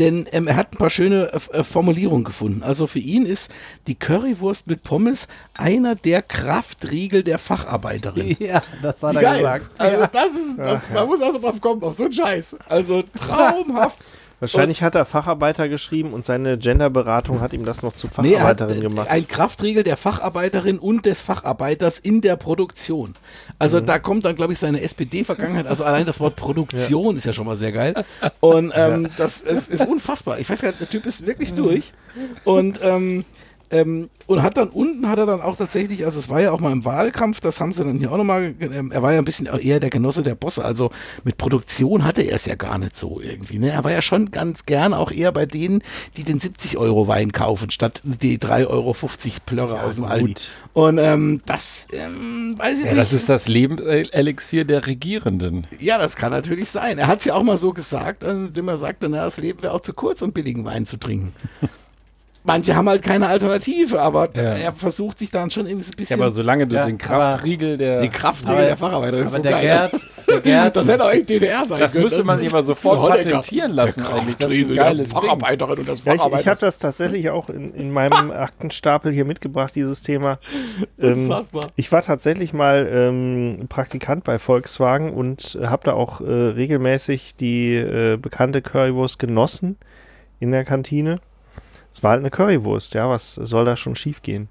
Denn ähm, er hat ein paar schöne äh, äh, Formulierungen gefunden. Also für ihn ist die Currywurst mit Pommes einer der Kraftriegel der Facharbeiterin. Ja, das hat er Geil. gesagt. Also das ist, das, da muss er drauf kommen, auf so einen Scheiß. Also traumhaft. Wahrscheinlich hat er Facharbeiter geschrieben und seine Genderberatung hat ihm das noch zu Nee, er hat Facharbeiterin äh, gemacht. ein Kraftriegel der Facharbeiterin und des Facharbeiters in der Produktion. Also da kommt dann, glaube ich, seine SPD-Vergangenheit. Also allein das Wort Produktion ist ja schon mal sehr geil. Und ähm, das ist, ist unfassbar. Ich weiß gar nicht, der Typ ist wirklich durch. Und ähm, ähm, und hat dann unten hat er dann auch tatsächlich, also es war ja auch mal im Wahlkampf, das haben sie dann hier auch nochmal, ähm, er war ja ein bisschen eher der Genosse der Bosse, also mit Produktion hatte er es ja gar nicht so irgendwie. Ne? Er war ja schon ganz gern auch eher bei denen, die den 70 Euro Wein kaufen, statt die 3,50 Euro Plörre aus dem Aldi. gut. Und ähm, das ähm, weiß ich Ja, nicht. das ist das Lebenselixier der Regierenden. Ja, das kann natürlich sein. Er hat es ja auch mal so gesagt, indem er sagte, na, das Leben wäre auch zu kurz, um billigen Wein zu trinken. Manche haben halt keine Alternative, aber Ja. er versucht sich dann schon irgendwie so ein Ja, bisschen aber solange du Ja, den Kraftriegel der. die Kraftriegel Aber- der Facharbeiter ist Aber so der geil. Gerd, der Gerd, das hätte auch echt DDR sein Das können. müsste man sich aber sofort patentieren lassen der eigentlich. Das ist ein geiles. Facharbeiterin und das Ja, ich, ich Facharbeiter. habe das tatsächlich auch in, in meinem Aktenstapel hier mitgebracht, dieses Thema. Ähm, Unfassbar. ich war tatsächlich mal ähm, Praktikant bei Volkswagen und habe da auch äh, regelmäßig die äh, bekannte Currywurst genossen in der Kantine. Es war halt eine Currywurst, ja, was soll da schon schief gehen?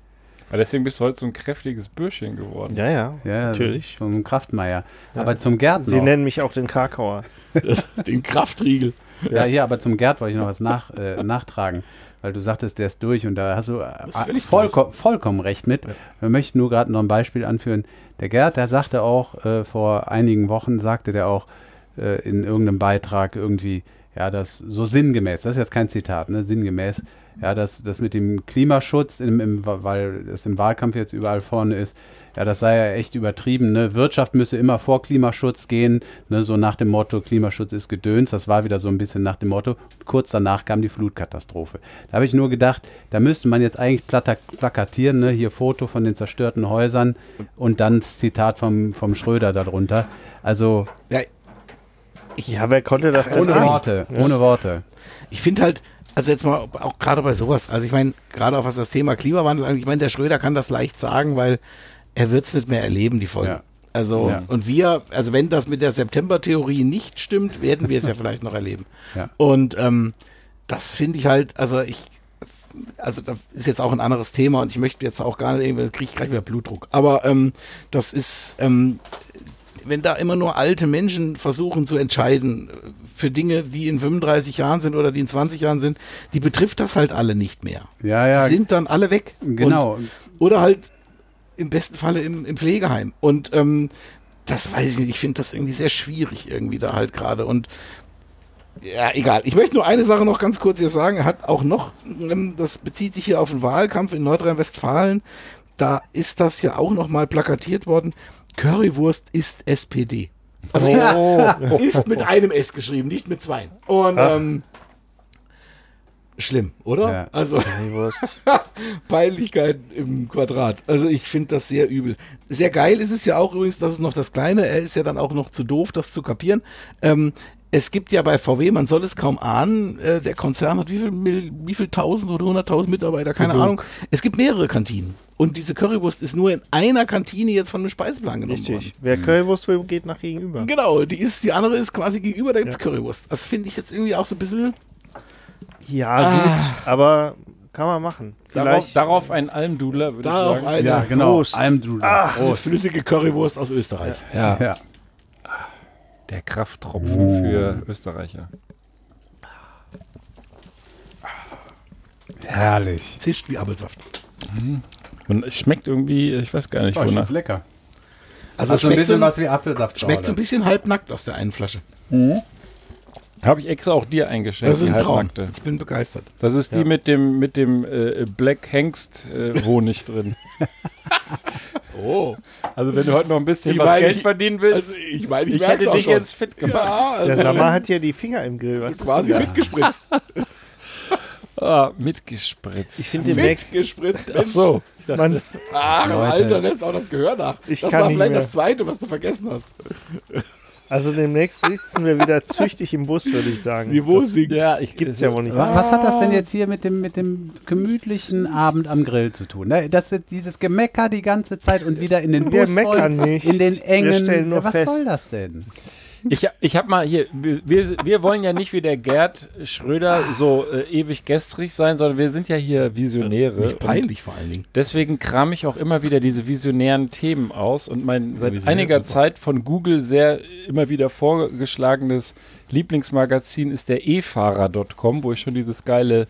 Aber deswegen bist du heute so ein kräftiges Bürschchen geworden. Ja, ja, ja, natürlich. So ein Kraftmeier. Aber zum Gerd Sie noch. nennen mich auch den Krakauer. Den Kraftriegel. Ja, hier, aber zum Gerd wollte ich noch was nach, äh, nachtragen. Weil du sagtest, der ist durch und da hast du äh, völlig vollko vollkommen recht mit. Wir möchten nur gerade noch ein Beispiel anführen. Der Gerd, der sagte auch, äh, vor einigen Wochen sagte der auch äh, in irgendeinem Beitrag irgendwie, ja, das so sinngemäß, das ist jetzt kein Zitat, ne, sinngemäß, ja, das, das mit dem Klimaschutz, im, im, weil es im Wahlkampf jetzt überall vorne ist, ja, das sei ja echt übertrieben. Ne? Wirtschaft müsse immer vor Klimaschutz gehen, ne? so nach dem Motto, Klimaschutz ist Gedöns. Das war wieder so ein bisschen nach dem Motto. Kurz danach kam die Flutkatastrophe. Da habe ich nur gedacht, da müsste man jetzt eigentlich plakatieren, ne? hier Foto von den zerstörten Häusern und dann das Zitat vom, vom Schröder darunter. Also Ja, Ja, wer konnte das denn ohne? Worte, ohne Worte. ich finde halt, also jetzt mal auch gerade bei sowas, also ich meine, gerade auch was das Thema Klimawandel angeht, ich meine, der Schröder kann das leicht sagen, weil er wird es nicht mehr erleben, die Folge. Ja. Also, Ja. und wir, also wenn das mit der September-Theorie nicht stimmt, werden wir es ja vielleicht noch erleben. Ja. Und ähm, das finde ich halt, also ich, also das ist jetzt auch ein anderes Thema und ich möchte jetzt auch gar nicht, irgendwie kriege ich gleich wieder Blutdruck. Aber ähm, das ist, ähm, wenn da immer nur alte Menschen versuchen zu entscheiden für Dinge, die in 35 Jahren sind oder die in 20 Jahren sind, die betrifft das halt alle nicht mehr. Ja, ja. Die sind dann alle weg. Genau. Und, oder halt im besten Falle im, im Pflegeheim. Und ähm, das weiß ich nicht, ich finde das irgendwie sehr schwierig irgendwie da halt gerade. Und ja, egal. Ich möchte nur eine Sache noch ganz kurz hier sagen. Er hat auch noch, ähm, das bezieht sich hier auf den Wahlkampf in Nordrhein-Westfalen. Da ist das ja auch noch mal plakatiert worden. Currywurst ist SPD. Also ist, ist mit einem S geschrieben, nicht mit zwei. Und ähm, schlimm, oder? Ja. Also. Peinlichkeit im Quadrat. Also ich finde das sehr übel. Sehr geil ist es ja auch übrigens, das ist noch das Kleine, er ist ja dann auch noch zu doof, das zu kapieren. Ähm, es gibt ja bei VW, man soll es kaum ahnen, äh, der Konzern hat wie viel, wie viel tausend oder hunderttausend Mitarbeiter, keine Ahnung. Es gibt mehrere Kantinen. Und diese Currywurst ist nur in einer Kantine jetzt von einem Speiseplan genommen worden. Richtig. Wer Currywurst will, geht nach gegenüber. Genau, die ist, die andere ist quasi gegenüber, da gibt's Currywurst. Das finde ich jetzt irgendwie auch so ein bisschen. Ja, gut, aber kann man machen. Darauf, darauf ein Almdudler, würde Darauf ich sagen. eine, Ja, genau. Prost. Almdudler. eine Prost. flüssige Currywurst aus Österreich. Ja, Ja. der Krafttropfen für Österreicher. Herrlich. Zischt wie Apfelsaft. Und es schmeckt irgendwie, ich weiß gar nicht, Oh, wonach. lecker. Also, Also ein schmeckt, so, bisschen was wie Apfelsaft. schmeckt so ein bisschen halbnackt aus der einen Flasche. Habe ich extra auch dir eingeschenkt, Das ist die ein Traum. halbnackte. Ich bin begeistert. Das ist die mit dem, mit dem äh, Black Hengst äh, Honig drin. Oh. Also wenn du heute noch ein bisschen Ich was meine, Geld ich- verdienen willst, Also ich meine, ich, ich hätte auch dich schon. jetzt fit gemacht. Ja, also der Sammer hat ja die Finger im Grill. Was quasi fit gespritzt. Ah, mitgespritzt. Ich finde fit demnächst, gespritzt. Ach so. Ich dachte, man, Ach, Leute. Alter, lässt auch das Gehör nach. Ich das kann war vielleicht mehr. das zweite, was du vergessen hast. also demnächst sitzen wir wieder züchtig im Bus, würde ich Das sagen. Niveau sinkt. ja, ich Gibt's es ja wohl nicht. Wa- Was hat das denn jetzt hier mit dem, mit dem gemütlichen Abend am Grill zu tun? Ne? Das ist dieses Gemecker die ganze Zeit und wieder in den Wir Bus meckern rollen, nicht. in den Wir engen. stellen nur was fest. soll das denn? Ich, ich habe mal hier, wir, wir wollen ja nicht wie der Gerd Schröder so äh, ewig gestrig sein, sondern wir sind ja hier Visionäre. Nicht und peinlich vor allen Dingen. Deswegen kram ich auch immer wieder diese visionären Themen aus und mein seit Visionär einiger. Zeit von Google sehr immer wieder vorgeschlagenes Lieblingsmagazin ist der e-fahrer.com, wo ich schon dieses geile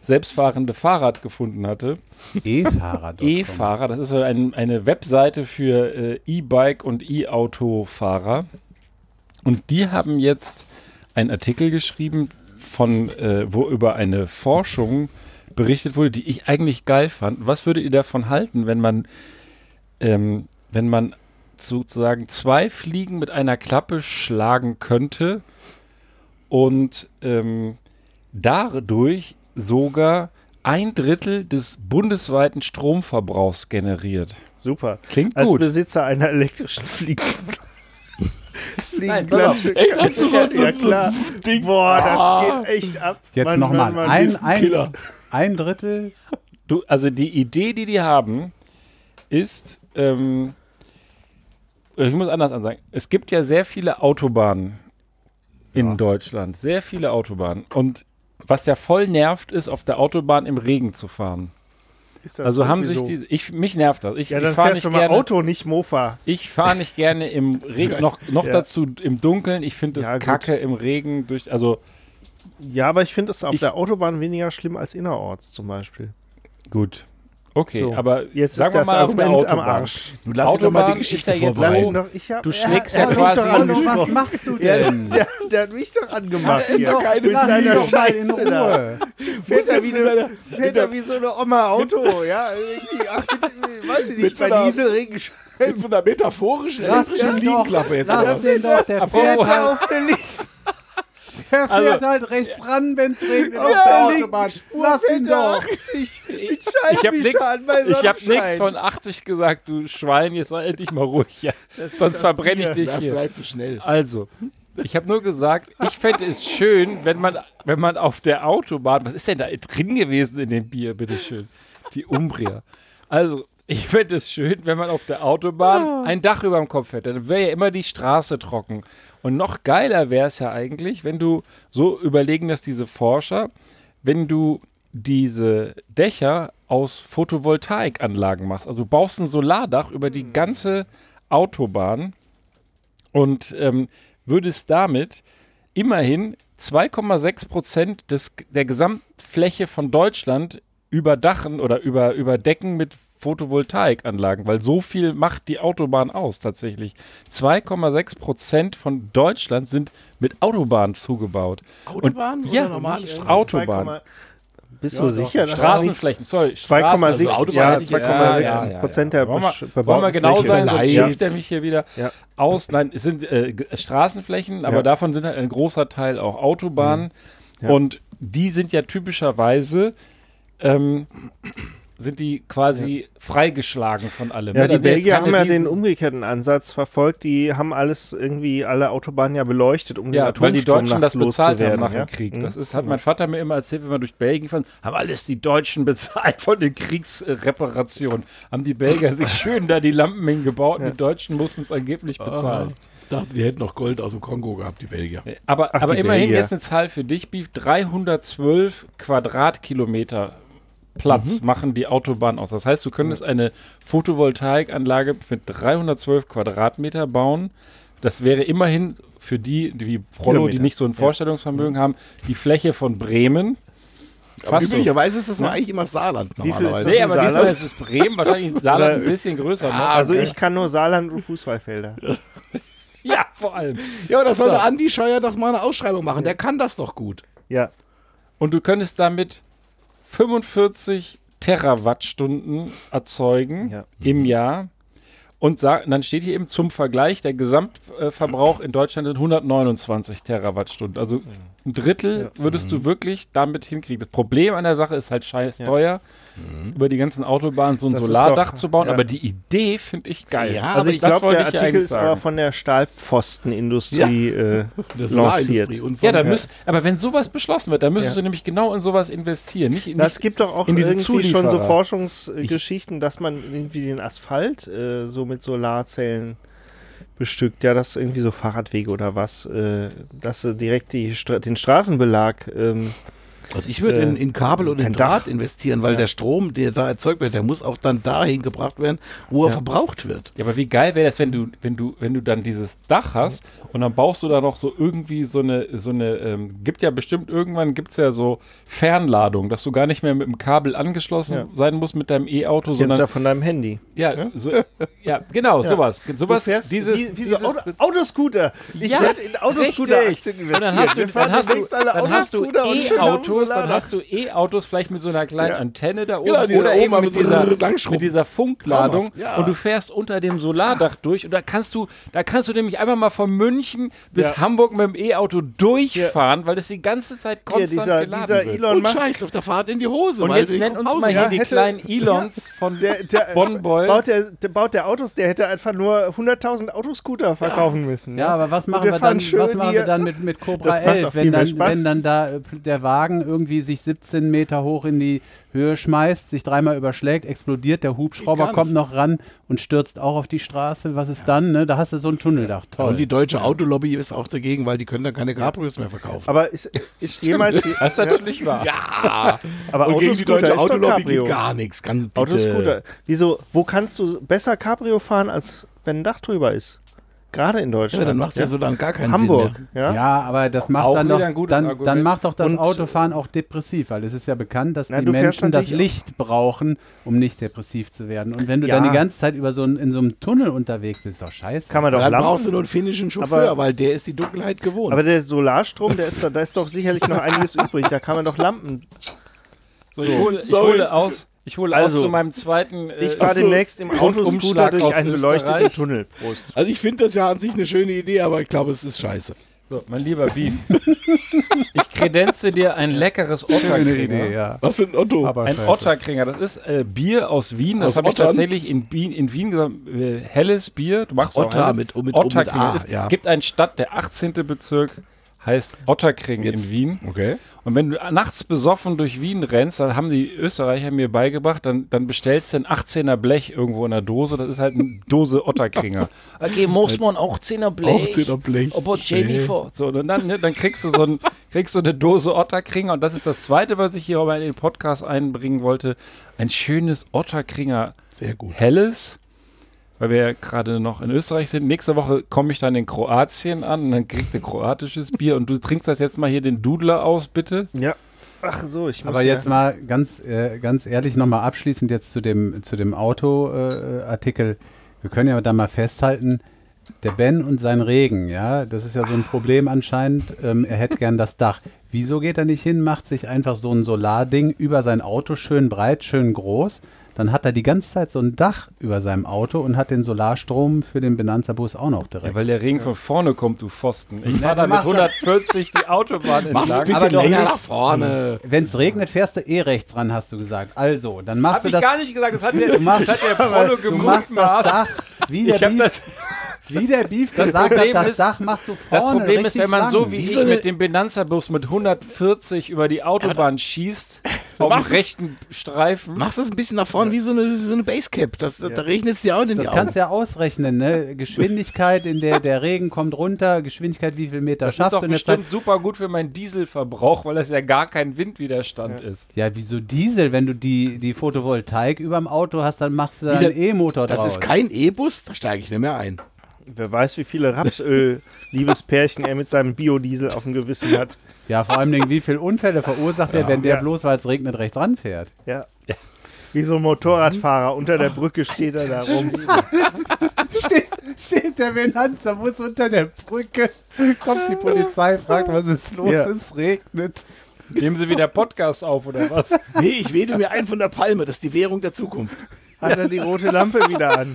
selbstfahrende Fahrrad gefunden hatte. E-Fahrer. E-Fahrer, das ist ein, eine Webseite für äh, E-Bike und E-Auto-Fahrer. Und die haben jetzt einen Artikel geschrieben, von, äh, wo über eine Forschung berichtet wurde, die ich eigentlich geil fand. Was würdet ihr davon halten, wenn man, ähm, wenn man sozusagen zwei Fliegen mit einer Klappe schlagen könnte und ähm, dadurch sogar ein Drittel des bundesweiten Stromverbrauchs generiert. Super. Klingt Als gut. Besitzer einer elektrischen Fliegen. Nein. Fliegenklatsche. Echt, hast du so- ja, so klar. Ding? Boah, das Ah. geht echt ab. Jetzt nochmal. Ein, ist ein ein, Killer. ein Drittel. Du, also die Idee, die die haben, ist, ähm, ich muss anders ansagen, es gibt ja sehr viele Autobahnen in Deutschland, sehr viele Autobahnen. Und was ja voll nervt, ist, auf der Autobahn im Regen zu fahren. Ist das Also haben sich so? die, ich, mich nervt das. Ich, Ja, ich dann fährst nicht du mal gerne, Auto, nicht Mofa. ich fahre nicht gerne im Regen, noch, noch Ja. dazu im Dunkeln. Ich finde es Ja, kacke im Regen durch, also Ja, aber ich finde es auf Ich- der Autobahn weniger schlimm als innerorts zum Beispiel. gut. Okay, So, aber jetzt sagen ist wir das mal auf der Argument am. Arsch. Du lass doch mal die Geschichte ist ja doch, ich hab, Du schlägst ja mich quasi- doch Hallo, was machst du Der, denn? der, der hat mich doch angemacht. ist hier. doch keine Mit seiner doch mal in Scheiße da. Fährt er wie, mit eine, fährt mit er der- wie so eine Oma Auto, ja? Irgendwie, Ach, bitte, weiß ich Mit nicht, so bei Nieselregen Mit so einer metaphorischen elektrischen den doch, Fliegenklappe jetzt. lass den doch, der fährt, auf der Linie. Der Also- fährt halt rechts ran, wenn es regnet auf Ja, der Autobahn. Lass ihn doch. 80 mit Ich habe nichts ich hab nix von 80 gesagt, du Schwein, jetzt sei endlich mal ruhig. Ja. Sonst verbrenne ich dich Ja, hier. vielleicht zu schnell. Also, ich habe nur gesagt, ich fände es schön, wenn man, wenn man auf der Autobahn, was ist denn da drin gewesen in dem Bier, bitteschön? Die Umbria. Also, Ich fände es schön, wenn man auf der Autobahn ein Dach über dem Kopf hätte. Dann wäre ja immer die Straße trocken. Und noch geiler wäre es ja eigentlich, wenn du, so überlegen das diese Forscher, wenn du diese Dächer aus Photovoltaikanlagen machst. Also baust ein Solardach über die ganze Autobahn und ähm, würdest damit immerhin 2,6 Prozent des, der Gesamtfläche von Deutschland überdachen oder über, überdecken mit Photovoltaikanlagen, weil so viel macht die Autobahn aus tatsächlich. 2,6 Prozent von Deutschland sind mit Autobahnen zugebaut. Autobahn Und, ja, oder normale Straßen? Autobahn. 2,- Bist du sicher? Straßenflächen, sorry. 2,6 Autobahn ja, hätte ich jetzt 2,6 ja, ja, Prozent ja. der Wollen wir, wollen wir genau sein, sonst schiebt er mich hier wieder Ja. aus. Nein, es sind äh, Straßenflächen, aber Ja. davon sind halt ein großer Teil auch Autobahnen. Ja. Und die sind ja typischerweise, ähm, sind die quasi freigeschlagen von allem. Ja, ne? die Belgier haben ja Riesen- den umgekehrten Ansatz verfolgt. Die haben alles irgendwie, alle Autobahnen ja beleuchtet, um Ja, den weil die Atomstrom Deutschen das bezahlt haben nach ja? dem Krieg. Mhm. Das ist, hat mein Vater mir immer erzählt, wenn wir durch Belgien fahren, haben alles die Deutschen bezahlt von den Kriegsreparationen. Haben die Belgier sich schön da die Lampen hingebaut und die Deutschen mussten es angeblich bezahlen. Ich dachte, die hätten noch Gold aus dem Kongo gehabt, die Belgier. Aber, Ach, aber die immerhin Belgier. jetzt eine Zahl für dich, Beef. 312 Quadratkilometer Platz Mhm. machen die Autobahn aus. Das heißt, du könntest eine Photovoltaikanlage für 312 Quadratmeter bauen. Das wäre immerhin für die, die wie Frollo, die nicht so ein Vorstellungsvermögen haben, die Fläche von Bremen. Aber Fast so. üblicherweise ist das noch eigentlich immer Saarland normalerweise. Nee, aber diesmal Saarland? ist es Bremen, wahrscheinlich ist Saarland ein bisschen größer. noch. Also ich kann nur Saarland und Fußballfelder. ja, vor allem. Ja, aber da soll So. der Andi Scheuer doch mal eine Ausschreibung machen. Der kann das doch gut. Ja. Und du könntest damit 45 Terawattstunden erzeugen Ja. im Jahr. Und sag, dann steht hier eben zum Vergleich, der Gesamtverbrauch in Deutschland sind 129 Terawattstunden. Also ein Drittel würdest du wirklich damit hinkriegen. Das Problem an der Sache ist halt scheiß Ja. teuer, über die ganzen Autobahnen so ein Das Solardach doch- zu bauen. ja. Aber die Idee finde ich geil. Ja, Also aber ich glaube, der ich ja Artikel sagen. von der Stahlpfostenindustrie äh, lanciert. Ja, der- müsst, aber wenn sowas beschlossen wird, dann müsstest Ja. du nämlich genau in sowas investieren. Nicht, Das nicht gibt doch auch in diese irgendwie schon so Zulieferer. Forschungsgeschichten, dass man irgendwie den Asphalt äh, so mit Solarzellen bestückt. Ja, das irgendwie so Fahrradwege oder was, äh, dass sie direkt die den Straßenbelag ähm, Also ich würde Äh, in, in Kabel und in Draht Dach. investieren, weil Ja. der Strom, der da erzeugt wird, der muss auch dann dahin gebracht werden, wo er Ja. verbraucht wird. Ja, aber wie geil wäre das, wenn du, wenn du, wenn du dann dieses Dach hast und dann baust du da noch so irgendwie so eine, so eine, ähm, gibt ja bestimmt irgendwann gibt's ja so Fernladung, dass du gar nicht mehr mit dem Kabel angeschlossen Ja. sein musst mit deinem E-Auto, sondern ja von deinem Handy. ja, so, ja, genau, sowas, sowas, dieses, wie, wie so dieses Auto, Autoscooter. Ich Ja, werde in Autoscooter richtig. Aktien Und dann hast du, dann hast du, dann hast du Autoscooter E-Autos, dann hast du E-Autos vielleicht mit so einer kleinen Ja. Antenne da oben Genau, die da oder oben eben mit dieser, mit dieser Funkladung ja. und du fährst unter dem Solardach durch und da kannst du, da kannst du nämlich einfach mal von München bis Ja. Hamburg mit dem E-Auto durchfahren, weil das die ganze Zeit konstant dieser, geladen dieser wird. Elon Und Musk, scheiß auf der Fahrt in die Hose. und jetzt sie nenn uns mal hier Ja, die kleinen Elons von der, der, Bonboy. baut, der, der baut der Autos, der hätte einfach nur 100.000 Autoscooter verkaufen müssen. Ja, aber was machen wir wir, dann, was machen wir dann mit, mit Cobra Das macht 11, doch viel wenn dann, wenn dann da äh, der Wagen irgendwie sich 17 Meter hoch in die Höhe schmeißt, sich dreimal überschlägt, explodiert, der Hubschrauber kommt noch ran und stürzt auch auf die Straße. Was ist dann? Ne? Da hast du so ein Tunneldach. Toll. Und die deutsche Autolobby ist auch dagegen, weil die können dann keine Cabrios mehr verkaufen. Aber ist, ist jemals. Das ist natürlich wahr. ja, Aber und gegen die deutsche Autolobby geht gar nichts. Ganz bitte. Autoscooter. Wieso? Wo kannst du besser Cabrio fahren, als wenn ein Dach drüber ist? Gerade in Ja, Deutschland. dann macht ja so dann gar keinen Hamburg. Sinn Ja? Ja, aber das macht Auch dann doch, ein gutes dann, dann macht doch das Und- Autofahren auch depressiv, weil es ist ja bekannt, dass Na, die Menschen das Licht brauchen, um nicht depressiv zu werden. Und wenn du Ja. dann die ganze Zeit über so ein, in so einem Tunnel unterwegs bist, ist doch scheiße. Kann man doch Dann brauchst du lampen. nur einen finnischen Chauffeur, Aber- weil der ist die Dunkelheit gewohnt. Aber der Solarstrom, der ist da, da ist doch sicherlich noch einiges übrig. Da kann man doch Lampen. So, ich, hole, ich hole aus, ich hole Also, aus zu meinem zweiten. äh, Ich fahre so. demnächst im Autoscooter durch einen beleuchteten. Tunnel. Prost. also ich finde das ja an sich eine schöne Idee, aber ich glaube, es ist scheiße. So, mein lieber Beef. ich kredenze dir ein leckeres Otterkringer. ja. Was für ein Otto. Aber Ein scheiße. Otterkringer, das ist äh, Bier aus Wien. Das habe ich tatsächlich in Wien, in Wien gesagt. Äh, helles Bier. Du machst auch Otter helles. mit- mit- mit Otterkringer. A, Es ja. gibt eine Stadt, der 18. Bezirk heißt Otterkring in Jetzt. Wien. Okay. Und wenn du nachts besoffen durch Wien rennst, dann haben die Österreicher mir beigebracht, dann, dann bestellst du ein 18er Blech irgendwo in der Dose. Das ist halt eine Dose Otterkringer. Okay, muss man auch 10er Blech. 18er Blech. Aber Jennifer. So, und dann, ne, dann kriegst du so ein, kriegst du eine Dose Otterkringer. Und das ist das Zweite, was ich hier in den Podcast einbringen wollte. Ein schönes Otterkringer Sehr gut. Helles. Weil wir ja gerade noch in Österreich sind. Nächste Woche komme ich dann in Kroatien an und dann kriegst du kroatisches Bier. Und du trinkst das jetzt mal hier den Dudler aus, bitte. Ja. Ach so, ich muss Aber ja- jetzt mal ganz, äh, ganz ehrlich nochmal abschließend jetzt zu dem, zu dem Auto-Artikel. Wir können ja da mal festhalten, der Ben und sein Regen, ja, das ist ja so ein Problem anscheinend. Ähm, er hätte gern das Dach. Wieso geht er nicht hin, macht sich einfach so ein Solarding über sein Auto schön breit, schön groß. Dann hat er die ganze Zeit so ein Dach über seinem Auto und hat den Solarstrom für den Benanza-Bus auch noch direkt. Ja, weil der Regen von vorne kommt, du Pfosten. Ich fahre da mit machst das- 140 die Autobahn Mach's ein entlang. bisschen Aber länger nicht. nach vorne. Wenn es regnet, fährst du eh rechts ran, hast du gesagt. Also, dann machst Hab du ich das. gar nicht gesagt, das hat der, Du machst, das hat der Prolo du machst das gemutmaßt. Dach, wie der, Ich hab Beef, das, wie der Beef Das gesagt Problem hat, das ist- Dach machst du das vorne Problem ist, wenn man so lang. wie Wie ich so mit dem Benanza-Bus mit 140 über die Autobahn schießt, auf dem rechten Streifen. Machst das ein bisschen nach vorne wie so eine, so eine Basecap. Das, Da regnet es dir auch in die Das Augen. kannst du ja ausrechnen, ne? Geschwindigkeit, in der der Regen kommt runter, Geschwindigkeit, wie viel Meter Das ist schaffst doch du der Zeit. bestimmt super gut für meinen Dieselverbrauch, weil das ja gar kein Windwiderstand ist. Ja, wieso Diesel? Wenn du die, die Photovoltaik überm Auto hast, dann machst du da einen E-Motor das draus. ist kein E-Bus, da steige ich nicht mehr ein. Wer weiß, wie viele Rapsöl-Liebespärchen er mit seinem Biodiesel auf dem Gewissen hat. ja, vor allem, Dingen, wie viele Unfälle verursacht er, wenn der Ja. bloß, weil es regnet, rechts ranfährt. Ja. Wie so ein Motorradfahrer unter der Brücke steht er da rum. steht, steht der Benanza muss unter der Brücke, kommt die Polizei, fragt, was ist los, Ja. es regnet. Nehmen Sie wieder Podcast auf oder was? Nee, ich wedel mir ein von der Palme, das ist die Währung der Zukunft. Hat er die rote Lampe wieder an.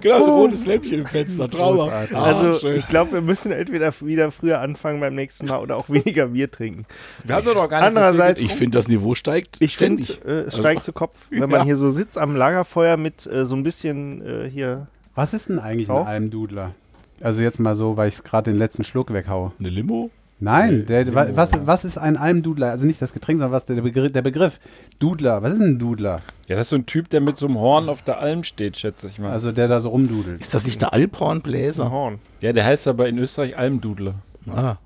Genau, ein rotes Lämpchen im Fenster, Trauer. Großartig. Ah, Also schön. ich glaube, wir müssen entweder wieder früher anfangen beim nächsten Mal oder auch weniger Bier trinken. Wir haben doch noch gar nicht Andererseits- so ich finde, das Niveau steigt Ich finde, ständig. äh, es Also- steigt zu Kopf, wenn Ja. man hier so sitzt am Lagerfeuer mit äh, so ein bisschen äh, hier. Was ist denn eigentlich Auch? ein Almdudler? Also jetzt mal so, weil ich gerade den letzten Schluck weghaue. Eine Limo? Nein, der, wa- was, was ist ein Almdudler? Also nicht das Getränk, sondern was der Begriff, der Begriff. Dudler, was ist ein Dudler? Ja, das ist so ein Typ, der mit so einem Horn auf der Alm steht, schätze ich mal. Also der da so rumdudelt. Ist das nicht der Alphornbläser? Horn. ja, der heißt aber in Österreich Almdudler. Ah.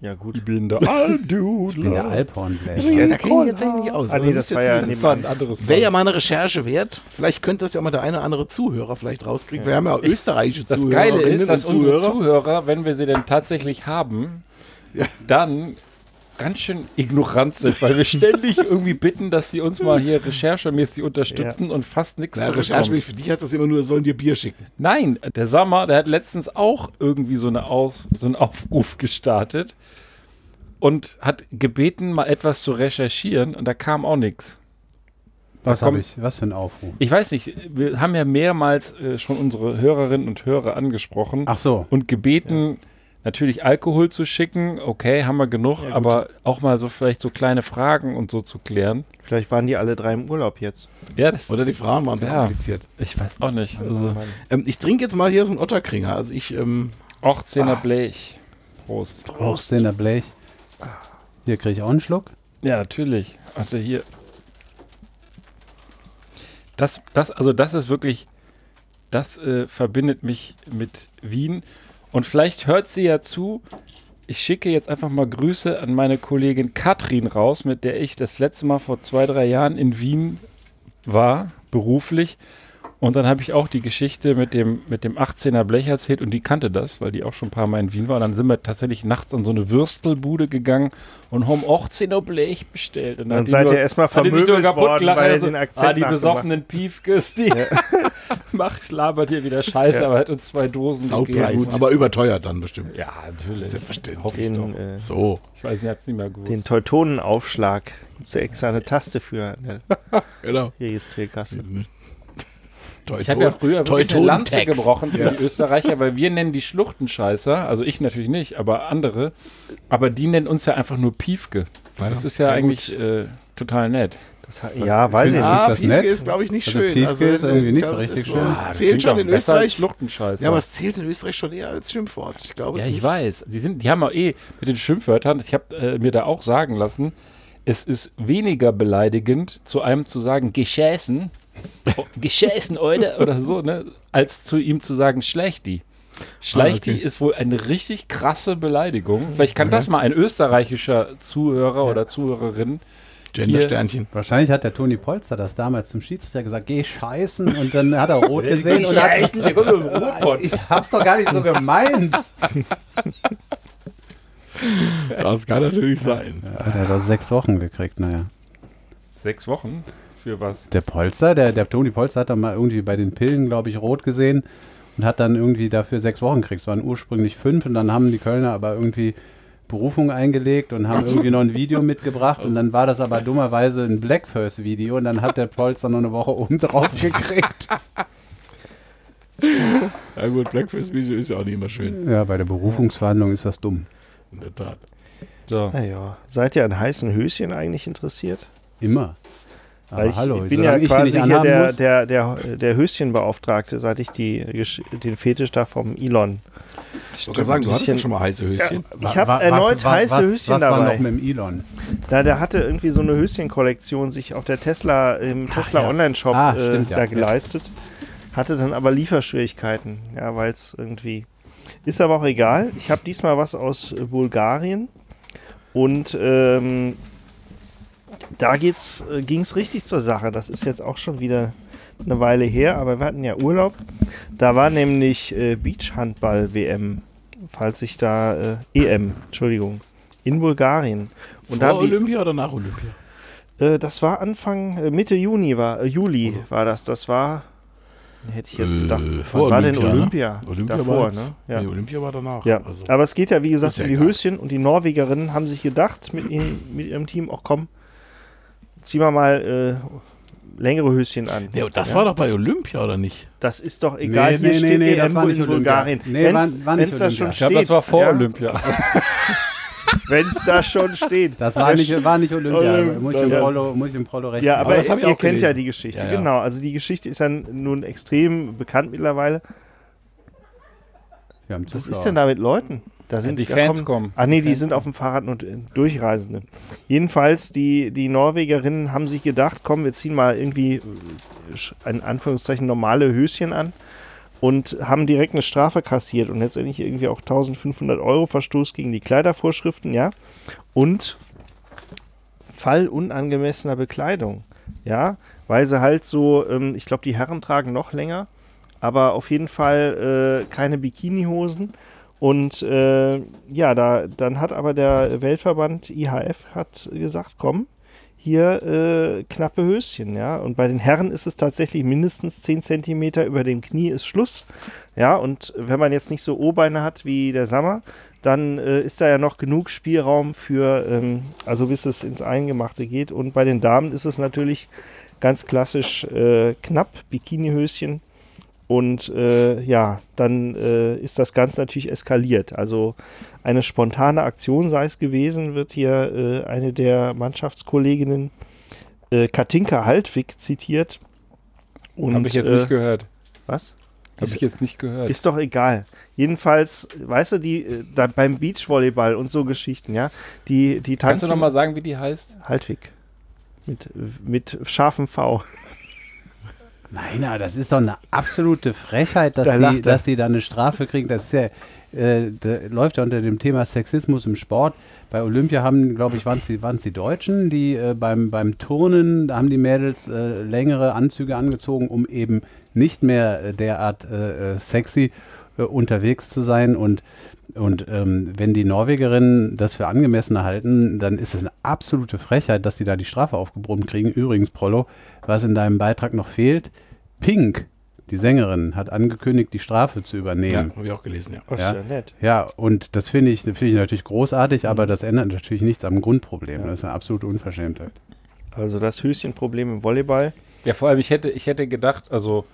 Ja, gut. Ich bin der Ich bin der Almdudler. Alphornbläser. Ja, da kenne ich jetzt eigentlich nicht aus. Ah, nee, das war jetzt ja ein- Das war ein anderes Wäre ja mal eine Recherche wert. Vielleicht könnte das ja mal der eine oder andere Zuhörer vielleicht rauskriegen. Wir haben ja auch österreichische Das Zuhörer. Geile ist, dass unsere Zuhörer, wenn wir sie denn tatsächlich haben, dann ganz schön ignorant sind, weil wir ständig irgendwie bitten, dass sie uns mal hier recherchemäßig unterstützen und fast nichts Ja, Recherche für dich heißt das immer nur, sollen dir Bier schicken. Nein, der Sammer, der hat letztens auch irgendwie so, eine Auf, so einen Aufruf gestartet und hat gebeten, mal etwas zu recherchieren und da kam auch nichts. Was habe kommt- ich? Was für ein Aufruf? Ich weiß nicht, wir haben ja mehrmals äh, schon unsere Hörerinnen und Hörer angesprochen Ach so. und gebeten, natürlich Alkohol zu schicken. Okay, haben wir genug, Ja, aber auch mal so vielleicht so kleine Fragen und so zu klären. Vielleicht waren die alle drei im Urlaub jetzt. Ja, das Oder die Fragen waren sehr Ja. kompliziert. ich weiß auch nicht. Also, Ähm, ich trinke jetzt mal hier so einen Otterkringer. Also ich, ähm, 18er Ah. Blech. Prost. Hochstehender Blech. Hier kriege ich auch einen Schluck. Ja, natürlich. Also hier. Das, das, also das ist wirklich, das äh, verbindet mich mit Wien. Und vielleicht hört sie ja zu. Ich schicke jetzt einfach mal Grüße an meine Kollegin Katrin raus, mit der ich das letzte Mal vor zwei, drei Jahren in Wien war, beruflich. Und dann habe ich auch die Geschichte mit dem, mit dem 18er Blech erzählt und die kannte das, weil die auch schon ein paar Mal in Wien war. Und dann sind wir tatsächlich nachts an so eine Würstelbude gegangen und haben 18er Blech bestellt. Und Dann die seid nur- ihr erstmal vermöbelt kaputt worden, gelacht, weil ihr also, den Akzent Ah, die besoffenen Piefkes, die macht, labert hier wieder Scheiße, aber hat uns zwei Dosen Saupreis. gegeben. Aber überteuert dann bestimmt. Ja, natürlich. Selbstverständlich. Hoffe ich Den, doch. äh, So, Ich weiß nicht, ich hab's nicht mehr gewusst. den Teutonenaufschlag. Gibt's ja extra eine Taste für der genau. Registrierkasse. Ich habe ja früher wirklich eine Lanze gebrochen für die Österreicher, weil wir nennen die Schluchtenscheißer, also ich natürlich nicht, aber andere, aber die nennen uns ja einfach nur Piefke. Das ist ja, Ja, eigentlich äh, total nett. Das, ja, weiß ich nicht. Ah, das Piefke nett? ist, glaube ich, nicht Also schön. Piefke ist irgendwie ich nicht glaub, so es richtig schön. Ah, zählt schon in Österreich. Schluchtenscheißer. Ja, aber es zählt in Österreich schon eher als Schimpfwort. Ich glaube Ja, ich nicht. weiß. Die, sind, die haben auch eh mit den Schimpfwörtern, ich habe äh, mir da auch sagen lassen, es ist weniger beleidigend, zu einem zu sagen, geschäßen, geschäßen, oder, oder so, ne, als zu ihm zu sagen, Schlechti. Schlechti Ah, okay. ist wohl eine richtig krasse Beleidigung. Vielleicht kann das mal ein österreichischer Zuhörer oder Zuhörerin. Gender-Sternchen. Wahrscheinlich hat der Toni Polster das damals zum Schiedsrichter gesagt, geh scheißen und dann hat er rot gesehen und hat, ich hab's doch gar nicht so gemeint. Das kann natürlich sein. Hat er doch sechs Wochen gekriegt, naja. Sechs Wochen? Für was? Der Polster, der, der Toni Polster hat doch mal irgendwie bei den Pillen, glaube ich, rot gesehen und hat dann irgendwie dafür sechs Wochen gekriegt. Es waren ursprünglich fünf und dann haben die Kölner aber irgendwie Berufung eingelegt und haben irgendwie noch ein Video mitgebracht und dann war das aber dummerweise ein Blackfirst-Video und dann hat der Polster noch eine Woche oben drauf gekriegt. Ja gut, Blackfist Video ist ja auch nicht immer schön. Ja, bei der Berufungsverhandlung ist das dumm. In der Tat. So. Naja, seid ihr an heißen Höschen eigentlich interessiert? Immer. Aber Weil ich, hallo, ich bin ja quasi nicht hier der, der, der, der Höschenbeauftragte, seit ich die, den Fetisch da vom Elon. Ich wollte sagen, du hattest ja schon mal heiße Höschen. Ich habe erneut was, wa- heiße was, Höschen was war dabei. noch mit dem Elon? Da, der hatte irgendwie so eine Höschenkollektion sich auf der Tesla, im Tesla ja. Online-Shop Ah, äh, stimmt, ja. da Ja. geleistet. Hatte dann aber Lieferschwierigkeiten. Ja, weil es irgendwie. Ist aber auch egal. Ich habe diesmal was aus Bulgarien. Und ähm, da geht's, äh, ging es richtig zur Sache. Das ist jetzt auch schon wieder eine Weile her, aber wir hatten ja Urlaub. Da war nämlich äh, Beachhandball-WM, falls ich da äh, EM, Entschuldigung, in Bulgarien. Und Vor Olympia oder nach Olympia? äh, das war Anfang, äh, Mitte Juni war, äh, Juli war das. Das war, hätte ich jetzt Äh, gedacht, vor wann war denn Olympia, ne? Olympia? Davor, war ne? Ja. Nee, Olympia war danach. Ja, Also. aber es geht ja wie gesagt um die egal. Höschen und die Norwegerinnen haben sich gedacht mit, ihnen, mit ihrem Team, auch komm, ziehen wir mal äh, längere Höschen an. Ja, das ja? war doch bei Olympia, oder nicht? Das ist doch egal, Nee, hier nee, nee, steht nee, EM das war nicht in Olympia. Bulgarien. Nee, Wenn's- war- war nicht wenn's da Olympia. schon Ich glaube, das war vor ja, Olympia. Wenn es da schon steht. Das war nicht, war nicht Olympia. Olympia. muss, ich dem Ja. Prolo, muss ich dem Prolo recht Ja, aber, das ich ihr auch kennt ja die Geschichte, Ja, ja. genau. Also die Geschichte ist ja nun extrem bekannt mittlerweile. Wir haben Was ist denn da mit Leuten? Da sind die da Fans kommen. Ah nee, die sind auf dem Fahrrad und äh, Durchreisende. Jedenfalls, die, die Norwegerinnen haben sich gedacht, komm, wir ziehen mal irgendwie äh, in Anführungszeichen normale Höschen an und haben direkt eine Strafe kassiert und letztendlich irgendwie auch 1500 Euro Verstoß gegen die Kleidervorschriften, ja. Und Fall unangemessener Bekleidung, ja, weil sie halt so, ähm, ich glaube, die Herren tragen noch länger, aber auf jeden Fall äh, keine Bikinihosen. Und äh, ja, da, dann hat aber der Weltverband IHF hat gesagt, komm, hier äh, knappe Höschen, ja. Und bei den Herren ist es tatsächlich mindestens 10 Zentimeter über dem Knie ist Schluss. Ja, und wenn man jetzt nicht so O-Beine hat wie der Sammer, dann äh, ist da ja noch genug Spielraum für, ähm, also bis es ins Eingemachte geht. Und bei den Damen ist es natürlich ganz klassisch äh, knapp, Bikinihöschen. Und äh, ja, dann äh, ist das Ganze natürlich eskaliert. Also eine spontane Aktion sei es gewesen, wird hier äh, eine der Mannschaftskolleginnen äh, Katinka Haltwig zitiert. Habe ich jetzt äh, nicht gehört. Was? Habe ich jetzt nicht gehört. Ist doch egal. Jedenfalls, weißt du, die äh, da beim Beachvolleyball und so Geschichten, ja, die, die Kannst du tanzen. noch mal sagen, wie die heißt? Haltwig. Mit, mit scharfem V. Nein, aber das ist doch eine absolute Frechheit, dass, Da die, dass die da eine Strafe kriegen. Das ist ja, äh, läuft ja unter dem Thema Sexismus im Sport. Bei Olympia haben, glaube ich, waren es die, waren's die Deutschen, die äh, beim, beim Turnen, da haben die Mädels äh, längere Anzüge angezogen, um eben nicht mehr äh, derart äh, äh, sexy unterwegs zu sein. Und, und ähm, wenn die Norwegerinnen das für angemessen halten, dann ist es eine absolute Frechheit, dass sie da die Strafe aufgebrummt kriegen. Übrigens, Prollo, was in deinem Beitrag noch fehlt, Pink, die Sängerin, hat angekündigt, die Strafe zu Ja, übernehmen. habe ich auch gelesen, ja. Oh, Ja. ja nett. Ja, und das finde ich, finde ich natürlich großartig, aber das ändert natürlich nichts am Grundproblem. Das ist eine absolute Unverschämtheit. Also das Höschenproblem im Volleyball. Ja, vor allem, ich hätte, ich hätte gedacht, also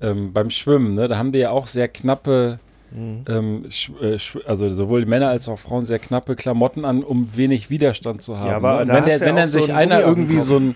ähm, beim Schwimmen, ne, da haben die ja auch sehr knappe, ähm, sch, äh, also sowohl Männer als auch Frauen sehr knappe Klamotten an, um wenig Widerstand zu haben. Ja, aber ne? Wenn, der, ja wenn dann so sich einen einer irgendwie so ein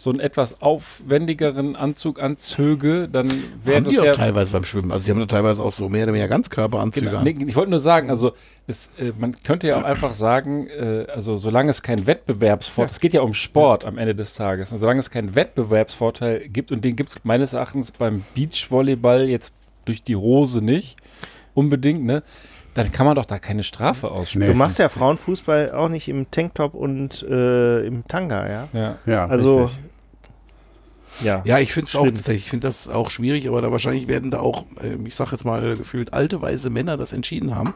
so einen etwas aufwendigeren Anzug anzöge, dann wäre Haben das die auch ja teilweise beim Schwimmen. Also die haben da teilweise auch so mehr oder weniger Ganzkörperanzüge Genau. an. Nee, ich wollte nur sagen, also es, äh, man könnte ja auch einfach sagen, äh, also solange es keinen Wettbewerbsvorteil, es geht ja um Sport am Ende des Tages, und solange es keinen Wettbewerbsvorteil gibt, und den gibt es meines Erachtens beim Beachvolleyball jetzt durch die Hose nicht unbedingt, ne? Dann kann man doch da keine Strafe aussprechen. Du machst ja Frauenfußball auch nicht im Tanktop und äh, im Tanga, ja? ja. Ja, Also, richtig. Ja. Ja, ich finde auch ich finde das auch schwierig, aber da wahrscheinlich werden da auch, äh, ich sag jetzt mal gefühlt alte weiße Männer das entschieden haben.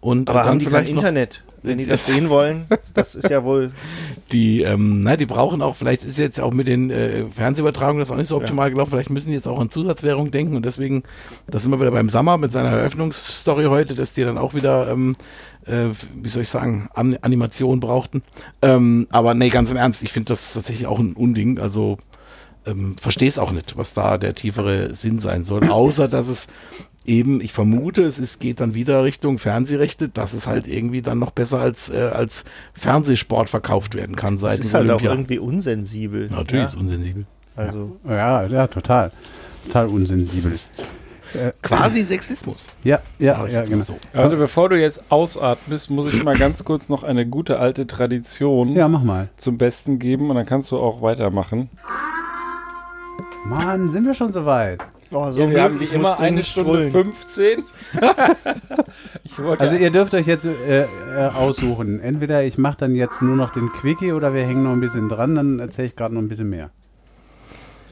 Und Aber dann haben die kein vielleicht noch Internet? Wenn die das sehen wollen, das ist ja wohl. die, ähm, na, die brauchen auch, vielleicht ist jetzt auch mit den äh, Fernsehübertragungen das auch nicht so optimal gelaufen, vielleicht müssen die jetzt auch an Zusatzwährung denken und deswegen, das sind wir wieder beim Sammer mit seiner Eröffnungsstory heute, dass die dann auch wieder, ähm, äh, wie soll ich sagen, An Animation brauchten. Ähm, aber nee, ganz im Ernst, ich finde das tatsächlich auch ein Unding, also ähm, verstehe es auch nicht, was da der tiefere Sinn sein soll, außer dass es eben, ich vermute, es ist, geht dann wieder Richtung Fernsehrechte, dass es halt irgendwie dann noch besser als, äh, als Fernsehsport verkauft werden kann Das seitens ist halt auch Olympia. irgendwie unsensibel. Natürlich ja? ist unsensibel. Also, Ja, ja, total. Total Das unsensibel. ist quasi Sexismus. Ja, ja, ja, genau. so. Also bevor du jetzt ausatmest, muss ich mal ganz kurz noch eine gute alte Tradition Ja, mach mal. zum Besten geben und dann kannst du auch weitermachen. Mann, sind wir schon so weit? oh, so Ja, wir haben möglich immer eine nicht Stunde brüllen. 15. ich wollte Also ihr dürft euch jetzt äh, äh, aussuchen. Entweder ich mache dann jetzt nur noch den Quickie oder wir hängen noch ein bisschen dran, dann erzähle ich gerade noch ein bisschen mehr.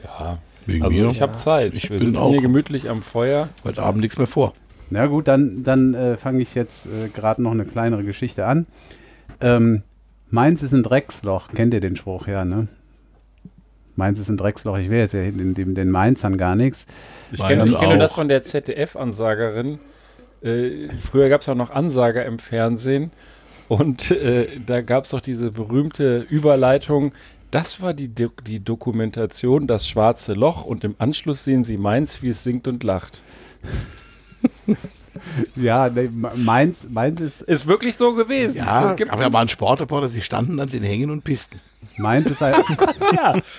ja, Wegen also mir. ich habe Zeit. Ich wir bin sitzen auch- hier gemütlich am Feuer. Heute Abend nichts mehr vor. Na gut, dann, dann äh, fange ich jetzt äh, gerade noch eine kleinere Geschichte an. Ähm, Mainz ist ein Drecksloch. Kennt ihr den Spruch ja, ne? Mainz ist ein Drecksloch. Ich will jetzt ja den, den, den Mainzern gar nichts. Ich kenne kenne auch. das von der ZDF-Ansagerin. Äh, früher gab es auch noch Ansager im Fernsehen. Und äh, da gab es doch diese berühmte Überleitung. Das war die, Do die Dokumentation Das Schwarze Loch. Und im Anschluss sehen Sie Mainz, wie es singt und lacht. Ja, ne, Ma- Mainz, Mainz, ist, Ist wirklich so gewesen. Ja, Gibt's aber ja mal einen Sportreporter, sie standen an den Hängen und Pisten. Mainz, ist ein,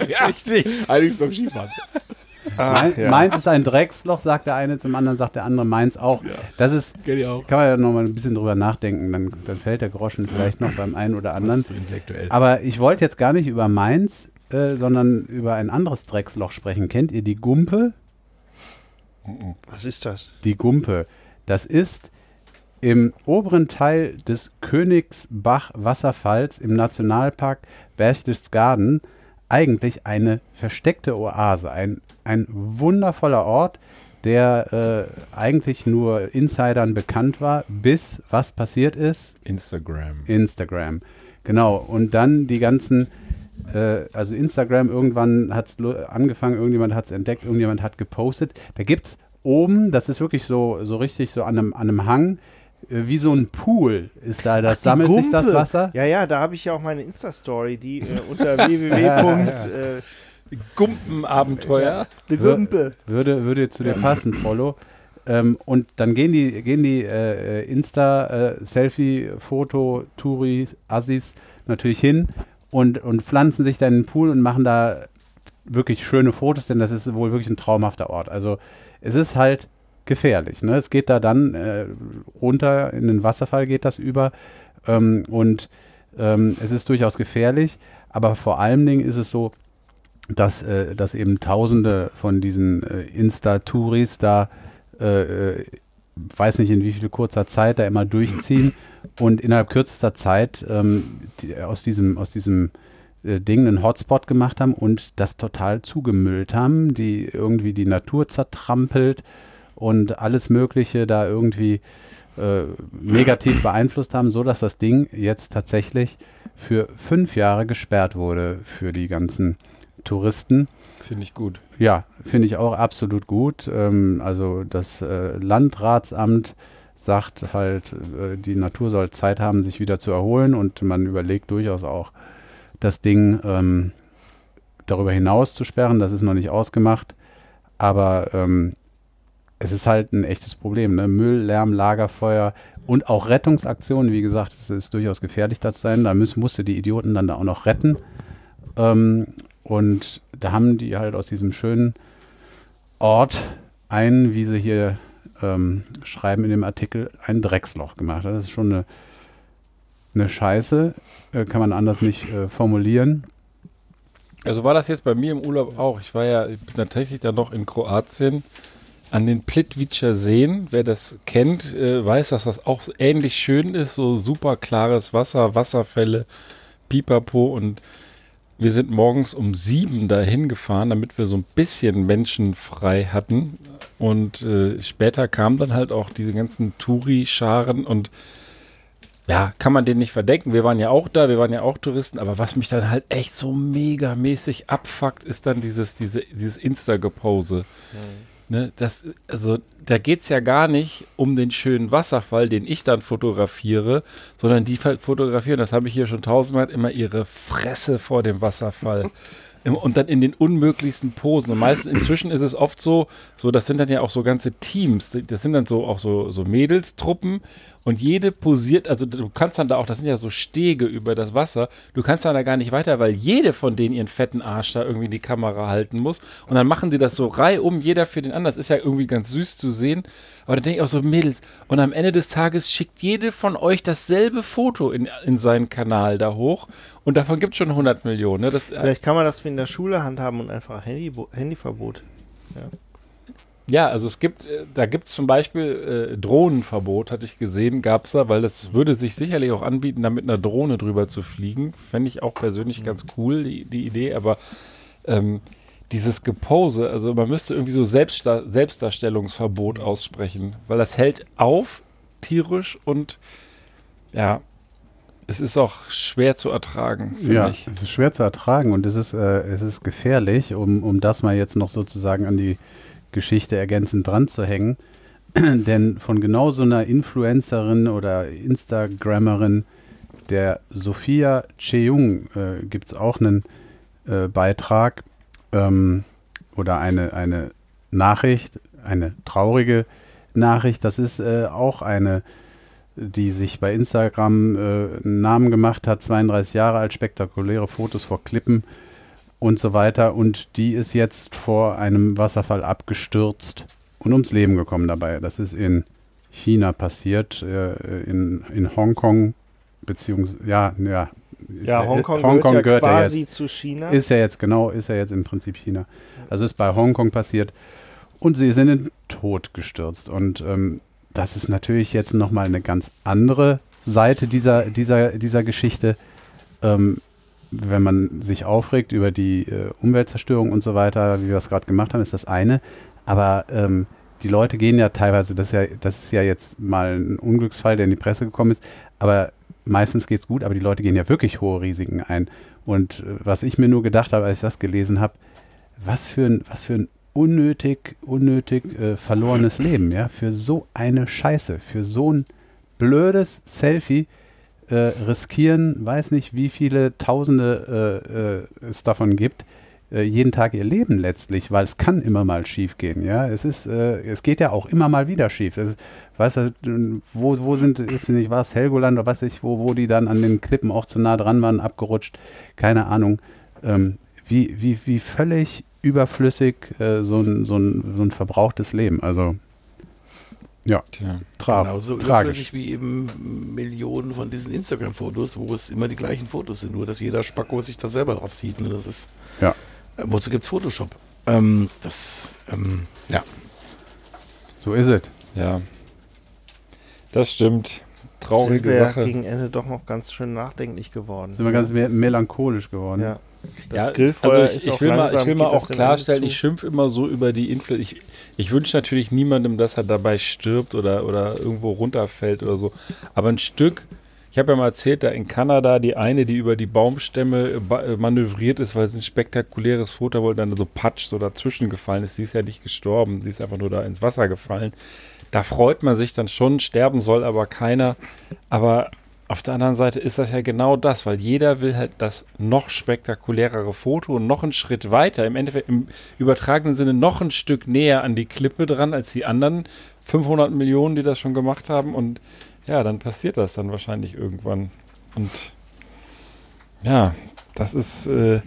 ja, richtig. Allerdings beim Skifahren. Main, ja. Mainz ist ein Drecksloch, sagt der eine, zum anderen sagt der andere Mainz auch. Das ist, Kenn ich auch. kann man ja noch mal ein bisschen drüber nachdenken, dann, dann fällt der Groschen vielleicht noch beim einen oder anderen. Aber ich wollte jetzt gar nicht über Mainz, äh, sondern über ein anderes Drecksloch sprechen. Kennt ihr die Gumpe? Was ist das? Die Gumpe. Das ist im oberen Teil des Königsbach-Wasserfalls im Nationalpark Berchtesgaden eigentlich eine versteckte Oase. Ein, ein wundervoller Ort, der äh, eigentlich nur Insidern bekannt war, bis was passiert ist? Instagram. Instagram. Genau. Und dann die ganzen, äh, also Instagram, irgendwann hat es angefangen, irgendjemand hat es entdeckt, irgendjemand hat gepostet. Da gibt es oben, das ist wirklich so, so richtig so an einem, an einem Hang, wie so ein Pool ist da, das Die sammelt sich das. Wasser. Ja, ja, da habe ich ja auch meine Insta-Story, die äh, unter www. äh, Gumpenabenteuer. die Gumpe. Würde, würde zu dir passen, Prollo. Ähm, und dann gehen die, gehen die äh, äh, Insta-Selfie-Foto, Touris, Assis natürlich hin und, und pflanzen sich dann in den Pool und machen da wirklich schöne Fotos, denn das ist wohl wirklich ein traumhafter Ort. Also es ist halt gefährlich. Ne? Es geht da dann äh, runter in den Wasserfall geht das über ähm, und ähm, es ist durchaus gefährlich, aber vor allen Dingen ist es so, dass, äh, dass eben Tausende von diesen äh, Insta-Touris da, äh, äh, weiß nicht in wie viel kurzer Zeit, da immer durchziehen und innerhalb kürzester Zeit ähm, die, aus diesem, aus diesem äh, Ding einen Hotspot gemacht haben und das total zugemüllt haben, die irgendwie die Natur zertrampelt und alles Mögliche da irgendwie äh, negativ beeinflusst haben, so dass das Ding jetzt tatsächlich für fünf Jahre gesperrt wurde für die ganzen Touristen. Finde ich gut. Ja, finde ich auch absolut gut. Ähm, also das äh, Landratsamt sagt halt, äh, die Natur soll Zeit haben, sich wieder zu erholen und man überlegt durchaus auch, das Ding ähm, darüber hinaus zu sperren. Das ist noch nicht ausgemacht, aber ähm, es ist halt ein echtes Problem. Ne? Müll, Lärm, Lagerfeuer und auch Rettungsaktionen. Wie gesagt, es ist durchaus gefährlich, das zu sein. Da müssen, musste die Idioten dann da auch noch retten. Ähm, Und da haben die halt aus diesem schönen Ort ein, wie sie hier ähm, schreiben in dem Artikel, ein Drecksloch gemacht. Das ist schon eine, eine Scheiße, äh, kann man anders nicht äh, formulieren. Also war das jetzt bei mir im Urlaub auch. Ich war ja tatsächlich dann noch in Kroatien an den Plitvicer Seen. Wer das kennt, äh, weiß, dass das auch ähnlich schön ist. So super klares Wasser, Wasserfälle, Pipapo. Und wir sind morgens um sieben dahin gefahren, damit wir so ein bisschen menschenfrei hatten. Und äh, später kamen dann halt auch diese ganzen Touri-Scharen und ja, kann man den nicht verdenken. Wir waren ja auch da, wir waren ja auch Touristen, aber was mich dann halt echt so megamäßig abfuckt, ist dann dieses, diese, dieses Insta-Gepose. Ne, das, also, da geht es ja gar nicht um den schönen Wasserfall, den ich dann fotografiere, sondern die fotografieren, das habe ich hier schon tausendmal, immer ihre Fresse vor dem Wasserfall. Und dann in den unmöglichsten Posen. Und meistens inzwischen ist es oft so, so, das sind dann ja auch so ganze Teams. Das sind dann so auch so, so Mädelstruppen und jede posiert, also du kannst dann da auch, das sind ja so Stege über das Wasser, du kannst dann da gar nicht weiter, weil jede von denen ihren fetten Arsch da irgendwie in die Kamera halten muss. Und dann machen die das so reihum, jeder für den anderen. Das ist ja irgendwie ganz süß zu sehen. Aber dann denke ich auch so, Mädels, und am Ende des Tages schickt jede von euch dasselbe Foto in, in seinen Kanal da hoch. Und davon gibt es schon 100 Millionen. Ne? Das, Vielleicht kann man das wie in der Schule handhaben und einfach Handy, Handyverbot. Ja, also es gibt, äh, da gibt es zum Beispiel äh, Drohnenverbot, hatte ich gesehen, gab es da, weil das würde sich sicherlich auch anbieten, da mit einer Drohne drüber zu fliegen. Fände ich auch persönlich ganz cool, die, die Idee, aber ähm, dieses Gepose, also man müsste irgendwie so Selbstda Selbstdarstellungsverbot aussprechen, weil das hält auf, tierisch und ja, es ist auch schwer zu ertragen, finde Ja, ich. es ist schwer zu ertragen und es ist, äh, es ist gefährlich, um, um das mal jetzt noch sozusagen an die Geschichte ergänzend dran zu hängen. Denn von genau so einer Influencerin oder Instagrammerin, der Sophia Cheung, äh, gibt es auch einen äh, Beitrag ähm, oder eine, eine Nachricht, eine traurige Nachricht. Das ist äh, auch eine die sich bei Instagram äh, einen Namen gemacht hat, 32 Jahre alt, spektakuläre Fotos vor Klippen und so weiter. Und die ist jetzt vor einem Wasserfall abgestürzt und ums Leben gekommen dabei. Das ist in China passiert, äh, in, in Hongkong, beziehungsweise, ja, ja. Ja, Hongkong, Hongkong gehört, ja ja quasi jetzt zu China. ist ja jetzt genau, ist ja jetzt im Prinzip China. Also ist bei Hongkong passiert und sie sind in den Tod gestürzt. Und ähm, das ist natürlich jetzt nochmal eine ganz andere Seite dieser, dieser, dieser Geschichte. Ähm, wenn man sich aufregt über die äh, Umweltzerstörung und so weiter, wie wir es gerade gemacht haben, ist das eine. Aber ähm, die Leute gehen ja teilweise, das ist ja, das ist ja jetzt mal ein Unglücksfall, der in die Presse gekommen ist, aber meistens geht es gut, aber die Leute gehen ja wirklich hohe Risiken ein. Und äh, was ich mir nur gedacht habe, als ich das gelesen habe, was für ein, was für ein unnötig, unnötig äh, verlorenes Leben, ja, für so eine Scheiße, für so ein blödes Selfie äh, riskieren, weiß nicht, wie viele Tausende äh, äh, es davon gibt, äh, jeden Tag ihr Leben letztlich, weil es kann immer mal schief gehen, ja. Es ist, äh, es geht ja auch immer mal wieder schief. Es, weißt du, wo, wo sind, ist nicht, war es Helgoland oder weiß ich, wo, wo die dann an den Klippen auch zu nah dran waren, abgerutscht, keine Ahnung. Ähm, wie, wie, wie völlig überflüssig äh, so, ein, so, ein, so ein verbrauchtes Leben. Also, ja, Tja. tra Genauso tragisch. überflüssig wie eben Millionen von diesen Instagram-Fotos, wo es immer die gleichen Fotos sind, nur dass jeder Spacko sich da selber drauf sieht. Ne? Das ist, Ja. Äh, wozu gibt es Photoshop? Ähm, das, ähm, ja. So ist es. Ja. Das stimmt. sind Traurige wir ja Sache. gegen Ende doch noch ganz schön nachdenklich geworden. Sind wir ganz me melancholisch geworden. ja. Das Ja, Grillfeuer also ich, ist ich will mal, ich will mal auch klarstellen, ich schimpfe immer so über die Influencer. Ich, ich wünsche natürlich niemandem, dass er dabei stirbt oder, oder irgendwo runterfällt oder so. Aber ein Stück, ich habe ja mal erzählt, da in Kanada die eine, die über die Baumstämme äh, äh, manövriert ist, weil sie ein spektakuläres Foto wollte, dann so patsch so dazwischen gefallen ist. Sie ist ja nicht gestorben, sie ist einfach nur da ins Wasser gefallen. Da freut man sich dann schon, sterben soll aber keiner. Aber auf der anderen Seite ist das ja genau das, weil jeder will halt das noch spektakulärere Foto und noch einen Schritt weiter, im Endeffekt im übertragenen Sinne noch ein Stück näher an die Klippe dran als die anderen 500 Millionen, die das schon gemacht haben und ja, dann passiert das dann wahrscheinlich irgendwann und ja, das ist äh,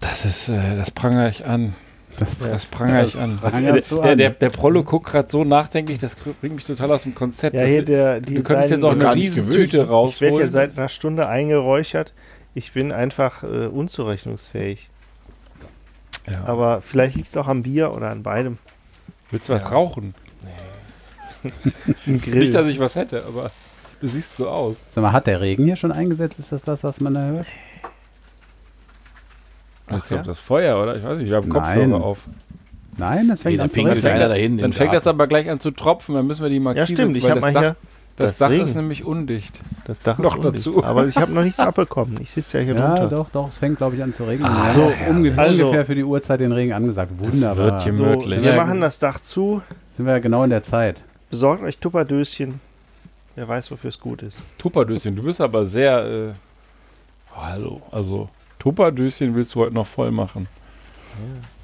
Das ist, äh, das prangere ich an. Das, Das prangere ich an. was der, der, an? der, der Prollo guckt gerade so nachdenklich, das bringt mich total aus dem Konzept. Ja, hier der, die du könntest jetzt auch eine Riesentüte ne? Ich werde rausholen. hier seit einer Stunde eingeräuchert. Ich bin einfach äh, unzurechnungsfähig. ja. Aber vielleicht liegt es auch am Bier oder an beidem. Willst du was rauchen? Nicht, dass ich was hätte, aber du siehst so aus. Sag mal, hat der Regen hier schon eingesetzt? Ist das das, was man da hört? Das ist ja? doch das Feuer, oder? Ich weiß nicht, wir haben Nein. Kopfhörer auf. Nein, das fängt Nee, da an zu pinkelt regnen. einer da hinten. Dann fängt das aber gleich an zu tropfen, dann müssen wir die ja, Markise, stimmt. Ich weil habe das mal Dach, hier das das Dach Regen. ist nämlich undicht. das Dach Noch ist undicht. dazu. Aber ich habe noch nichts abbekommen. Ich sitze ja hier Ja, drunter. doch, doch, es fängt, glaube ich, an zu regnen. Ah, Ja, so unge Also- ungefähr für die Uhrzeit den Regen angesagt. Wunderbar. wird hier So, möglich. wir Ja, machen das Dach zu. Sind wir genau in der Zeit. Besorgt euch Tupperdöschen. Wer weiß, wofür es gut ist. Tupperdöschen, du bist aber sehr. Äh, oh, hallo, also Tupperdöschen willst du heute noch voll machen.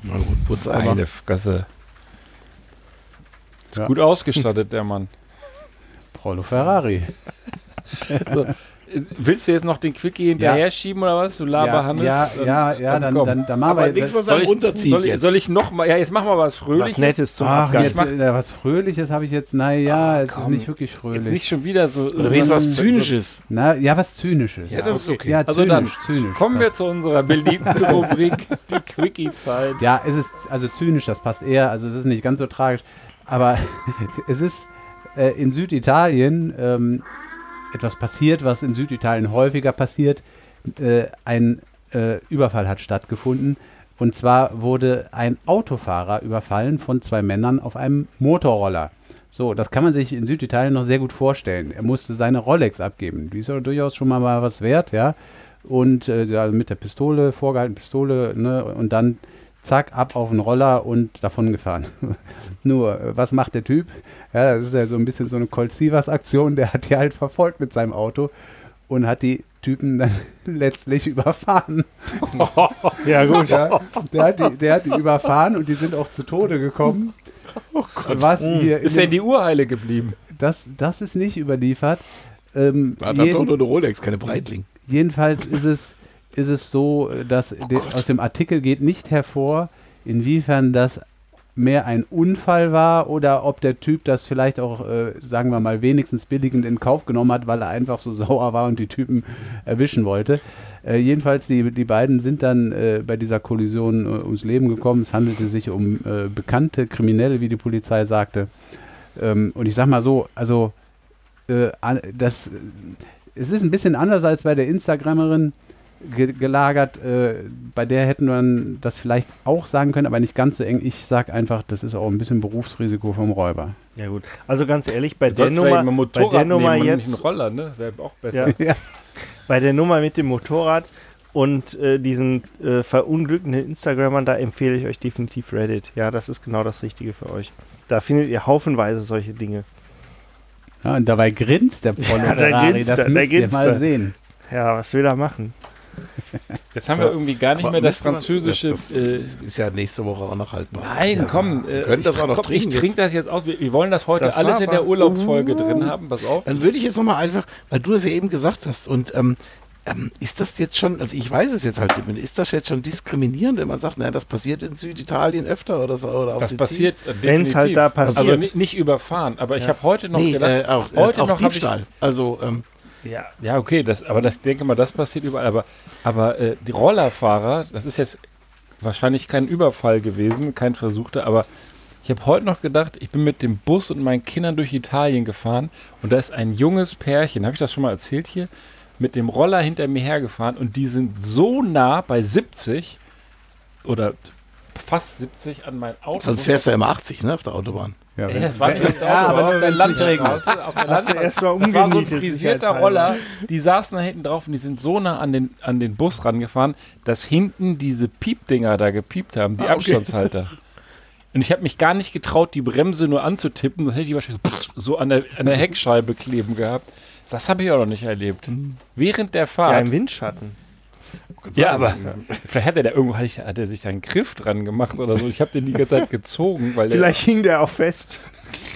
Na gut, Putzeimer. Meine Fresse. Ist Ja. gut ausgestattet, der Mann. Prollo Ferrari. So, willst du jetzt noch den Quickie hinterher schieben oder was? Du Ja, Laberhannes? ja, ja, ja, dann, komm. dann, dann machen Aber wir nichts, was Soll ich, runterzieht soll, ich, jetzt. soll ich noch mal, ja, jetzt mach mal was Fröhliches. Was Nettes zum Ach, Abgang. jetzt, äh, was Fröhliches habe ich jetzt. Naja, es ist komm. nicht wirklich Jetzt fröhlich. nicht schon wieder so. Oder wenigstens was Zynisches. Na, ja, was Zynisches. Ja, das ist okay. Ja, Also dann zynisch, zynisch. kommen wir zu unserer beliebten Rubrik, die Quickie-Zeit. Ja, es ist also zynisch, das passt eher, also es ist nicht ganz so tragisch, aber es ist äh, in Süditalien ähm, etwas passiert, was in Süditalien häufiger passiert. Äh, ein äh, Überfall hat stattgefunden und zwar wurde ein Autofahrer überfallen von zwei Männern auf einem Motorroller. So, das kann man sich in Süditalien noch sehr gut vorstellen. Er musste seine Rolex abgeben. Die ist ja durchaus schon mal was wert, ja. Und äh, mit der Pistole, vorgehalten Pistole, ne, und dann zack, ab auf den Roller und davon gefahren. Nur, äh, was macht der Typ? Ja, das ist ja so ein bisschen so eine Colt Sievers Aktion, der hat die halt verfolgt mit seinem Auto und hat die Typen dann letztlich überfahren. Ja, gut. Ja, der, hat die, der hat die überfahren und die sind auch zu Tode gekommen. Was hier in Ist denn die Uhrheile geblieben? das, das ist nicht überliefert. Ähm, Er hat doch jeden- nur eine Rolex, keine Breitling. Jedenfalls ist es, ist es so, dass de, aus dem Artikel geht nicht hervor, inwiefern das mehr ein Unfall war oder ob der Typ das vielleicht auch, äh, sagen wir mal, wenigstens billigend in Kauf genommen hat, weil er einfach so sauer war und die Typen erwischen wollte. Äh, jedenfalls, die, die beiden sind dann äh, bei dieser Kollision äh, ums Leben gekommen. Es handelte sich um äh, bekannte Kriminelle, wie die Polizei sagte. Ähm, und ich sag mal so, also äh, das, äh, es ist ein bisschen anders als bei der Instagrammerin ge gelagert. Äh, bei der hätten wir das vielleicht auch sagen können, aber nicht ganz so eng. Ich sag einfach, das ist auch ein bisschen Berufsrisiko vom Räuber. Ja, gut. Also ganz ehrlich, bei der Nummer, bei der Nummer jetzt, einen Roller, ne? Wäre auch besser. Ja. Ja. bei der Nummer mit dem Motorrad und äh, diesen äh, verunglückenden Instagrammern, da empfehle ich euch definitiv Reddit. Ja, das ist genau das Richtige für euch. Da findet ihr haufenweise solche Dinge. Ja, und dabei grinst der Polo Ja, da grinst das da müsst ihr grinst mal er. sehen. Ja, was will er machen? Jetzt haben wir irgendwie gar nicht Aber mehr das man- französische. Das, äh, ist ja nächste Woche auch noch haltbar. Nein, komm. Äh, können das ich auch noch komm, Ich trinken trinke das jetzt aus. Wir, wir wollen das heute Das alles in der Urlaubsfolge drin haben. Pass auf. Dann würde ich jetzt nochmal einfach, weil du das ja eben gesagt hast, und ähm, ähm, ist das jetzt schon, also ich weiß es jetzt halt, nicht, ist das jetzt schon diskriminierend, wenn man sagt, naja, das passiert in Süditalien öfter oder so? Oder auf Das Sizilien? passiert äh, Wenn's definitiv. halt da passiert. Also ni- nicht überfahren. Aber ich habe heute noch Nee, gedacht, äh, auch, heute äh, auch noch Diebstahl. Also, ähm, Ja, ja, okay, das, aber das denke mal, das passiert überall. Aber, aber äh, die Rollerfahrer, das ist jetzt wahrscheinlich kein Überfall gewesen, kein versuchter, aber ich habe heute noch gedacht, ich bin mit dem Bus und meinen Kindern durch Italien gefahren und da ist ein junges Pärchen, habe ich das schon mal erzählt hier, mit dem Roller hinter mir hergefahren und die sind so nah bei 70 oder fast 70 an mein Auto. sonst fährst du ja immer 80, ne, auf der Autobahn. Ja, Ey, das war nicht auf der Ja, Autobahn, auf der. Landstraße. Auf der Das war so ein frisierter. Roller. Die saßen da hinten drauf und die sind so nah an den, an den Bus rangefahren, dass hinten diese Piepdinger da gepiept haben, die Ah, okay. Abstandshalter. Und ich habe mich gar nicht getraut, die Bremse nur anzutippen. Dann hätte ich wahrscheinlich so an der, an der Heckscheibe kleben gehabt. Das habe ich auch noch nicht erlebt. Während der Ja, Fahrt. im Windschatten. Ja, aber vielleicht hat er da irgendwo, hat, er sich da einen Griff dran gemacht oder so. Ich habe den die ganze Zeit gezogen, weil Vielleicht hing der auch fest.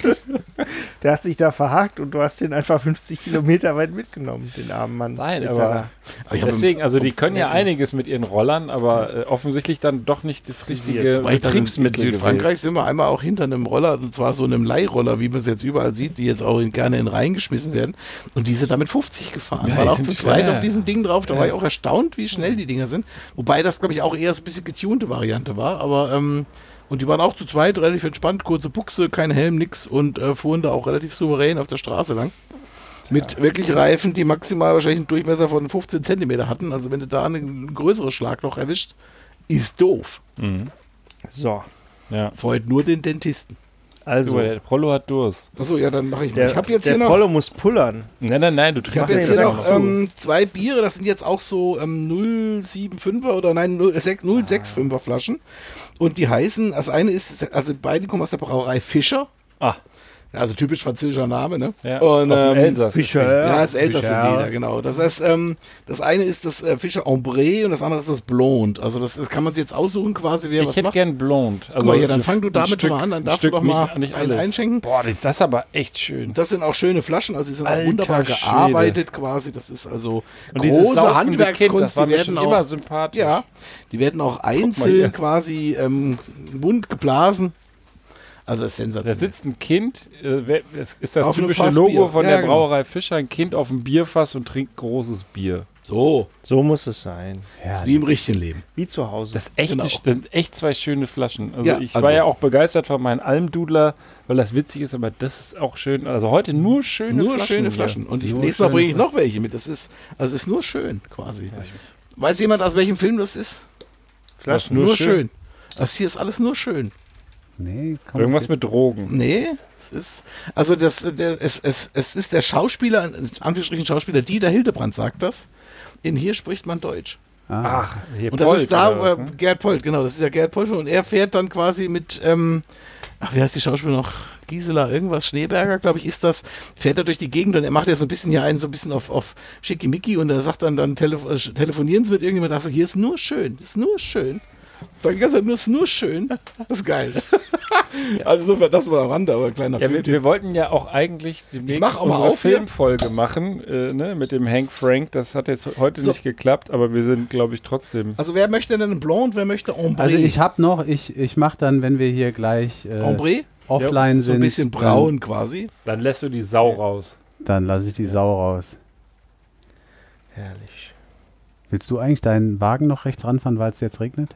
Der hat sich da verhakt und du hast den einfach 50 Kilometer weit mitgenommen, den armen Mann. Nein, aber Aber deswegen, also die können ja einiges mit ihren Rollern, aber äh, offensichtlich dann doch nicht das richtige in Betriebsmittel gewählt. Südfrankreich sind wir einmal auch hinter einem Roller, und zwar so einem Leihroller, wie man es jetzt überall sieht, die jetzt auch in, gerne in Reihen geschmissen werden. Und die sind damit 50 gefahren. Ja, Waren auch sind zu zweit auf diesem Ding drauf. Da war ich auch erstaunt, wie schnell die Dinger sind. Wobei das, glaube ich, auch eher so ein bisschen getunte Variante war. Aber, ähm, und die waren auch zu zweit relativ entspannt, kurze Buchse, kein Helm, nix und äh, fuhren da auch relativ souverän auf der Straße lang. Mit wirklich Reifen, die maximal wahrscheinlich einen Durchmesser von 15 Zentimeter hatten. Also wenn du da ein größeres Schlagloch erwischt, ist doof. So, Ja. Freut nur den Dentisten. Also. So, der Prollo hat Durst. Achso, ja, dann mache ich mal. Der, ich habe jetzt der hier noch, Polo muss pullern. Nein, nein, nein, du ich hab trinkst jetzt hier noch ähm, zwei Biere, das sind jetzt auch so ähm, 075er oder nein, 0, 065er Flaschen. Und die heißen, das eine ist, also beide kommen aus der Brauerei Fischer. Ah. Ja, Also typisch französischer Name, ne? Ja, Und, aus dem ähm, Elsass. Fischer. Ja, das älteste Fischer. Lieder, genau. Das heißt, ähm, das eine ist das äh, Fischer Ombre und das andere ist das Blonde. Also das, das kann man sich jetzt aussuchen quasi, wer Ich was hätte macht. gern blond. Also Guck mal hier, dann fang du damit Stück- schon mal an, dann darfst du Stück doch mal nicht, nicht einen einschenken. Boah, das, das ist aber echt schön. Das sind auch schöne Flaschen, also die sind auch Alter wunderbar Schwede. gearbeitet quasi. Das ist also Und große Handwerkskunst. Kind, das war die werden schon immer auch, sympathisch. ja, die werden auch einzeln quasi ähm, bunt geblasen. Also das ist Da sensationell. sitzt ein Kind, äh, es ist das Auf typische Logo von Ja, der genau. Brauerei Fischer, ein Kind auf dem Bierfass und trinkt großes Bier. So, So muss es sein. wie im richtigen Leben. Wie zu Hause. Das, ist echt, Genau. das sind echt zwei schöne Flaschen. Also Ja, ich also- war ja auch begeistert von meinem Almdudler, weil das witzig ist, aber das ist auch schön. Also heute nur schöne nur Flaschen. schöne hier. Flaschen. Und ich, Nur nächstes Mal schöne bringe ich noch welche mit. Das ist, also es ist nur schön quasi. Weiß jemand, aus welchem Film das ist? Flaschen. Nur, Nur schön. schön. Das hier ist alles nur schön. Nee, komm. Irgendwas mit Drogen. Nee, es ist, also das, der, es, es, es ist der Schauspieler, in Anführungsstrichen Schauspieler, Dieter Hildebrand sagt das. In hier spricht man Deutsch. Ah, Ach, hier Und das Polt ist da, was, äh, ne? Gerd Polt, genau, das ist ja Gerd Polt. Und er fährt dann quasi mit, ähm, ach, wie heißt die Schauspielerin noch? Gisela, irgendwas, Schneeberger, glaube ich, ist das, fährt er durch die Gegend und er macht ja so ein bisschen hier einen, so ein bisschen auf, auf Schickimicki und er sagt dann, dann äh, telefonieren sie mit irgendjemand, da sagt er, hier ist nur schön, ist nur schön. Sag ich ganz ehrlich, nur ist nur schön. Das ist geil. Also insofern das mal am Rande, aber ein kleiner Ja, wir, wir wollten ja auch eigentlich demnächst mach auch mal unsere auf. Filmfolge machen, äh, ne, mit dem Hank Frank. Das hat jetzt heute So. nicht geklappt, aber wir sind, glaube ich, trotzdem. Also wer möchte denn einen Blond, wer möchte Ombre? also ich habe noch, ich, ich mache dann, wenn wir hier gleich äh, Ombre? offline so sind, ein bisschen braun quasi. Dann lässt du die Sau raus. dann, dann lasse ich die Sau raus. Herrlich. Willst du eigentlich deinen Wagen noch rechts ranfahren, weil es jetzt regnet?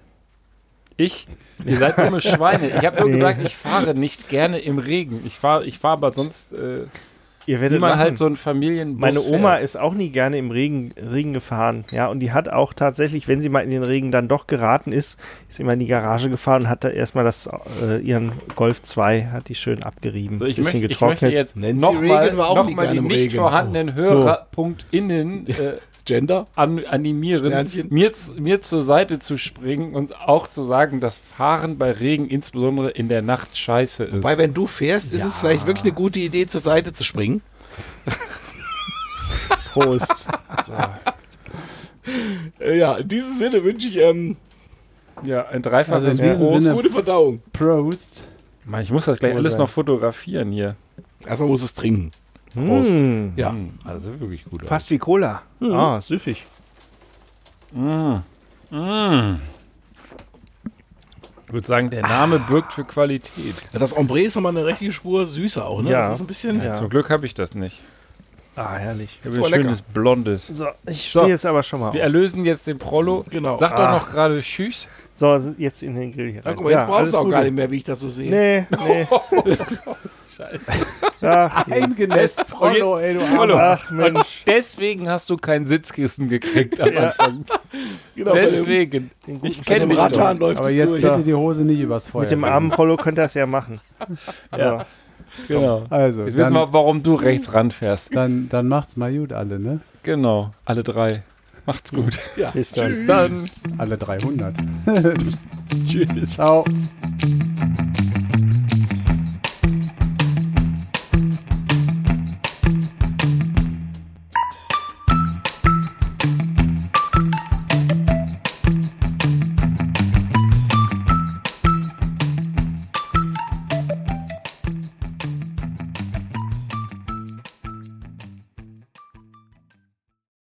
Ich? Ihr seid dumme Schweine. Ich habe nur gesagt, ich fahre nicht gerne im Regen. Ich fahre ich fahr aber sonst, äh, Ihr wie werdet man lachen. halt so ein Familienbus Meine Oma fährt. ist auch nie gerne im Regen, Regen gefahren. Ja, und die hat auch tatsächlich, wenn sie mal in den Regen dann doch geraten ist, ist immer in die Garage gefahren und hat da erstmal das, äh, ihren Golf 2, hat die schön abgerieben. So, ich, bisschen möchte, ich möchte getrocknet. jetzt nochmal Reagan war auch noch mal die nicht Regen. vorhandenen HörerpunktInnen äh, Gender? an, animieren, Sternchen. mir, mir zur Seite zu springen und auch zu sagen, dass Fahren bei Regen insbesondere in der Nacht scheiße ist. Weil wenn du fährst, ist es vielleicht wirklich eine gute Idee, zur Seite zu springen. Prost. Äh, ja, in diesem Sinne wünsche ich ähm, ja, ein dreifaches Also Prost. Gute Verdauung. Prost. Mann, ich muss das gleich alles sein. noch fotografieren hier. Erstmal muss es trinken. Prost. Mm, Ja. Mm, Also wirklich gut. aus. fast wie Cola. Ah, süffig. Mm. Mm. Ich würde sagen, der Name birgt für Qualität. Ja, das Ombre ist nochmal eine richtige Spur süßer auch, ne? Ja. Das ist ein bisschen. Ja. Zum Glück habe ich das nicht. Ah, herrlich. Ich ein war lecker. schönes Blondes. So, ich So. stehe jetzt aber schon mal Wir erlösen jetzt den Prollo. Genau. Sag doch Ah. noch gerade Tschüss. So, jetzt in den Grill hier Ja, rein. guck mal, jetzt brauchst alles du auch Gute. gar nicht mehr, wie ich das so sehe. Nee, nee. Scheiße. Ach, Eingenässt, Prollo, ey, du Prollo. Ach Mensch. Deswegen hast du kein Sitzkissen gekriegt am. Anfang. Genau, dem, Deswegen. Guten Ich kenne dem dich doch. läuft Aber jetzt durch. bitte die Hose nicht übers Feuer. Mit dem armen Polo könnte er es ja machen. Ja. Genau. Also, Jetzt wissen wir, warum du rechts ranfährst. dann, dann macht's mal gut alle, ne? Genau. Alle drei. Macht's gut. Ja. Bis dann. Alle 300. Tschüss. Ciao.